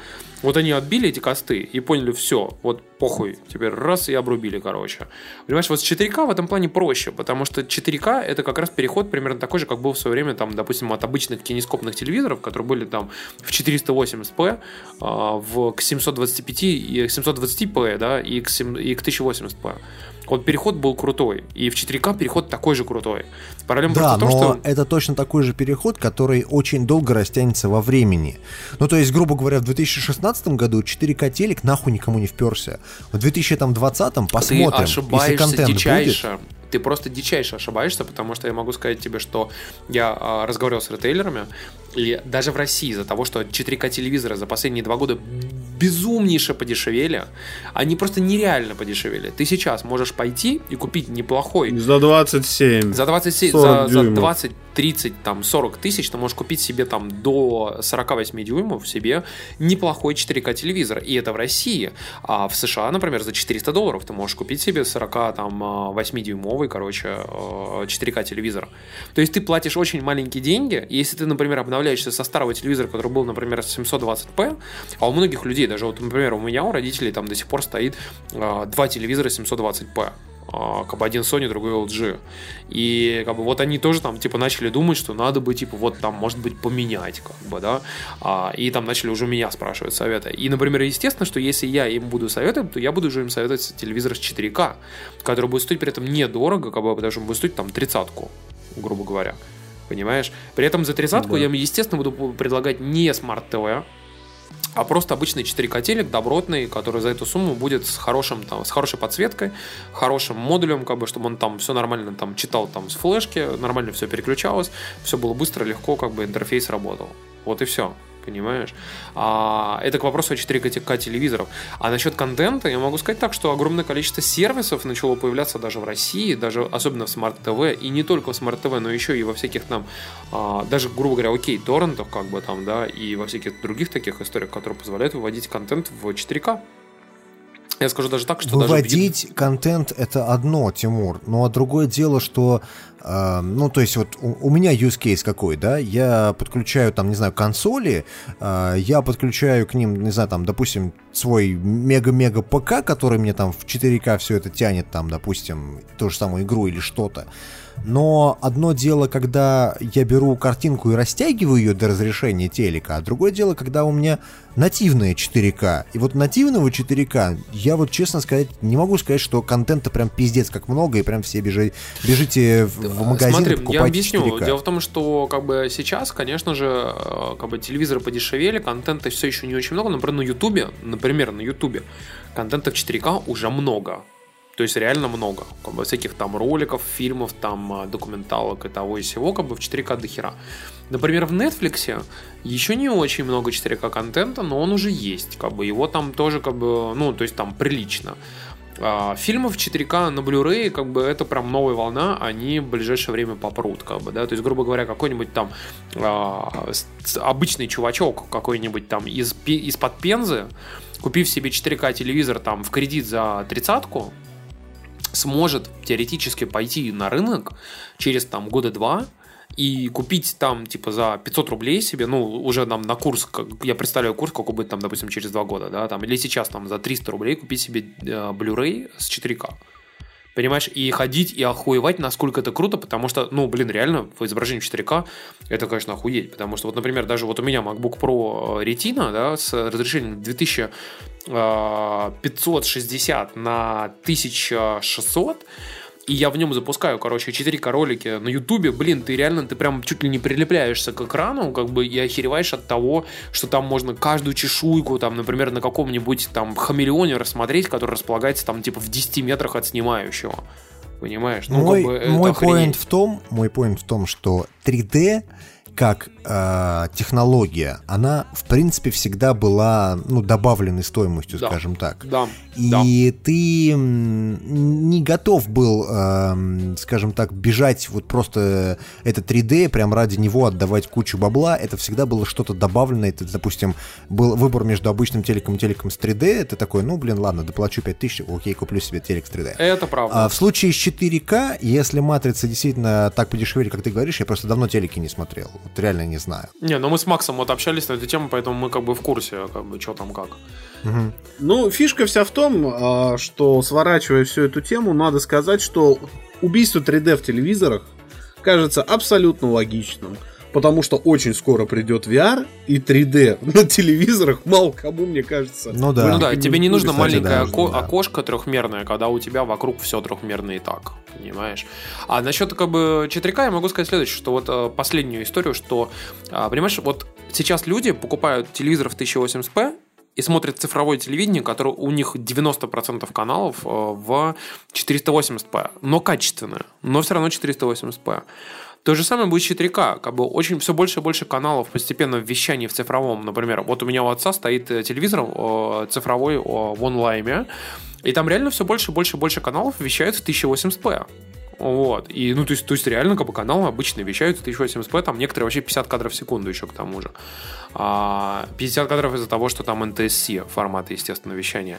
Вот они отбили эти косты и поняли, все, вот похуй, теперь раз и обрубили, короче. Понимаешь, вот с 4К в этом плане проще, потому что 4К это как раз переход примерно такой же, как был в свое время, там, допустим, от обычных кинескопных телевизоров, которые были там в 480p, а, в, к 725 и к 720p, да, и к, 7 и к 1080p. Вот переход был крутой, и в 4К переход такой же крутой. Проблема да, но что... это точно такой же переход, который очень долго растянется во времени. Ну, то есть, грубо говоря, в 2016 году 4К телек нахуй никому не вперся. В 2020 посмотрим, Ты ошибаешься если контент дичайше. будет ты просто дичайше ошибаешься, потому что я могу сказать тебе, что я а, разговаривал с ритейлерами, и даже в России из-за того, что 4К телевизоры за последние два года безумнейше подешевели, они просто нереально подешевели. Ты сейчас можешь пойти и купить неплохой... За 27. За 27, за, за 20 30, там, 40 тысяч, ты можешь купить себе там до 48 дюймов себе неплохой 4К телевизор. И это в России. А в США, например, за 400 долларов ты можешь купить себе 40, там, 8-дюймовый, короче, 4К э, телевизор. То есть ты платишь очень маленькие деньги. И если ты, например, обновляешься со старого телевизора, который был, например, 720p, а у многих людей, даже вот, например, у меня, у родителей там до сих пор стоит э, два телевизора 720p. А, как бы один Sony, другой LG. И как бы вот они тоже там типа начали думать, что надо бы типа вот там может быть поменять, как бы, да. А, и там начали уже меня спрашивать советы. И, например, естественно, что если я им буду советовать, то я буду уже им советовать телевизор с 4К, который будет стоить при этом недорого, как бы, потому что он будет стоить там тридцатку, грубо говоря. Понимаешь? При этом за тридцатку да. я им, естественно, буду предлагать не смарт-ТВ, а просто обычный 4К телек, добротный, который за эту сумму будет с, хорошим, там, с хорошей подсветкой, хорошим модулем, как бы, чтобы он там все нормально там читал там с флешки, нормально все переключалось, все было быстро, легко, как бы интерфейс работал. Вот и все понимаешь? А, это к вопросу о 4К телевизоров. А насчет контента я могу сказать так, что огромное количество сервисов начало появляться даже в России, даже особенно в Smart TV, и не только в Smart TV, но еще и во всяких там, а, даже, грубо говоря, окей, торрентов, как бы там, да, и во всяких других таких историях, которые позволяют выводить контент в 4К. Я скажу даже так, что Выводить даже... контент это одно, Тимур, ну а другое дело, что э, ну то есть вот у, у меня use case какой, да, я подключаю там, не знаю, консоли, э, я подключаю к ним, не знаю, там, допустим, свой мега-мега ПК, который мне там в 4К все это тянет, там, допустим, ту же самую игру или что-то. Но одно дело, когда я беру картинку и растягиваю ее до разрешения телека, а другое дело, когда у меня нативная 4К. И вот нативного 4К, я вот честно сказать, не могу сказать, что контента прям пиздец как много, и прям все бежи, бежите в, в магазин Смотри, я объясню. 4К. Дело в том, что как бы сейчас, конечно же, э, как бы телевизоры подешевели, контента все еще не очень много. Например, на Ютубе, например, на Ютубе контента в 4К уже много. То есть реально много. Как бы всяких там роликов, фильмов, там а, документалок и того и всего, как бы в 4К до хера. Например, в Netflix еще не очень много 4К контента, но он уже есть. Как бы его там тоже как бы, ну, то есть там прилично. А, фильмов 4К на Blu-ray, как бы это прям новая волна, они в ближайшее время попрут, как бы, да, то есть, грубо говоря, какой-нибудь там а, обычный чувачок какой-нибудь там из, из-под Пензы, купив себе 4К телевизор там в кредит за тридцатку, сможет теоретически пойти на рынок через там года два и купить там типа за 500 рублей себе, ну, уже нам на курс, как, я представляю курс, какой будет там, допустим, через два года, да, там, или сейчас там за 300 рублей купить себе э, Blu-ray с 4К. Понимаешь, и ходить и охуевать, насколько это круто, потому что, ну, блин, реально, в изображении 4К это, конечно, охуеть. Потому что, вот, например, даже вот у меня MacBook Pro э, Retina, да, с разрешением 2000 Э, 560 на 1600, и я в нем запускаю, короче, 4 королики на Ютубе, блин, ты реально, ты прям чуть ли не прилепляешься к экрану, как бы и охереваешь от того, что там можно каждую чешуйку, там, например, на каком-нибудь там хамелеоне рассмотреть, который располагается там типа в 10 метрах от снимающего. Понимаешь? Ну, мой, как бы, мой поинт в том, мой поинт в том, что 3D как э, технология, она в принципе всегда была ну, добавленной стоимостью, да. скажем так. Да. И да. ты не готов был, э, скажем так, бежать вот просто это 3D, прям ради него отдавать кучу бабла. Это всегда было что-то добавленное. Это, допустим, был выбор между обычным телеком и телеком с 3D. Это такой, ну, блин, ладно, доплачу 5000, окей, куплю себе телек с 3D. Это правда. А в случае с 4К, если матрица действительно так подешевели, как ты говоришь, я просто давно телеки не смотрел вот реально не знаю. Не, ну мы с Максом вот общались на эту тему, поэтому мы как бы в курсе, как бы, что там как. Угу. Ну, фишка вся в том, а, что сворачивая всю эту тему, надо сказать, что убийство 3D в телевизорах кажется абсолютно логичным. Потому что очень скоро придет VR и 3D на телевизорах. Мало кому, мне кажется. Ну да. Ну да, тебе не нужно Кстати, маленькое да, око- да. окошко трехмерное, когда у тебя вокруг все трехмерное и так, понимаешь? А насчет как бы 4К я могу сказать следующее, что вот э, последнюю историю, что, а, понимаешь, вот сейчас люди покупают телевизор в 1080p и смотрят цифровое телевидение, которое у них 90% каналов э, в 480p, но качественное, но все равно 480p. То же самое будет с 4К. Как бы очень все больше и больше каналов постепенно в вещании в цифровом. Например, вот у меня у отца стоит э, телевизор э, цифровой в онлайне, и там реально все больше и больше и больше каналов вещают в 1080p. Вот. И, ну, то есть, то есть, реально, как бы, каналы обычно вещают в 1080p, там некоторые вообще 50 кадров в секунду еще к тому же. А, 50 кадров из-за того, что там NTSC форматы, естественно, вещания.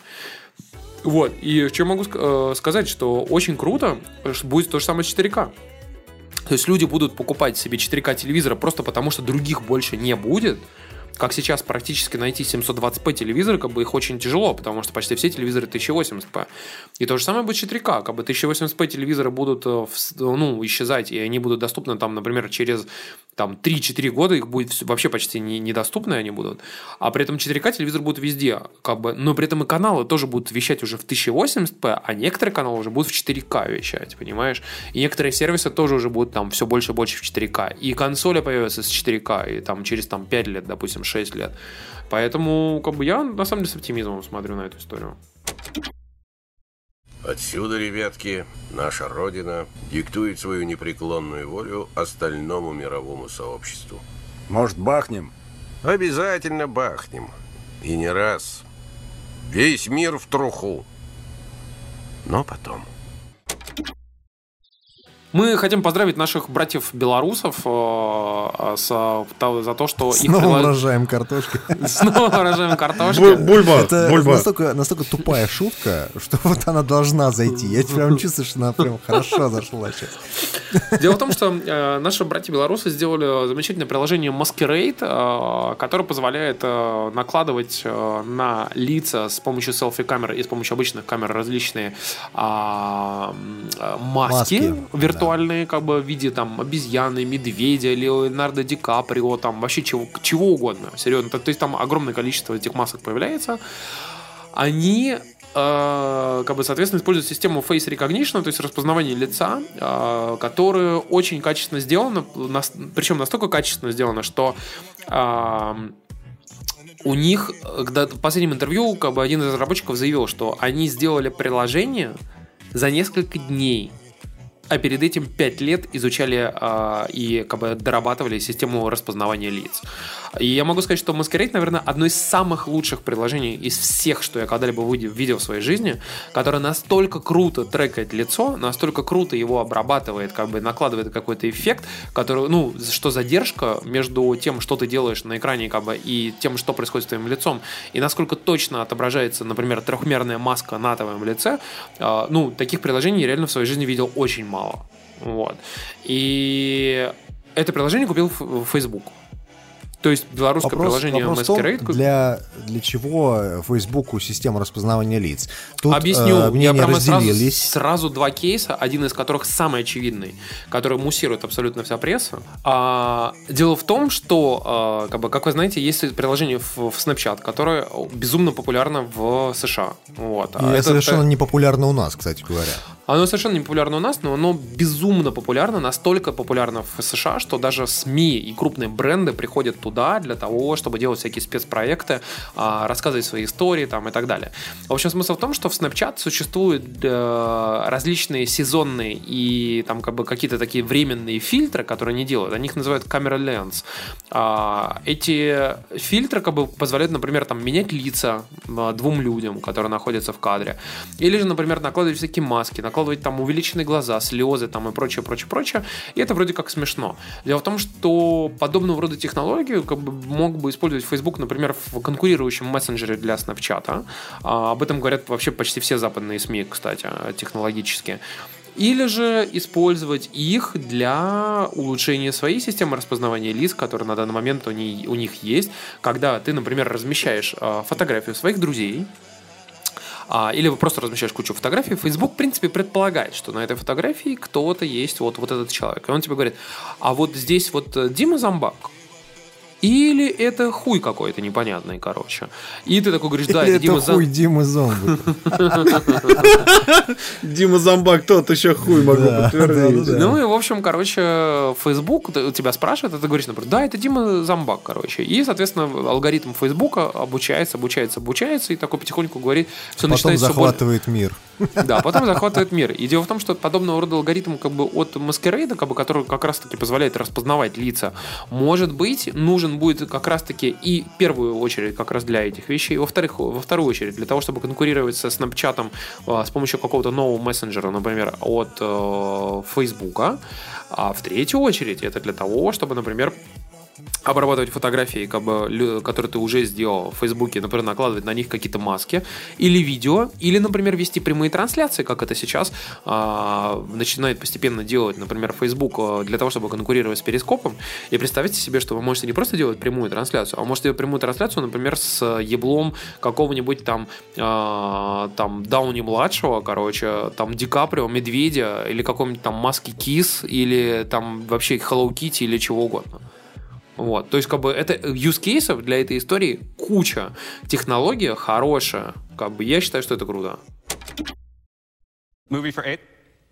Вот. И что могу ск- э, сказать, что очень круто что будет то же самое с 4К. То есть люди будут покупать себе 4К телевизора просто потому, что других больше не будет. Как сейчас практически найти 720p телевизоры, как бы их очень тяжело, потому что почти все телевизоры 1080p. И то же самое будет с 4К. Как бы 1080p телевизоры будут э, в- ну, исчезать, и они будут доступны там, например, через там 3-4 года их будет вообще почти не- недоступны они будут. А при этом 4К телевизор будет везде. Как бы, но при этом и каналы тоже будут вещать уже в 1080p, а некоторые каналы уже будут в 4К вещать, понимаешь? И некоторые сервисы тоже уже будут там все больше и больше в 4К. И консоли появятся с 4К, и там через там 5 лет, допустим, 6 лет. Поэтому, как бы, я на самом деле с оптимизмом смотрю на эту историю. Отсюда, ребятки, наша Родина диктует свою непреклонную волю остальному мировому сообществу. Может, бахнем? Обязательно бахнем. И не раз. Весь мир в труху. Но потом. Мы хотим поздравить наших братьев-белорусов э, с, э, за то, что их Снова прила- урожаем картошки. [laughs] Снова урожаем картошки. Буль- Бульба, Это бульба. настолько, настолько тупая шутка, что вот она должна зайти. Я прям чувствую, что она прям хорошо зашла сейчас. Дело в том, что э, наши братья-белорусы сделали замечательное приложение Masquerade, э, которое позволяет э, накладывать э, на лица с помощью селфи-камер и с помощью обычных камер различные а, э, маски, Маски, виртуальные, как бы в виде там обезьяны, медведя, Леонардо Ди Каприо, там вообще чего, чего угодно. Серьезно. То, то есть там огромное количество этих масок появляется. Они э, как бы, соответственно, используют систему Face Recognition, то есть распознавание лица, э, которая очень качественно сделана, нас- причем настолько качественно сделана, что у них, э, когда в последнем интервью, как бы один из разработчиков заявил, что они сделали приложение за несколько дней, а перед этим 5 лет изучали а, и как бы дорабатывали систему распознавания лиц. И я могу сказать, что Masquerade, наверное, одно из самых лучших приложений из всех, что я когда-либо видел, в своей жизни, которое настолько круто трекает лицо, настолько круто его обрабатывает, как бы накладывает какой-то эффект, который, ну, что задержка между тем, что ты делаешь на экране, как бы, и тем, что происходит с твоим лицом, и насколько точно отображается, например, трехмерная маска на твоем лице, а, ну, таких приложений я реально в своей жизни видел очень мало. Вот. И это приложение купил Facebook. То есть белорусское Вопрос, приложение вопрос том, Masquerade купил- для, для чего Фейсбуку система распознавания лиц? Тут Объясню. э, я прямо сразу, разделились. сразу два кейса, один из которых самый очевидный, который муссирует абсолютно вся пресса. А, дело в том, что, а, как, бы, как вы знаете, есть приложение в, в Snapchat, которое безумно популярно в США. Вот. И А это совершенно не популярно у нас, кстати говоря. Оно совершенно не популярно у нас, но оно безумно популярно, настолько популярно в США, что даже СМИ и крупные бренды приходят туда для того, чтобы делать всякие спецпроекты, а, рассказывать свои истории там, и так далее. В общем, смысл в том, что в Snapchat существуют э, различные сезонные и там как бы какие-то такие временные фильтры, которые они делают. Они их называют camera lens. А, эти фильтры как бы позволяют, например, там менять лица а, двум людям, которые находятся в кадре. Или же, например, накладывать всякие маски, накладывать там увеличенные глаза, слезы там и прочее, прочее, прочее. И это вроде как смешно. Дело в том, что подобного рода технологию как бы мог бы использовать Facebook, например, в конкурирующем мессенджере для Snapchat. А, об этом говорят вообще почти все западные СМИ, кстати, технологически. Или же использовать их для улучшения своей системы распознавания лиц, которая на данный момент у, них есть, когда ты, например, размещаешь э, фотографию своих друзей, а, или просто размещаешь кучу фотографий, Facebook, в принципе, предполагает, что на этой фотографии кто-то есть, вот, вот этот человек. И он тебе говорит, а вот здесь вот э, Дима Замбак, или это хуй какой-то непонятный, короче. И ты такой говоришь, да, Или это Дима хуй Зам... Дима Зомби. [laughs] Дима Зомбак, тот еще хуй могу подтвердить. Ну и, в общем, короче, Facebook тебя спрашивает, а ты говоришь, например, да, это Дима Замбак, короче. И, соответственно, алгоритм Фейсбука обучается, обучается, обучается, и такой потихоньку говорит, все Потом начинает более- захватывает мир. Да, потом захватывает мир. И дело в том, что подобного рода алгоритм как бы от маскарейда, как бы, который как раз-таки позволяет распознавать лица, может быть, нужен будет как раз-таки и в первую очередь как раз для этих вещей, и во-вторых, во вторую очередь для того, чтобы конкурировать со Snapchat а, с помощью какого-то нового мессенджера, например, от э, Фейсбука. А в третью очередь это для того, чтобы, например, обрабатывать фотографии, как бы, которые ты уже сделал в Фейсбуке, например, накладывать на них какие-то маски или видео, или, например, вести прямые трансляции, как это сейчас а, начинает постепенно делать, например, Facebook а, для того, чтобы конкурировать с Перископом. И представьте себе, что вы можете не просто делать прямую трансляцию, а можете делать прямую трансляцию, например, с еблом какого-нибудь там, а, там Дауни младшего, короче, там Ди Каприо, Медведя, или какого-нибудь там Маски Кис, или там вообще Hello Kitty, или чего угодно. Вот, то есть, как бы, это use кейсов для этой истории куча. Технология хорошая. Как бы, я считаю, что это круто. Movie for eight.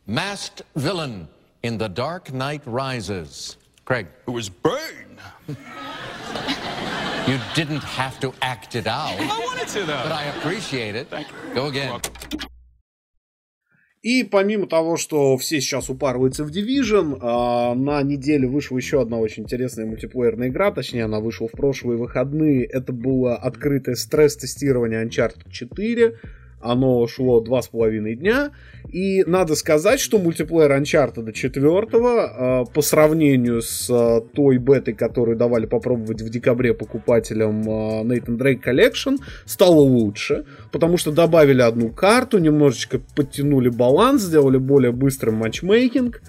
Masked villain in The Dark Knight Rises. Craig, It was Bane. you didn't have to act it out, I wanted to, but though. I appreciate it. Thank you. Go again. И помимо того, что все сейчас упарываются в Division, а, на неделе вышла еще одна очень интересная мультиплеерная игра, точнее она вышла в прошлые выходные. Это было открытое стресс-тестирование Uncharted 4. Оно шло два с половиной дня. И надо сказать, что мультиплеер Uncharted 4 а, по сравнению с а, той бетой, которую давали попробовать в декабре покупателям а, Nathan Drake Collection, стало лучше, потому что добавили одну карту, немножечко подтянули баланс, сделали более быстрым матчмейкинг.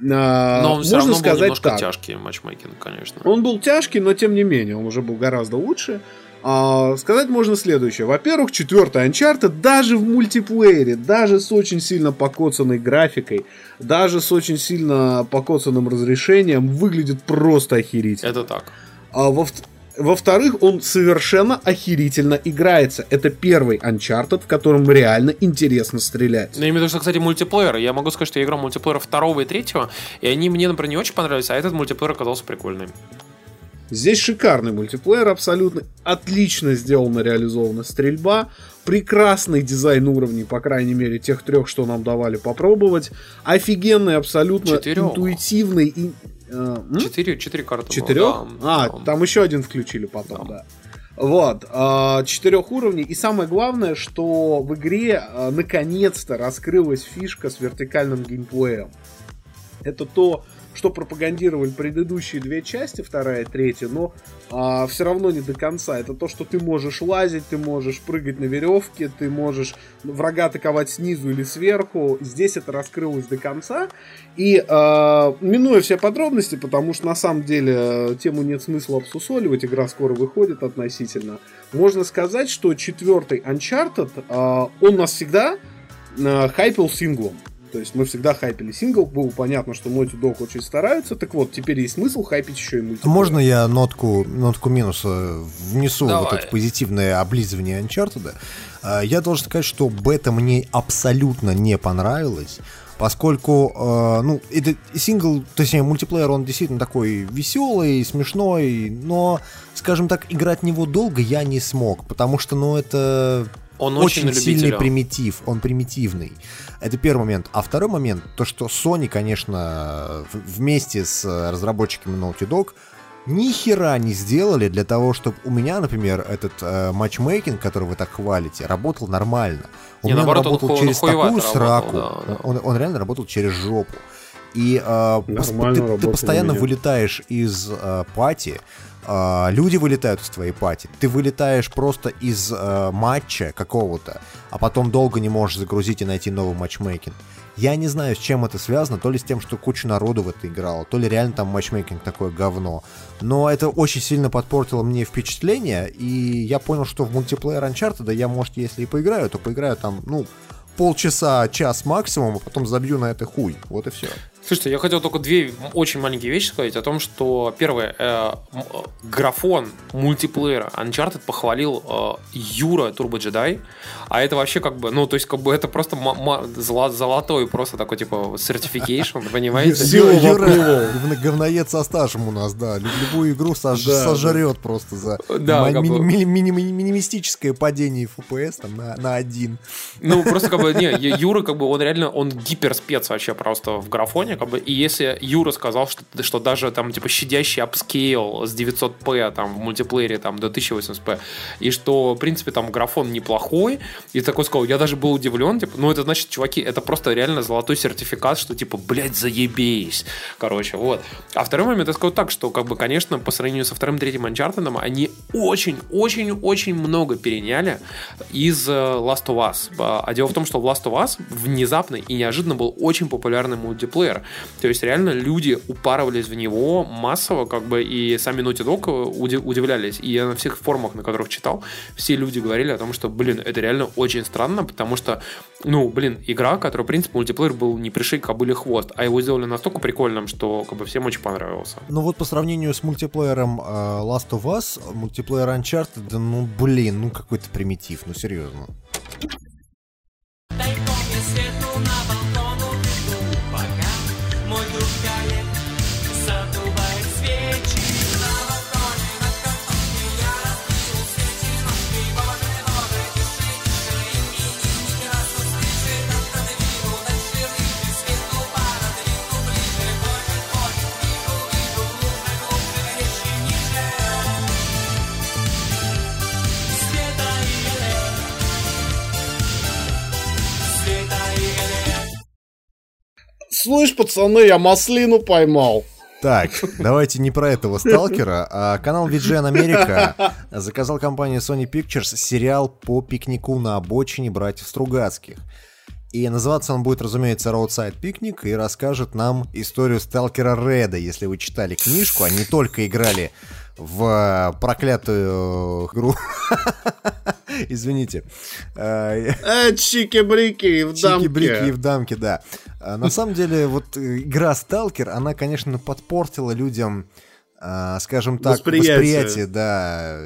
Но он все можно равно был сказать немножко так. тяжкий матчмейкинг, конечно. Он был тяжкий, но тем не менее, он уже был гораздо лучше. А, сказать можно следующее. Во-первых, четвертый Uncharted даже в мультиплеере, даже с очень сильно покоцанной графикой, даже с очень сильно покоцанным разрешением, выглядит просто охерительно. Это так. А во- во-вторых, он совершенно охерительно играется. Это первый Uncharted, в котором реально интересно стрелять. Ну, именно что, кстати, мультиплеер. Я могу сказать, что я играл в мультиплеера второго и третьего, и они мне, например, не очень понравились, а этот мультиплеер оказался прикольным. Здесь шикарный мультиплеер абсолютно. Отлично сделана, реализована стрельба. Прекрасный дизайн уровней, по крайней мере, тех трех, что нам давали попробовать. Офигенный, абсолютно Четырех. интуитивный. И, э? Четыре, четыре карты. было, Четырех? да, а, да. там еще один включили потом, да. Вот, а, четырех уровней. И самое главное, что в игре а, наконец-то раскрылась фишка с вертикальным геймплеем. Это то, что пропагандировали предыдущие две части, вторая и третья, но все равно не до конца. Это то, что ты можешь лазить, ты можешь прыгать на веревке, ты можешь врага атаковать снизу или сверху. Здесь это раскрылось до конца. И а, минуя все подробности, потому что на самом деле э, тему нет смысла обсусоливать, игра скоро выходит относительно, можно сказать, что четвертый Uncharted, а, он нас всегда а, хайпил синглом. То есть мы всегда хайпили сингл, было понятно, что Naughty Dog очень стараются, так вот, теперь есть смысл хайпить еще и мультиплеер. Можно я нотку, нотку минуса внесу Давай. вот это позитивное облизывание Uncharted? А, Я должен сказать, что бета мне абсолютно не понравилась, поскольку, э, ну, это сингл, точнее, мультиплеер, он действительно такой веселый, смешной, но, скажем так, играть в него долго я не смог, потому что, ну, это Он очень, очень сильный примитив, он примитивный. Это первый момент. А второй момент, то, что Sony, конечно, вместе с разработчиками Naughty Dog ни хера не сделали для того, чтобы у меня, например, этот э, матчмейкинг, который вы так хвалите, работал нормально. У Не, меня он наоборот, он работал он через хуевато такую сраку. работал, да, да. Он, он реально работал через жопу. И э, ты, ты постоянно вылетаешь из э, пати, люди вылетают из твоей пати, ты вылетаешь просто из э, матча какого-то, а потом долго не можешь загрузить и найти новый матчмейкинг. Я не знаю, с чем это связано, то ли с тем, что куча народу в это играла, то ли реально там матчмейкинг такое говно. Но это очень сильно подпортило мне впечатление, и я понял, что в мультиплеер Uncharted, я, может, если и поиграю, то поиграю там, ну, полчаса, час максимум, а потом забью на это хуй. Вот и все. Слушайте, я хотел только две очень маленькие вещи сказать о том, что первое, э, э, графон мультиплеера Uncharted похвалил э, Юра Turbo Jedi, а это вообще как бы, ну, то есть как бы это просто золотой просто такой типа certification, понимаете? Юра, говноед со стажем у нас, да. Лю- Любую игру сож- Да, сожрет просто за минимистическое падение FPS там, на, на один. Ну, просто как бы, не, Юра, как бы, он реально, он гиперспец вообще просто в графоне, как бы, и если Юра сказал, что, что даже там, типа, щадящий upscale с 900p там в мультиплеере там до 1080p, и что, в принципе, там графон неплохой, и такой сказал, я даже был удивлен, типа, ну, это значит, чуваки, это просто реально золотой сертификат, что, типа, блядь, заебись, короче, вот. А второй момент, я скажу так, что, как бы, конечно, по сравнению со вторым, третьим Uncharted, они очень-очень-очень много переняли из э, Last of Us. А а дело в том, что Last of Us внезапно и неожиданно был очень популярный мультиплеер. То есть реально люди упарывались в него массово, как бы, и сами Naughty Dog уди- удивлялись. И я на всех форумах, на которых читал, все люди говорили о том, что, блин, это реально очень странно, потому что, ну, блин, игра, которая, в принципе, мультиплеер был не пришей кобыле хвост, а его сделали настолько прикольным, что, как бы, всем очень понравился. Ну вот по сравнению с мультиплеером э, Last of Us, мультиплеер Uncharted, да ну блин, ну какой-то примитив, ну серьезно. Слышь, пацаны, я маслину поймал. Так, давайте не про этого сталкера, а канал VGN Америка заказал компании Sony Pictures сериал по пикнику на обочине братьев Стругацких. И называться он будет, разумеется, Roadside Picnic и расскажет нам историю сталкера Реда. Если вы читали книжку, а не только играли в проклятую игру. [laughs] Извините. Э, Э, чики-брики в дамке. Чики-брики и в дамке, да. На самом деле, вот э, игра Сталкер, она, конечно, подпортила людям, скажем так, Восприятие. восприятие, да,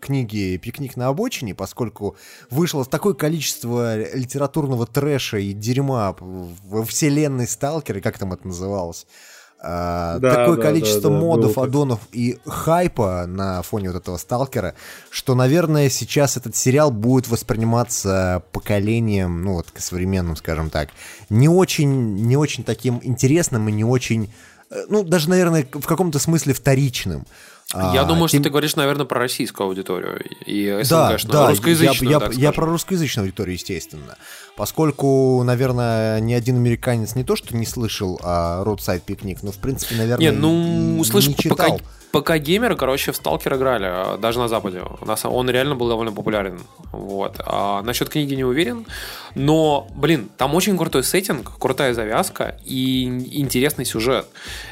книги «Пикник на обочине», поскольку вышло такое количество литературного трэша и дерьма во вселенной Сталкера, как там это называлось, а, Да, такое да, количество да, да, модов, так. аддонов и хайпа на фоне вот этого сталкера, что, наверное, сейчас этот сериал будет восприниматься поколением, ну вот, современным, скажем так, не очень, не очень таким интересным и не очень, ну, даже, наверное, в каком-то смысле вторичным. Я А, думаю, что тем- ты говоришь, наверное, про российскую аудиторию и да, СНГшную, да, русскоязычную, я, я, я про русскоязычную аудиторию, естественно. Поскольку, наверное, ни один американец не то, что не слышал о Roadside Picnic, но, в принципе, наверное, Не, ну, слышь, не пока, читал. пока геймеры, короче, в Сталкер играли, а, даже на Западе. У нас Он реально был довольно популярен. Вот. А насчет книги не уверен. Но, блин, там очень крутой сеттинг, крутая завязка и интересный сюжет.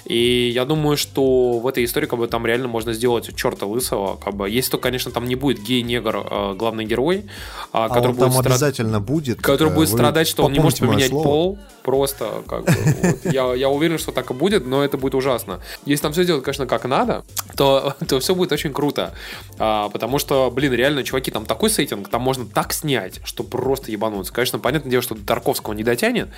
И я думаю, что в этой истории как бы там реально можно сделать черта лысого. Как бы, если только, конечно, там не будет гей-негр э, главный герой, а, А который он там будет страд- обязательно будет. который э, будет страдать, что он не может поменять слово. пол. Просто, как бы, вот. я, я уверен, что так и будет, но это будет ужасно. Если там все сделать, конечно, как надо, то, то все будет очень круто. А, потому что, блин, реально, чуваки, там такой сеттинг, там можно так снять, что просто ебануться. Конечно, понятное дело, что до Тарковского не дотянет,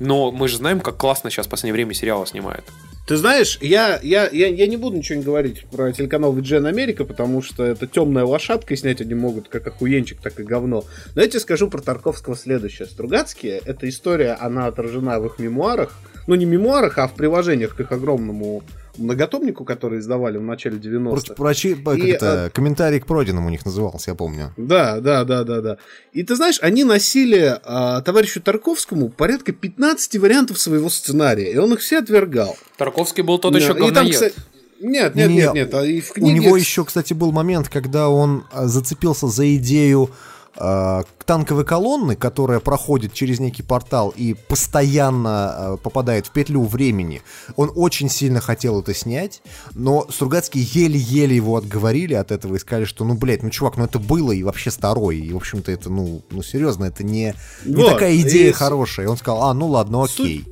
но мы же знаем, как классно сейчас в последнее время сериалы снимают. Ты знаешь, я, я, я, я не буду ничего не говорить про телеканал VGN Америка, потому что это темная лошадка, и снять они могут как охуенчик, так и говно. Но я тебе скажу про Тарковского следующее. Стругацкие, эта история, она отражена в их мемуарах, ну не мемуарах, а в приложениях к их огромному многотомнику, который издавали в начале 90-х. Просто прочи, И, это, комментарий к пройденному у них назывался, я помню. Да, да, да, да, да. И ты знаешь, они носили а, товарищу Тарковскому порядка 15 вариантов своего сценария, и он их все отвергал. Тарковский был тот Да, еще и там, говноед. кстати, Нет, нет, Не, нет, нет. А и в У книге... него еще, кстати, был момент, когда он а, зацепился за идею э, танковой колонны, которая проходит через некий портал и постоянно э, попадает в петлю времени. Он очень сильно хотел это снять, но Стругацкий еле-еле его отговорили от этого и сказали, что, ну, блядь, ну, чувак, ну, это было и вообще старое, и, в общем-то, это, ну, ну серьезно, это не, не Вот, такая идея и хорошая. И он сказал, а, ну, ладно, окей.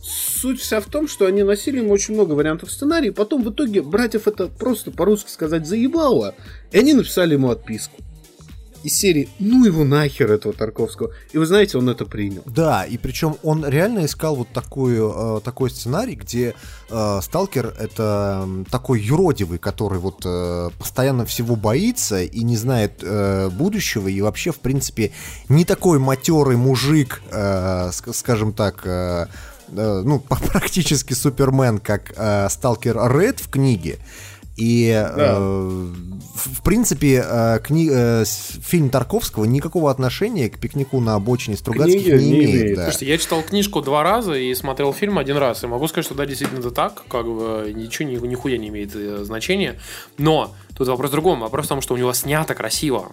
Суть вся в том, что они носили ему очень много вариантов сценария, и потом в итоге братьев это просто по-русски сказать заебало, и они написали ему отписку. Из серии «Ну его нахер, этого Тарковского». И вы знаете, он это принял. Да, и причем он реально искал вот такую, э, такой сценарий, где э, сталкер это такой юродивый, который вот э, постоянно всего боится и не знает э, будущего, и вообще, в принципе, не такой матерый мужик, э, ск- скажем так, э, э, ну, [laughs] практически супермен, как э, сталкер Ред в книге. И, э, в принципе, э, кни- э, фильм Тарковского никакого отношения к пикнику на обочине Стругацких Книге не не имеет. имеет. да. Слушайте, я читал книжку два раза и смотрел фильм один раз. И могу сказать, что да, действительно это так, как бы ничего ни, нихуя не имеет э, значения. Но тут вопрос в другом. Вопрос в том, что у него снято красиво.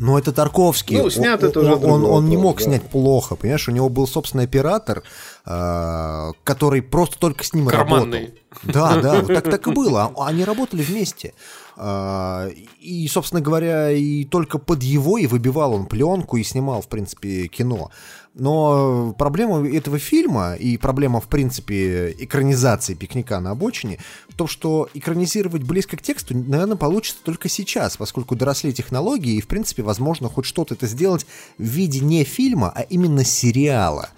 Но это Тарковский. Ну, снят он, это уже он, он, он не мог да. снять плохо, понимаешь? У него был собственный оператор, э, который просто только с ним Карманный. работал. Да, да, вот так, так и [laughs] было. А- Они работали вместе. А, И, собственно говоря, и только под его и выбивал он пленку и снимал, в принципе, кино. Но проблема этого фильма и проблема, в принципе, экранизации «Пикника на обочине» в том, что экранизировать близко к тексту, наверное, получится только сейчас, поскольку доросли технологии, и, в принципе, возможно хоть что-то это сделать в виде не фильма, а именно сериала.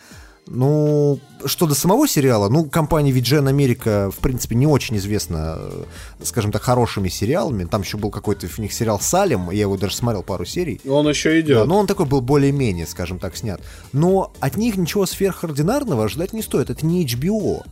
Ну, что до самого сериала, ну, компания VGN Америка, в принципе, не очень известна, э, скажем так, хорошими сериалами. Там еще был какой-то у них сериал «Салем», я его даже смотрел пару серий. Он еще идет. Да, но он такой был более-менее, скажем так, снят. Но от них ничего сверхординарного ожидать не стоит. Это не HBO.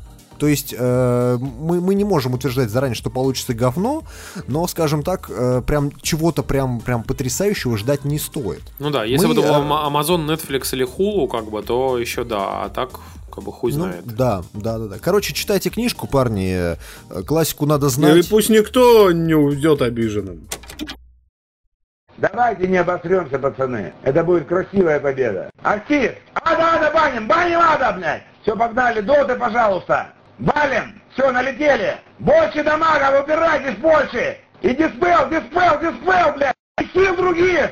То есть э, мы, мы не можем утверждать заранее, что получится говно, но, скажем так, э, прям чего-то прям, прям потрясающего ждать не стоит. Ну да, если Мы, бы это был э, Amazon, Netflix или Hulu, как бы, то еще да, а так, как бы, хуй Ну, знает. да, да, да, да. Короче, читайте книжку, парни. э, Классику надо И знать. пусть никто не уйдет обиженным. Давайте не обосремся, пацаны. Это будет красивая победа. Актив! Ада, ада, баним! Баним, ада, блядь! Все, погнали, доты, пожалуйста! Валим! Все, налетели! Больше дамага, убирайтесь больше! И диспел, диспел, диспел, блядь! И сил других!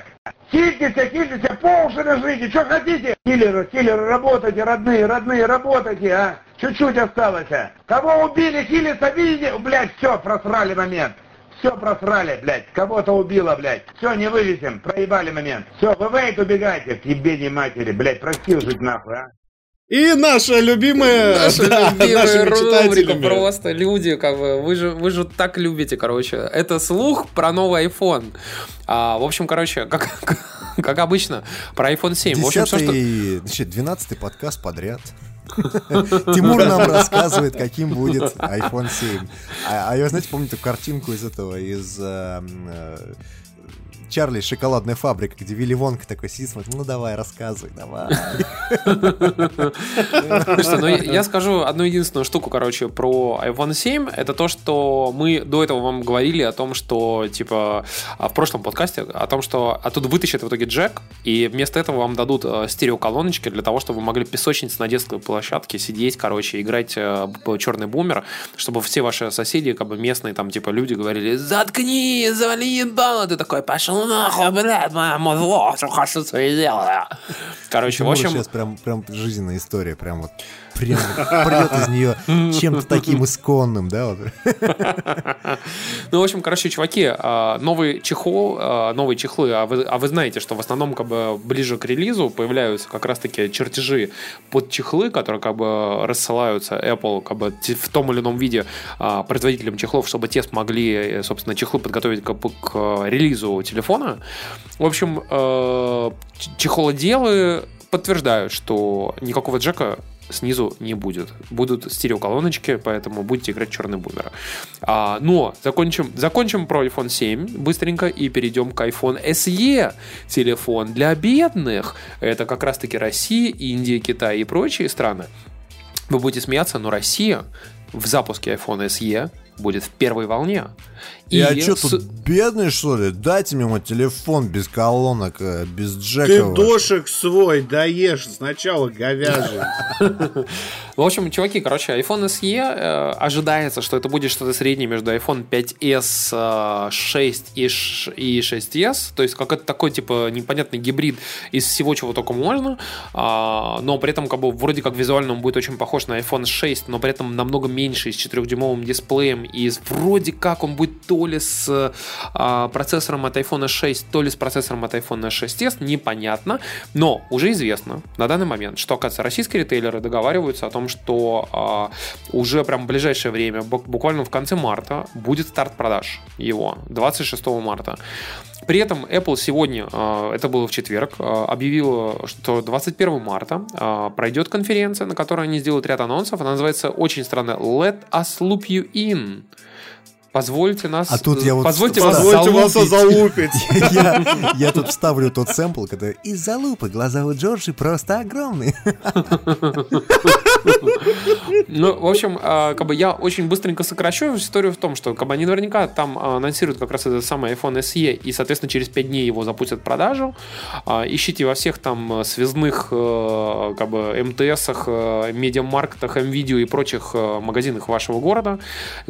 Хильтесь, хильтесь, по уши нажмите, что хотите? Киллеры, киллеры, работайте, родные, родные, работайте, а! Чуть-чуть осталось, а! Кого убили, хилиться, видите? Блядь, все, просрали момент! Все просрали, блядь. Кого-то убило, блядь. Все, не вывезем. Проебали момент. Все, вы вейт убегайте. К ебени матери, блядь. Простил жить нахуй, а. И наша любимая... Наша да, любимая нашими рубрика просто люди, как бы, вы же, вы же так любите, короче. Это слух про новый iPhone. А, в общем, короче, как, [laughs] как обычно, про iPhone 7. В общем, все, что... Значит, двенадцатый подкаст подряд. [laughs] Тимур нам рассказывает, каким будет iPhone 7. А, а я, знаете, помню эту картинку из этого, из э, э, Чарли шоколадная фабрика, где Вилли Вонка такой сидит, смотрит, ну давай, рассказывай, давай. Слушайте, ну я- я скажу одну единственную штуку, короче, про iPhone 7. Это то, что мы до этого вам говорили о том, что, типа, а, в прошлом подкасте, о том, что оттуда вытащат в итоге джек, и вместо этого вам дадут э, стереоколоночки для того, чтобы вы могли песочниц на детской площадке сидеть, короче, играть э, черный бумер, чтобы все ваши соседи, как бы местные там, типа, люди говорили, заткни, завали ебало, ты такой, пошел нахуй, блядь, моя музло, что хочу, что и делаю». Короче, в Тимура общем... сейчас прям, прям жизненная история, прям вот прям прет из нее чем-то таким исконным, да. Ну, в общем, короче, чуваки, а, новый чехол, а, новые чехлы, а вы, а вы знаете, что в основном как бы ближе к релизу появляются как раз-таки чертежи под чехлы, которые как бы рассылаются Apple как бы в том или ином виде а, производителям чехлов, чтобы те смогли, собственно, чехлы подготовить к, к релизу телефона. В общем, э, чехолоделы подтверждают, что никакого джека снизу не будет. Будут стереоколоночки, поэтому будете играть черный бумер. А, но закончим, закончим про iPhone 7 быстренько и перейдем к iPhone SE. Телефон для бедных. Это как раз-таки Россия, Индия, Китай и прочие страны. Вы будете смеяться, но Россия в запуске iPhone SE будет в первой волне. Я И что, с- тут бедный, что ли? Дайте мне мой телефон без колонок, э, без Ты джека. дошик свой даешь сначала говяжий. [laughs] В общем, чуваки, короче, iPhone SE э, ожидается, что это будет что-то среднее между iPhone 5s э, 6 и, ш- и 6s, то есть какой-то такой, типа, непонятный гибрид из всего, чего только можно, А, но при этом, как бы, вроде как визуально он будет очень похож на iPhone 6, но при этом намного меньше, с 4-дюймовым дисплеем, и вроде как он будет то ли с а, процессором от iPhone 6, то ли с процессором от iPhone 6s, непонятно, но уже известно на данный момент, что, оказывается, российские ритейлеры договариваются о том, что а, уже прям в ближайшее время, бу- буквально в конце марта, будет старт продаж его, 26 марта. При этом Apple сегодня, а, это было в четверг, а, объявила, что 21 марта а, пройдет конференция, на которой они сделают ряд анонсов. Она называется очень странно «Let us loop you in». Позвольте нас... А тут я вот- Позвольте вас Позвольте вас залупить. [laughs] Я, я тут вставлю тот сэмпл, когда из-за лупы глаза у Джорджи просто огромные. Ну, в общем, а, как бы я очень быстренько сокращу историю в том, что как бы они наверняка там а, анонсируют как раз этот самый iPhone SE, и, соответственно, через 5 дней его запустят в продажу. А, Ищите во всех там э, связных э, как бы МТСах, э, медиамаркетах, МВидео и прочих магазинах вашего города.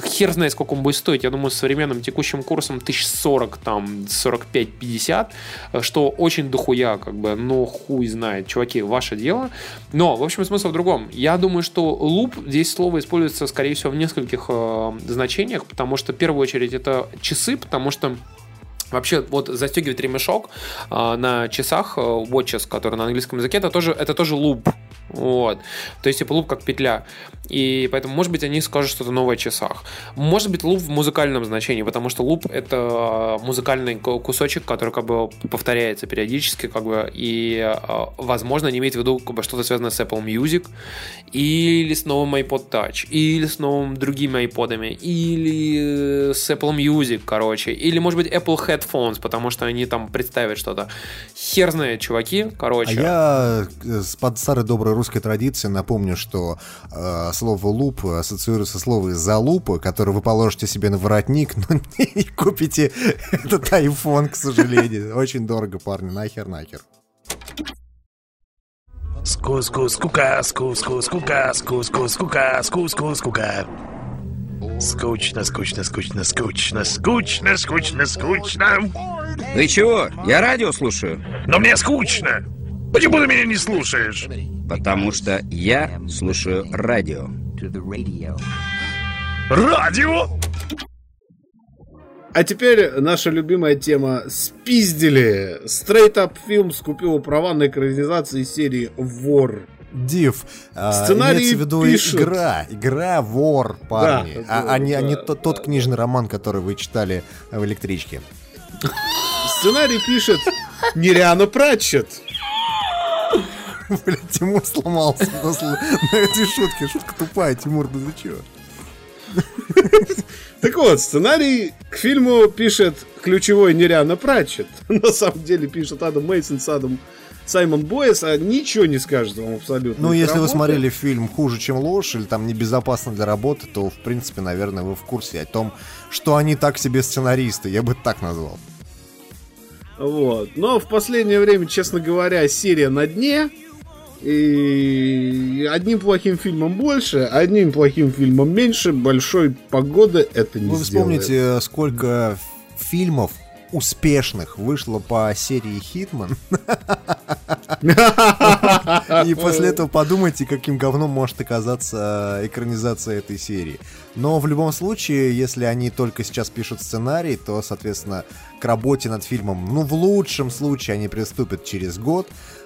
Хер знает, сколько он будет стоить. Я думаю, с современным текущим курсом 1040, там, 45-50, э, что очень дохуя, как бы, но хуй знает. Чуваки, ваше дело. Но, в общем, смысл в другом. Я думаю, что луп, здесь слово используется, скорее всего, в нескольких э, значениях, потому что, в первую очередь, это часы, потому что Вообще, вот застегивать ремешок э, на часах, э, watches, который на английском языке, это тоже, это тоже луп. Вот. То есть, типа, луп как петля. И поэтому, может быть, они скажут что-то новое о часах. Может быть, луп в музыкальном значении, потому что луп — это музыкальный ку- кусочек, который как бы повторяется периодически, как бы, и, э, возможно, они имеют в виду как бы, что-то связанное с Apple Music, или с новым iPod Touch, или с новыми другими iPod'ами, или э, с Apple Music, короче, или, может быть, Apple Headphones, потому что они там представят что-то. Хер знает, чуваки, А короче. я э, под старой доброй русской традиции напомню, что э, слово луп ассоциируется слово залупа, которое вы положите себе на воротник, но не купите этот iPhone, к сожалению. Очень дорого, парни, нахер, нахер. Ску, ску, скука, ску, ску, скука, ску, ску, скука, ску, ску, скука. Скучно, скучно, скучно, скучно, скучно, скучно, скучно. Ты чего? Я радио слушаю. Но мне скучно. Почему ты меня не слушаешь? Потому что я слушаю радио. Радио? А теперь наша любимая тема «Спиздили». Straight Up Films купила права на экранизации серии «Вор». Див, а, Сценарий имеется в виду пишут. игра, игра вор, парни, Да, а, а не, а не да, тот, тот книжный роман, который вы читали в электричке. Сценарий пишет Нериана Пратчет. [laughs] Блин, Тимур сломался на, этой шутке. Шутка тупая, Тимур, ну ты чё? [laughs] Так вот, сценарий к фильму пишет ключевой Нериана Пратчет. [laughs] На самом деле пишет Адам Мейсон с Адам Саймон Бойес, а ничего не скажет вам абсолютно. Ну, если вы смотрели фильм «Хуже, чем ложь» или там «Небезопасно для работы», то, в принципе, наверное, вы в курсе о том, что они так себе сценаристы, я бы так назвал. Вот. Но в последнее время, честно говоря, серия на дне. И одним плохим фильмом больше, одним плохим фильмом меньше. Большой погоды это не Вы сделает. вспомните, сколько ф- фильмов успешных вышло по серии «Хитман», и после этого подумайте, каким говном может оказаться экранизация этой серии. Но в любом случае, если они только сейчас пишут сценарий, то, соответственно, к работе над фильмом, ну, в лучшем случае они приступят через год, Э,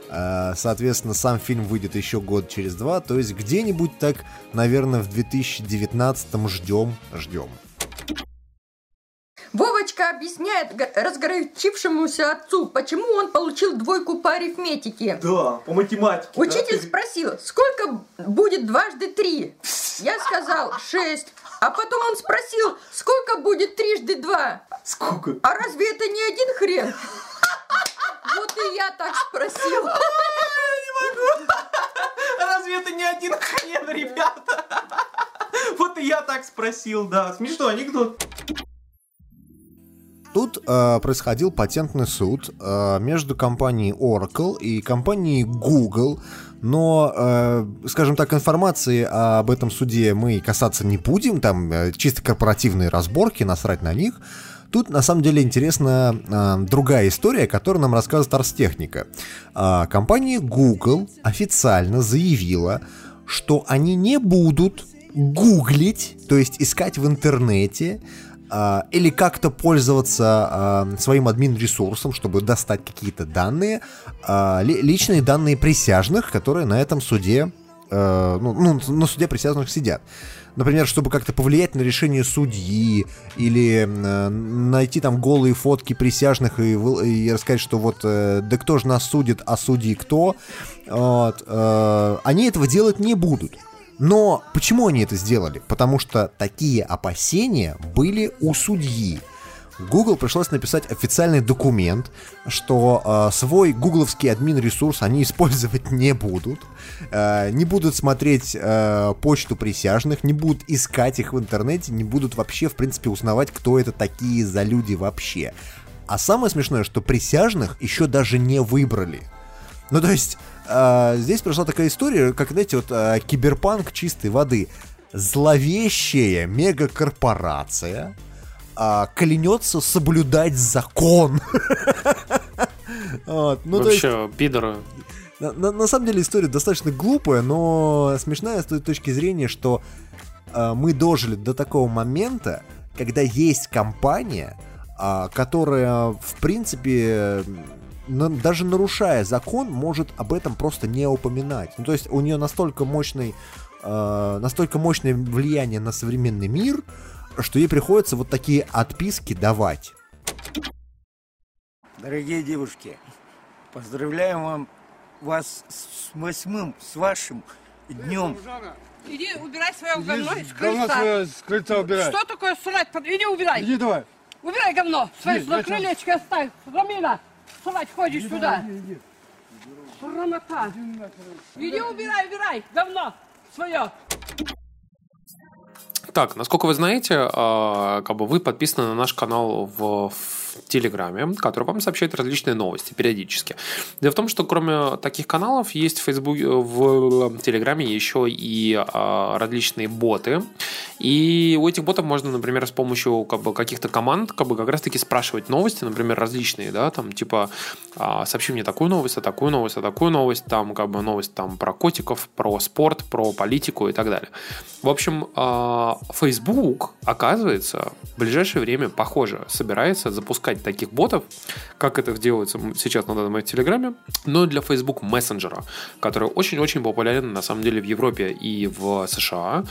Соответственно, сам фильм выйдет еще год через два, то есть где-нибудь так, наверное, в 2019 ждем, ждем. Вовочка объясняет разгорячившемуся отцу, почему он получил двойку по арифметике. Да, по математике. Учитель спросил, сколько будет дважды три? Я сказал шесть. А потом он спросил, сколько будет трижды два? Сколько? А разве это не один хрен? Вот и я так спросил. Разве это не один хрен, ребята? Вот и Я так спросил, да. Смешной анекдот. Тут э, происходил патентный суд э, между компанией Oracle и компанией Google, но, э, скажем так, информации об этом суде мы касаться не будем, там э, чисто корпоративные разборки, насрать на них. Тут на самом деле интересна э, другая история, которую нам рассказывает Арстехника. Э, компания Google официально заявила, что они не будут гуглить, то есть искать в интернете а, или как-то пользоваться а, своим админ-ресурсом, чтобы достать какие-то данные, а, личные данные присяжных, которые на этом суде, ну, ну, на суде присяжных сидят. Например, чтобы как-то повлиять на решение судьи или найти там голые фотки присяжных и, и рассказать, что вот э, да кто же нас судит, а судьи кто, вот, э, они этого делать не будут. Но почему они это сделали? Потому что такие опасения были у судьи. Google пришлось написать официальный документ, что э, свой гугловский админ-ресурс они [laughs] использовать не будут, э, не будут смотреть э, почту присяжных, не будут искать их в интернете, не будут вообще, в принципе, узнавать, кто это такие за люди вообще. А самое смешное, что присяжных еще даже не выбрали. Ну, то есть, э, здесь прошла такая история, как, знаете, вот э, киберпанк чистой воды. Зловещая мегакорпорация э, клянется соблюдать закон. [laughs] вот, ну, Вообще, есть, пидоры. На, на, на самом деле история достаточно глупая, но смешная с той точки зрения, что э, мы дожили до такого момента, когда есть компания, э, которая, в принципе, даже нарушая закон, может об этом просто не упоминать. Ну, то есть у нее настолько мощный, э, настолько мощное влияние на современный мир, что ей приходится вот такие отписки давать. Дорогие девушки, поздравляем вам вас с восьмым, с вашим днем. Иди убирай свое Иди говно с крыльца. Говно свое с крыльца убирай. Что такое срать? Иди убирай. Иди давай. Убирай говно. Свое на крылечко оставь. Рамина. Вставать, ходишь сюда. Срамота. Иди убирай, убирай, говно свое. Так, насколько вы знаете, а, как бы вы подписаны на наш канал в Телеграме, который вам сообщает различные новости периодически. Дело в том, что кроме таких каналов есть в Facebook, в Телеграме еще и а, различные боты. И у этих ботов можно, например, с помощью как бы, каких-то команд как бы как раз-таки спрашивать новости, например, различные, да, там типа а, сообщи мне такую новость, а такую новость, а такую новость, там как бы новость там про котиков, про спорт, про политику и так далее. В общем, а, Facebook, оказывается, в ближайшее время, похоже, собирается запускать запускать таких ботов, как это делается сейчас на данный момент Телеграме, но для Facebook мессенджера, который очень-очень популярен на самом деле в Европе и в США.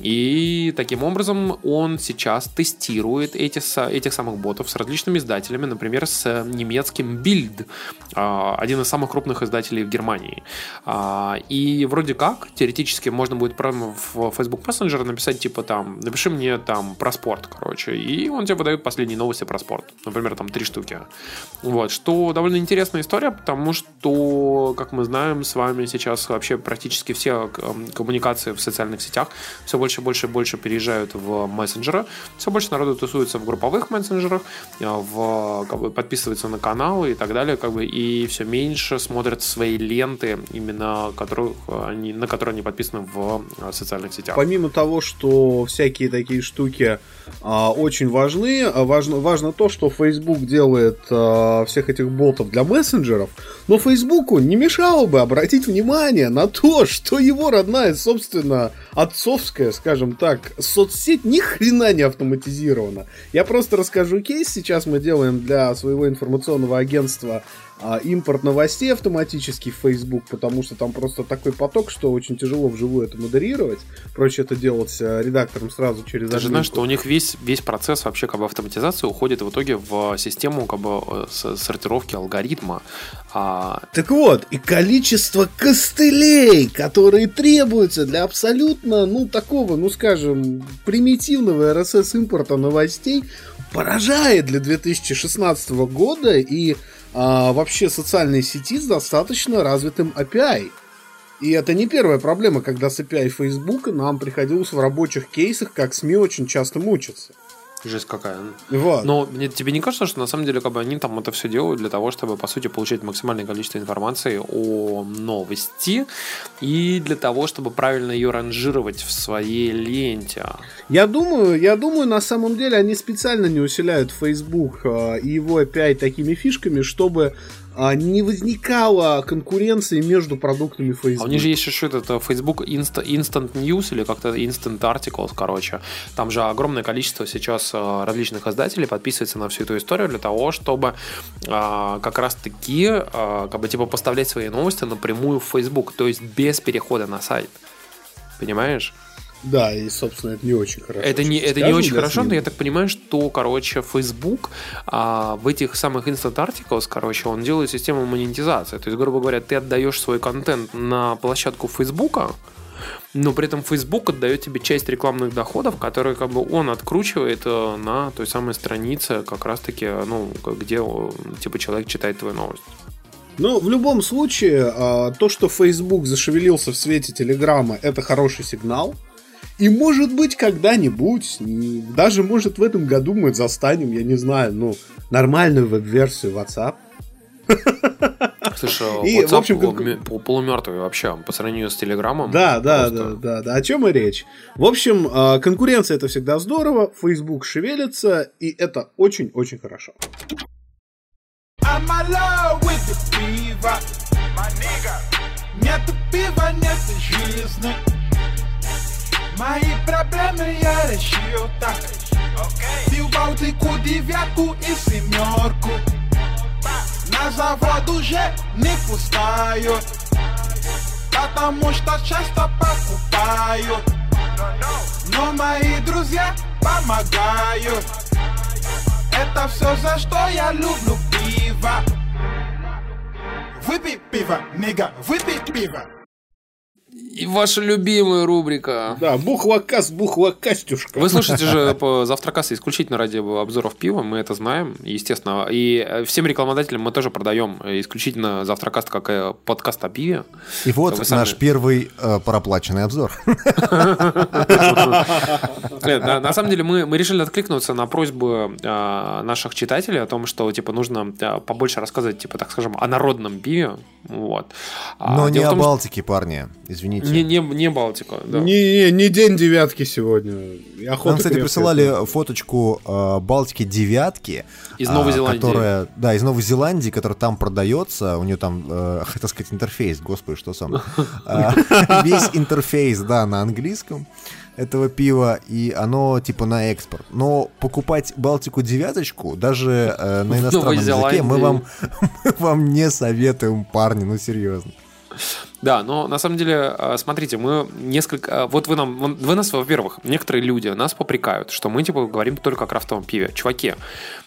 И таким образом он сейчас тестирует эти, этих самых ботов с различными издателями, например, с немецким Bild, а, один из самых крупных издателей в Германии. А, и вроде как, теоретически, можно будет прямо в Facebook Messenger написать, типа там, напиши мне там про спорт, короче, и он тебе выдает последние новости про спорт например, там три штуки. Вот, что довольно интересная история, потому что, как мы знаем, с вами сейчас вообще практически все коммуникации в социальных сетях все больше больше и больше переезжают в мессенджеры, все больше народу тусуется в групповых мессенджерах, а, в, как бы, подписывается на каналы и так далее, как бы, и все меньше смотрят свои ленты, именно которых они, на которые они подписаны в социальных сетях. Помимо того, что всякие такие штуки а, очень важны, а, важно, важно то, что Facebook делает э, всех этих ботов для мессенджеров, но Фейсбуку не мешало бы обратить внимание на то, что его родная, собственно, отцовская, скажем так, соцсеть ни хрена не автоматизирована. Я просто расскажу кейс. Сейчас мы делаем для своего информационного агентства а, импорт новостей автоматически в Facebook, потому что там просто такой поток, что очень тяжело вживую это модерировать. Проще это делать э, редактором сразу через Ты же знаешь, что у них весь, весь процесс вообще как бы автоматизации уходит в итоге в систему как бы э, сортировки алгоритма. А... Так вот, и количество костылей, которые требуются для абсолютно, ну, такого, ну, скажем, примитивного RSS-импорта новостей, поражает для 2016 года, и а, вообще социальной сети с достаточно развитым API. И это не первая проблема, когда с API Facebook нам приходилось в рабочих кейсах, как СМИ очень часто мучиться. Жесть какая. Вот. Но мне, тебе не кажется, что на самом деле как бы они там это все делают для того, чтобы, по сути, получать максимальное количество информации о новости и для того, чтобы правильно ее ранжировать в своей ленте? Я думаю, я думаю, на самом деле они специально не усиляют Facebook э, и его API такими фишками, чтобы не возникало конкуренции между продуктами Facebook. А у них же есть еще это Facebook Insta, Instant News или как-то Instant Articles, короче. Там же огромное количество сейчас а, различных издателей подписывается на всю эту историю для того, чтобы а, как раз-таки а, как бы типа поставлять свои новости напрямую в Facebook, то есть без перехода на сайт. Понимаешь? Да, и, собственно, это не очень хорошо. Это не, это не очень хорошо, но я так понимаю, что, короче, Facebook а, в этих самых Instant Articles, короче, он делает систему монетизации. То есть, грубо говоря, ты отдаешь свой контент на площадку Facebook, но при этом Facebook отдает тебе часть рекламных доходов, которые как бы он откручивает э, на той самой странице, как раз-таки, ну, где типа человек читает твою новость. Ну, в любом случае, а, то, что Facebook зашевелился в свете Телеграма, это хороший сигнал. И может быть когда-нибудь, даже может в этом году мы застанем, я не знаю, ну, нормальную веб-версию WhatsApp. Слушай, и, WhatsApp в общем, как... полумертвый вообще по сравнению с Телеграмом. Да, да, просто... да, да, да. О чем и речь? В общем, а, конкуренция это всегда здорово, Facebook шевелится, и это очень-очень хорошо. Нет пива, нет жизни. Мои проблемы я решил так Пил Балтику, девятку и семерку На завод уже не пускаю Потому что часто покупаю Но мои друзья помогают Это все за что я люблю пиво Выпей пиво, нига, выпей пиво и ваша любимая рубрика. Да, бухлокас, бухлокастюшка. Вы слушаете же по завтракасы исключительно ради обзоров пива, мы это знаем, естественно. И э, всем рекламодателям мы тоже продаем исключительно завтракаст как э, подкаст о пиве. И вот сами... наш первый э, проплаченный обзор. На самом деле мы решили откликнуться на просьбу э, наших читателей о том, что типа нужно побольше рассказывать, типа, так скажем, о народном пиве. Вот. А Но не о Балтике, парни, извините. Не, не, не Балтика, да. Не, не, не день девятки сегодня. Нам, кстати, присылали фоточку э, Балтики девятки. Из Новой а, Зеландии. Которая, да, из Новой Зеландии, которая там продается. У нее там, э, [laughs] хотел сказать, интерфейс, господи, что сам. [laughs] [laughs] Весь интерфейс, да, на английском этого пива, и оно типа на экспорт. Но покупать Балтику девяточку даже э, на иностранном языке мы вам, мы вам не советуем, парни, ну серьезно. Да, но на самом деле, э, смотрите, мы несколько... Э, вот вы нам... Вы нас, во-первых, некоторые люди нас попрекают, что мы, типа, говорим только о крафтовом пиве. Чуваки,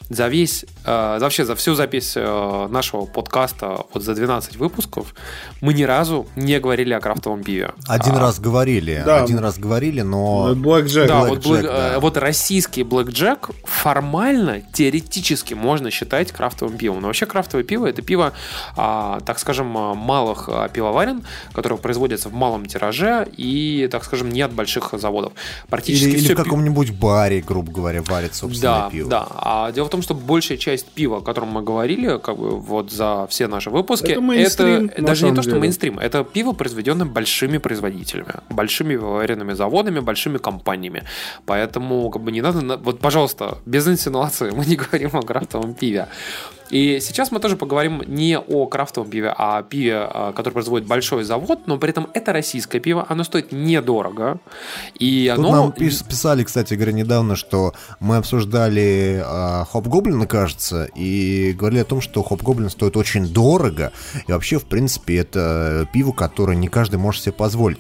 за весь, э, вообще за всю запись э, нашего подкаста, вот за 12 выпусков, мы ни разу не говорили о крафтовом пиве. Один а, раз говорили, да. один раз говорили, но... Black Jack. Да, Black вот, Jack, да. Э, вот российский Black Jack формально, теоретически можно считать крафтовым пивом. Но вообще крафтовое пиво это пиво, а, так скажем, малых а, пивоварен, которое производится в малом тираже и, так скажем, не от больших заводов. Практически или, или в каком-нибудь баре, грубо говоря, варит собственное да, пиво. Да, а дело в том, что большая часть пива, о котором мы говорили, как бы вот за все наши выпуски, это, это даже не то, что деле. мейнстрим, это пиво, произведенное большими производителями, большими пивоваренными заводами, большими компаниями. Поэтому как бы не надо, вот, пожалуйста, без инсинуации, мы не говорим о крафтовом пиве. И сейчас мы тоже поговорим не о крафтовом пиве, а о пиве, а, который производит большой завод, но при этом это российское пиво, оно стоит недорого. И Тут оно... нам писали, кстати говоря, недавно, что мы обсуждали э, Хоп Гоблина, кажется, и говорили о том, что Хоп Гоблин стоит очень дорого, и вообще, в принципе, это пиво, которое не каждый может себе позволить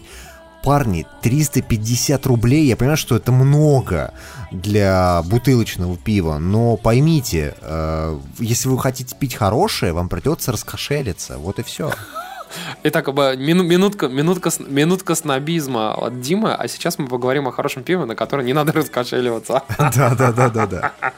парни, 350 рублей, я понимаю, что это много для бутылочного пива, но поймите, э, если вы хотите пить хорошее, вам придется раскошелиться, вот и все. [laughs] Итак, минутка, минутка, минутка снобизма от Димы, а сейчас мы поговорим о хорошем пиве, на которое не надо [laughs] раскошеливаться. Да, да, да, да, да. [laughs]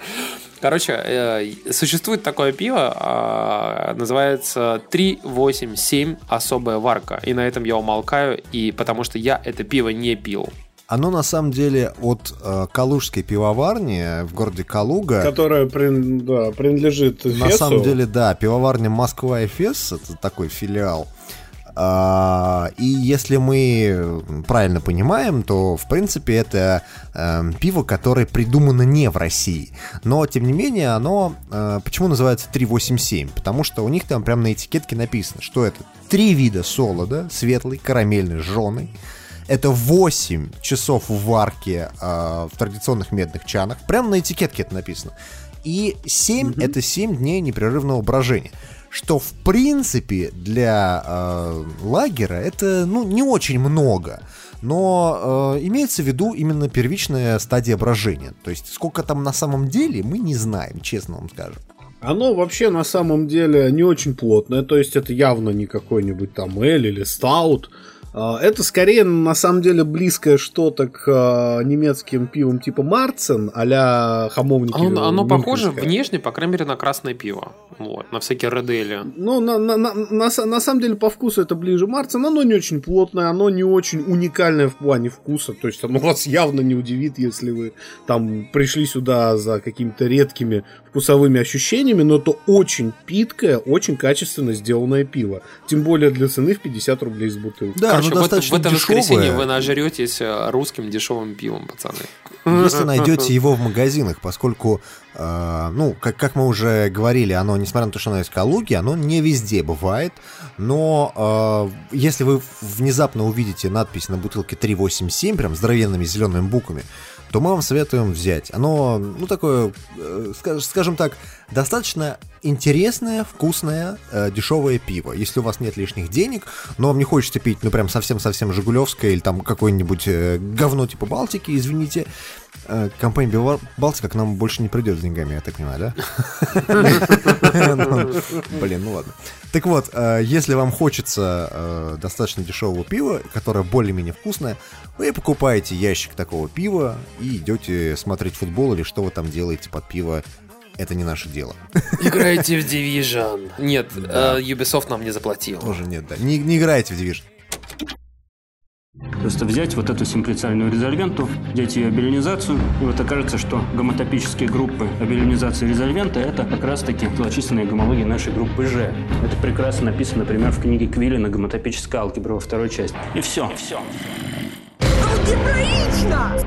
Короче, э, существует такое пиво, а, называется 387 особая варка. И на этом я умолкаю, и потому что я это пиво не пил. Оно на самом деле от э, Калужской пивоварни в городе Калуга. Которая прин- да, принадлежит На Фесу. самом деле, да, пивоварня Москва и Фес, это такой филиал. А, и если мы правильно понимаем, то, в принципе, это э, пиво, которое придумано не в России. Но, тем не менее, оно... э, почему называется 387? Потому что у них там прям на этикетке написано, что это три вида солода, светлый, карамельный, жженый. Это 8 часов варки э, в традиционных медных чанах. Прямо на этикетке это написано. И 7 это 7 дней непрерывного брожения. Что, в принципе, для э, лагера это ну, не очень много. Но э, имеется в виду именно первичная стадия брожения. То есть, сколько там на самом деле, мы не знаем, честно вам скажем. Оно вообще на самом деле не очень плотное, то есть это явно не какой-нибудь там эль или стаут. А, Это скорее на самом деле близкое что-то к а, немецким пивам типа Марцен, а-ля хамовники. Оно, оно похоже внешне, по крайней мере, на красное пиво. Вот, на всякие редели. Ну, на, на, на, на, на самом деле, по вкусу это ближе Марцен. Оно не очень плотное, оно не очень уникальное в плане вкуса. То есть оно вас явно не удивит, если вы там пришли сюда за какими-то редкими вкусовыми ощущениями, но это очень питкое, очень качественно сделанное пиво. Тем более для цены в 50 рублей с бутылки. Да, Короче, оно в, это, в достаточно это воскресенье дешевое. вы нажретесь э, русским дешевым пивом, пацаны. Если найдете его в магазинах, поскольку, э, ну, как, как мы уже говорили, оно, несмотря на то, что оно из Калуги, оно не везде бывает, но э, если вы внезапно увидите надпись на бутылке 387, прям здоровенными зелеными буквами, то мы вам советуем взять. Оно, ну, такое, э, скаж- скажем так, достаточно интересное, вкусное, э, дешевое пиво. Если у вас нет лишних денег, но вам не хочется пить, ну, прям совсем-совсем Жигулевское или там какое-нибудь э, говно типа Балтики, извините, компания Белор- Балтика к нам больше не придет с деньгами, я так понимаю, да? [laughs] Блин, ну ладно. Так вот, э, если вам хочется э, достаточно дешевого пива, которое более-менее вкусное, вы покупаете ящик такого пива и идете смотреть футбол или что вы там делаете под пиво. Это не наше дело. [laughs] Играйте в Division. Нет, Да. э, Ubisoft нам не заплатил. Тоже нет, да. Не, не играйте в Division. Просто взять вот эту симплицальную резольвенту, взять ее абелинизацию, и вот окажется, что гомотопические группы абелинизации резольвента – это как раз-таки злочисленные гомологии нашей группы Ж. Это прекрасно написано, например, в книге Квиллина «Гомотопическая алгебра» во второй части. И все. Все. Алгебраично!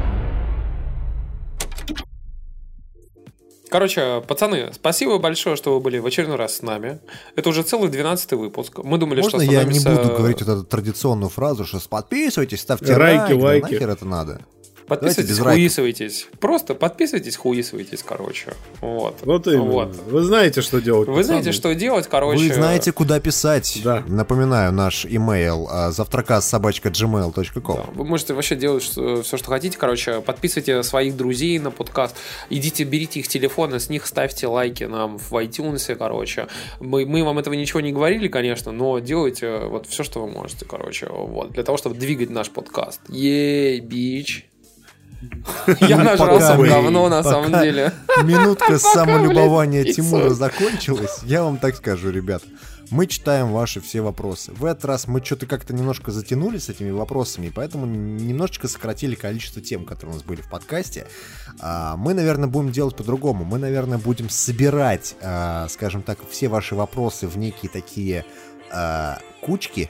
Короче, пацаны, спасибо большое, что вы были в очередной раз с нами. Это уже целый 12 выпуск. Мы думали, Можно что я не буду говорить вот эту традиционную фразу, что подписывайтесь, ставьте Лайки, лайки, да лайки. нахер это надо? Подписывайтесь, хуисывайтесь. Просто подписывайтесь, хуисывайтесь, короче. Вот. Вот именно. Вот. Вы знаете, что делать. Вы знаете, что делать, короче. Вы знаете, куда писать. Да. Напоминаю, наш имейл а, завтракас собачка gmail.com. Вы можете вообще делать все, что хотите. Короче, подписывайте своих друзей на подкаст. Идите, берите их телефоны, с них ставьте лайки нам в iTunes, короче. Мы, мы вам этого ничего не говорили, конечно, но делайте вот все, что вы можете, короче. Вот, для того, чтобы двигать наш подкаст. Ей, бич. Я нажрался говно, на самом деле. Минутка самолюбования Тимура закончилась. Я вам так скажу, ребят. Мы читаем ваши все вопросы. В этот раз мы что-то как-то немножко затянули с этими вопросами, поэтому немножечко сократили количество тем, которые у нас были в подкасте. А, Мы, наверное, будем делать по-другому. Мы, наверное, будем собирать, а, скажем так, все ваши вопросы в некие такие а, кучки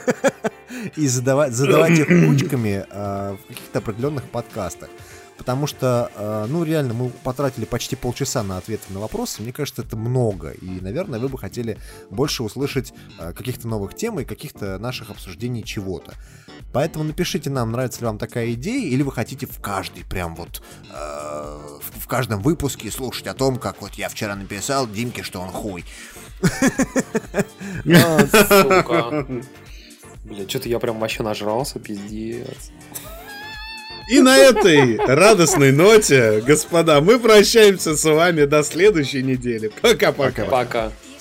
[laughs] и задавать, задавать их кучками а, в каких-то определенных подкастах. Потому что, э, ну, реально, мы потратили почти полчаса на ответы на вопросы. Мне кажется, это много. И, наверное, вы бы хотели больше услышать э, каких-то новых тем и каких-то наших обсуждений чего-то. Поэтому напишите нам, нравится ли вам такая идея, или вы хотите в каждый, прям вот, э, в, в каждом выпуске слушать о том, как вот я вчера написал Димке, что он хуй. [laughs] Бля, что-то я прям вообще нажрался, пиздец. И на этой радостной ноте, господа, мы прощаемся с вами до следующей недели. Пока-пока. Пока. and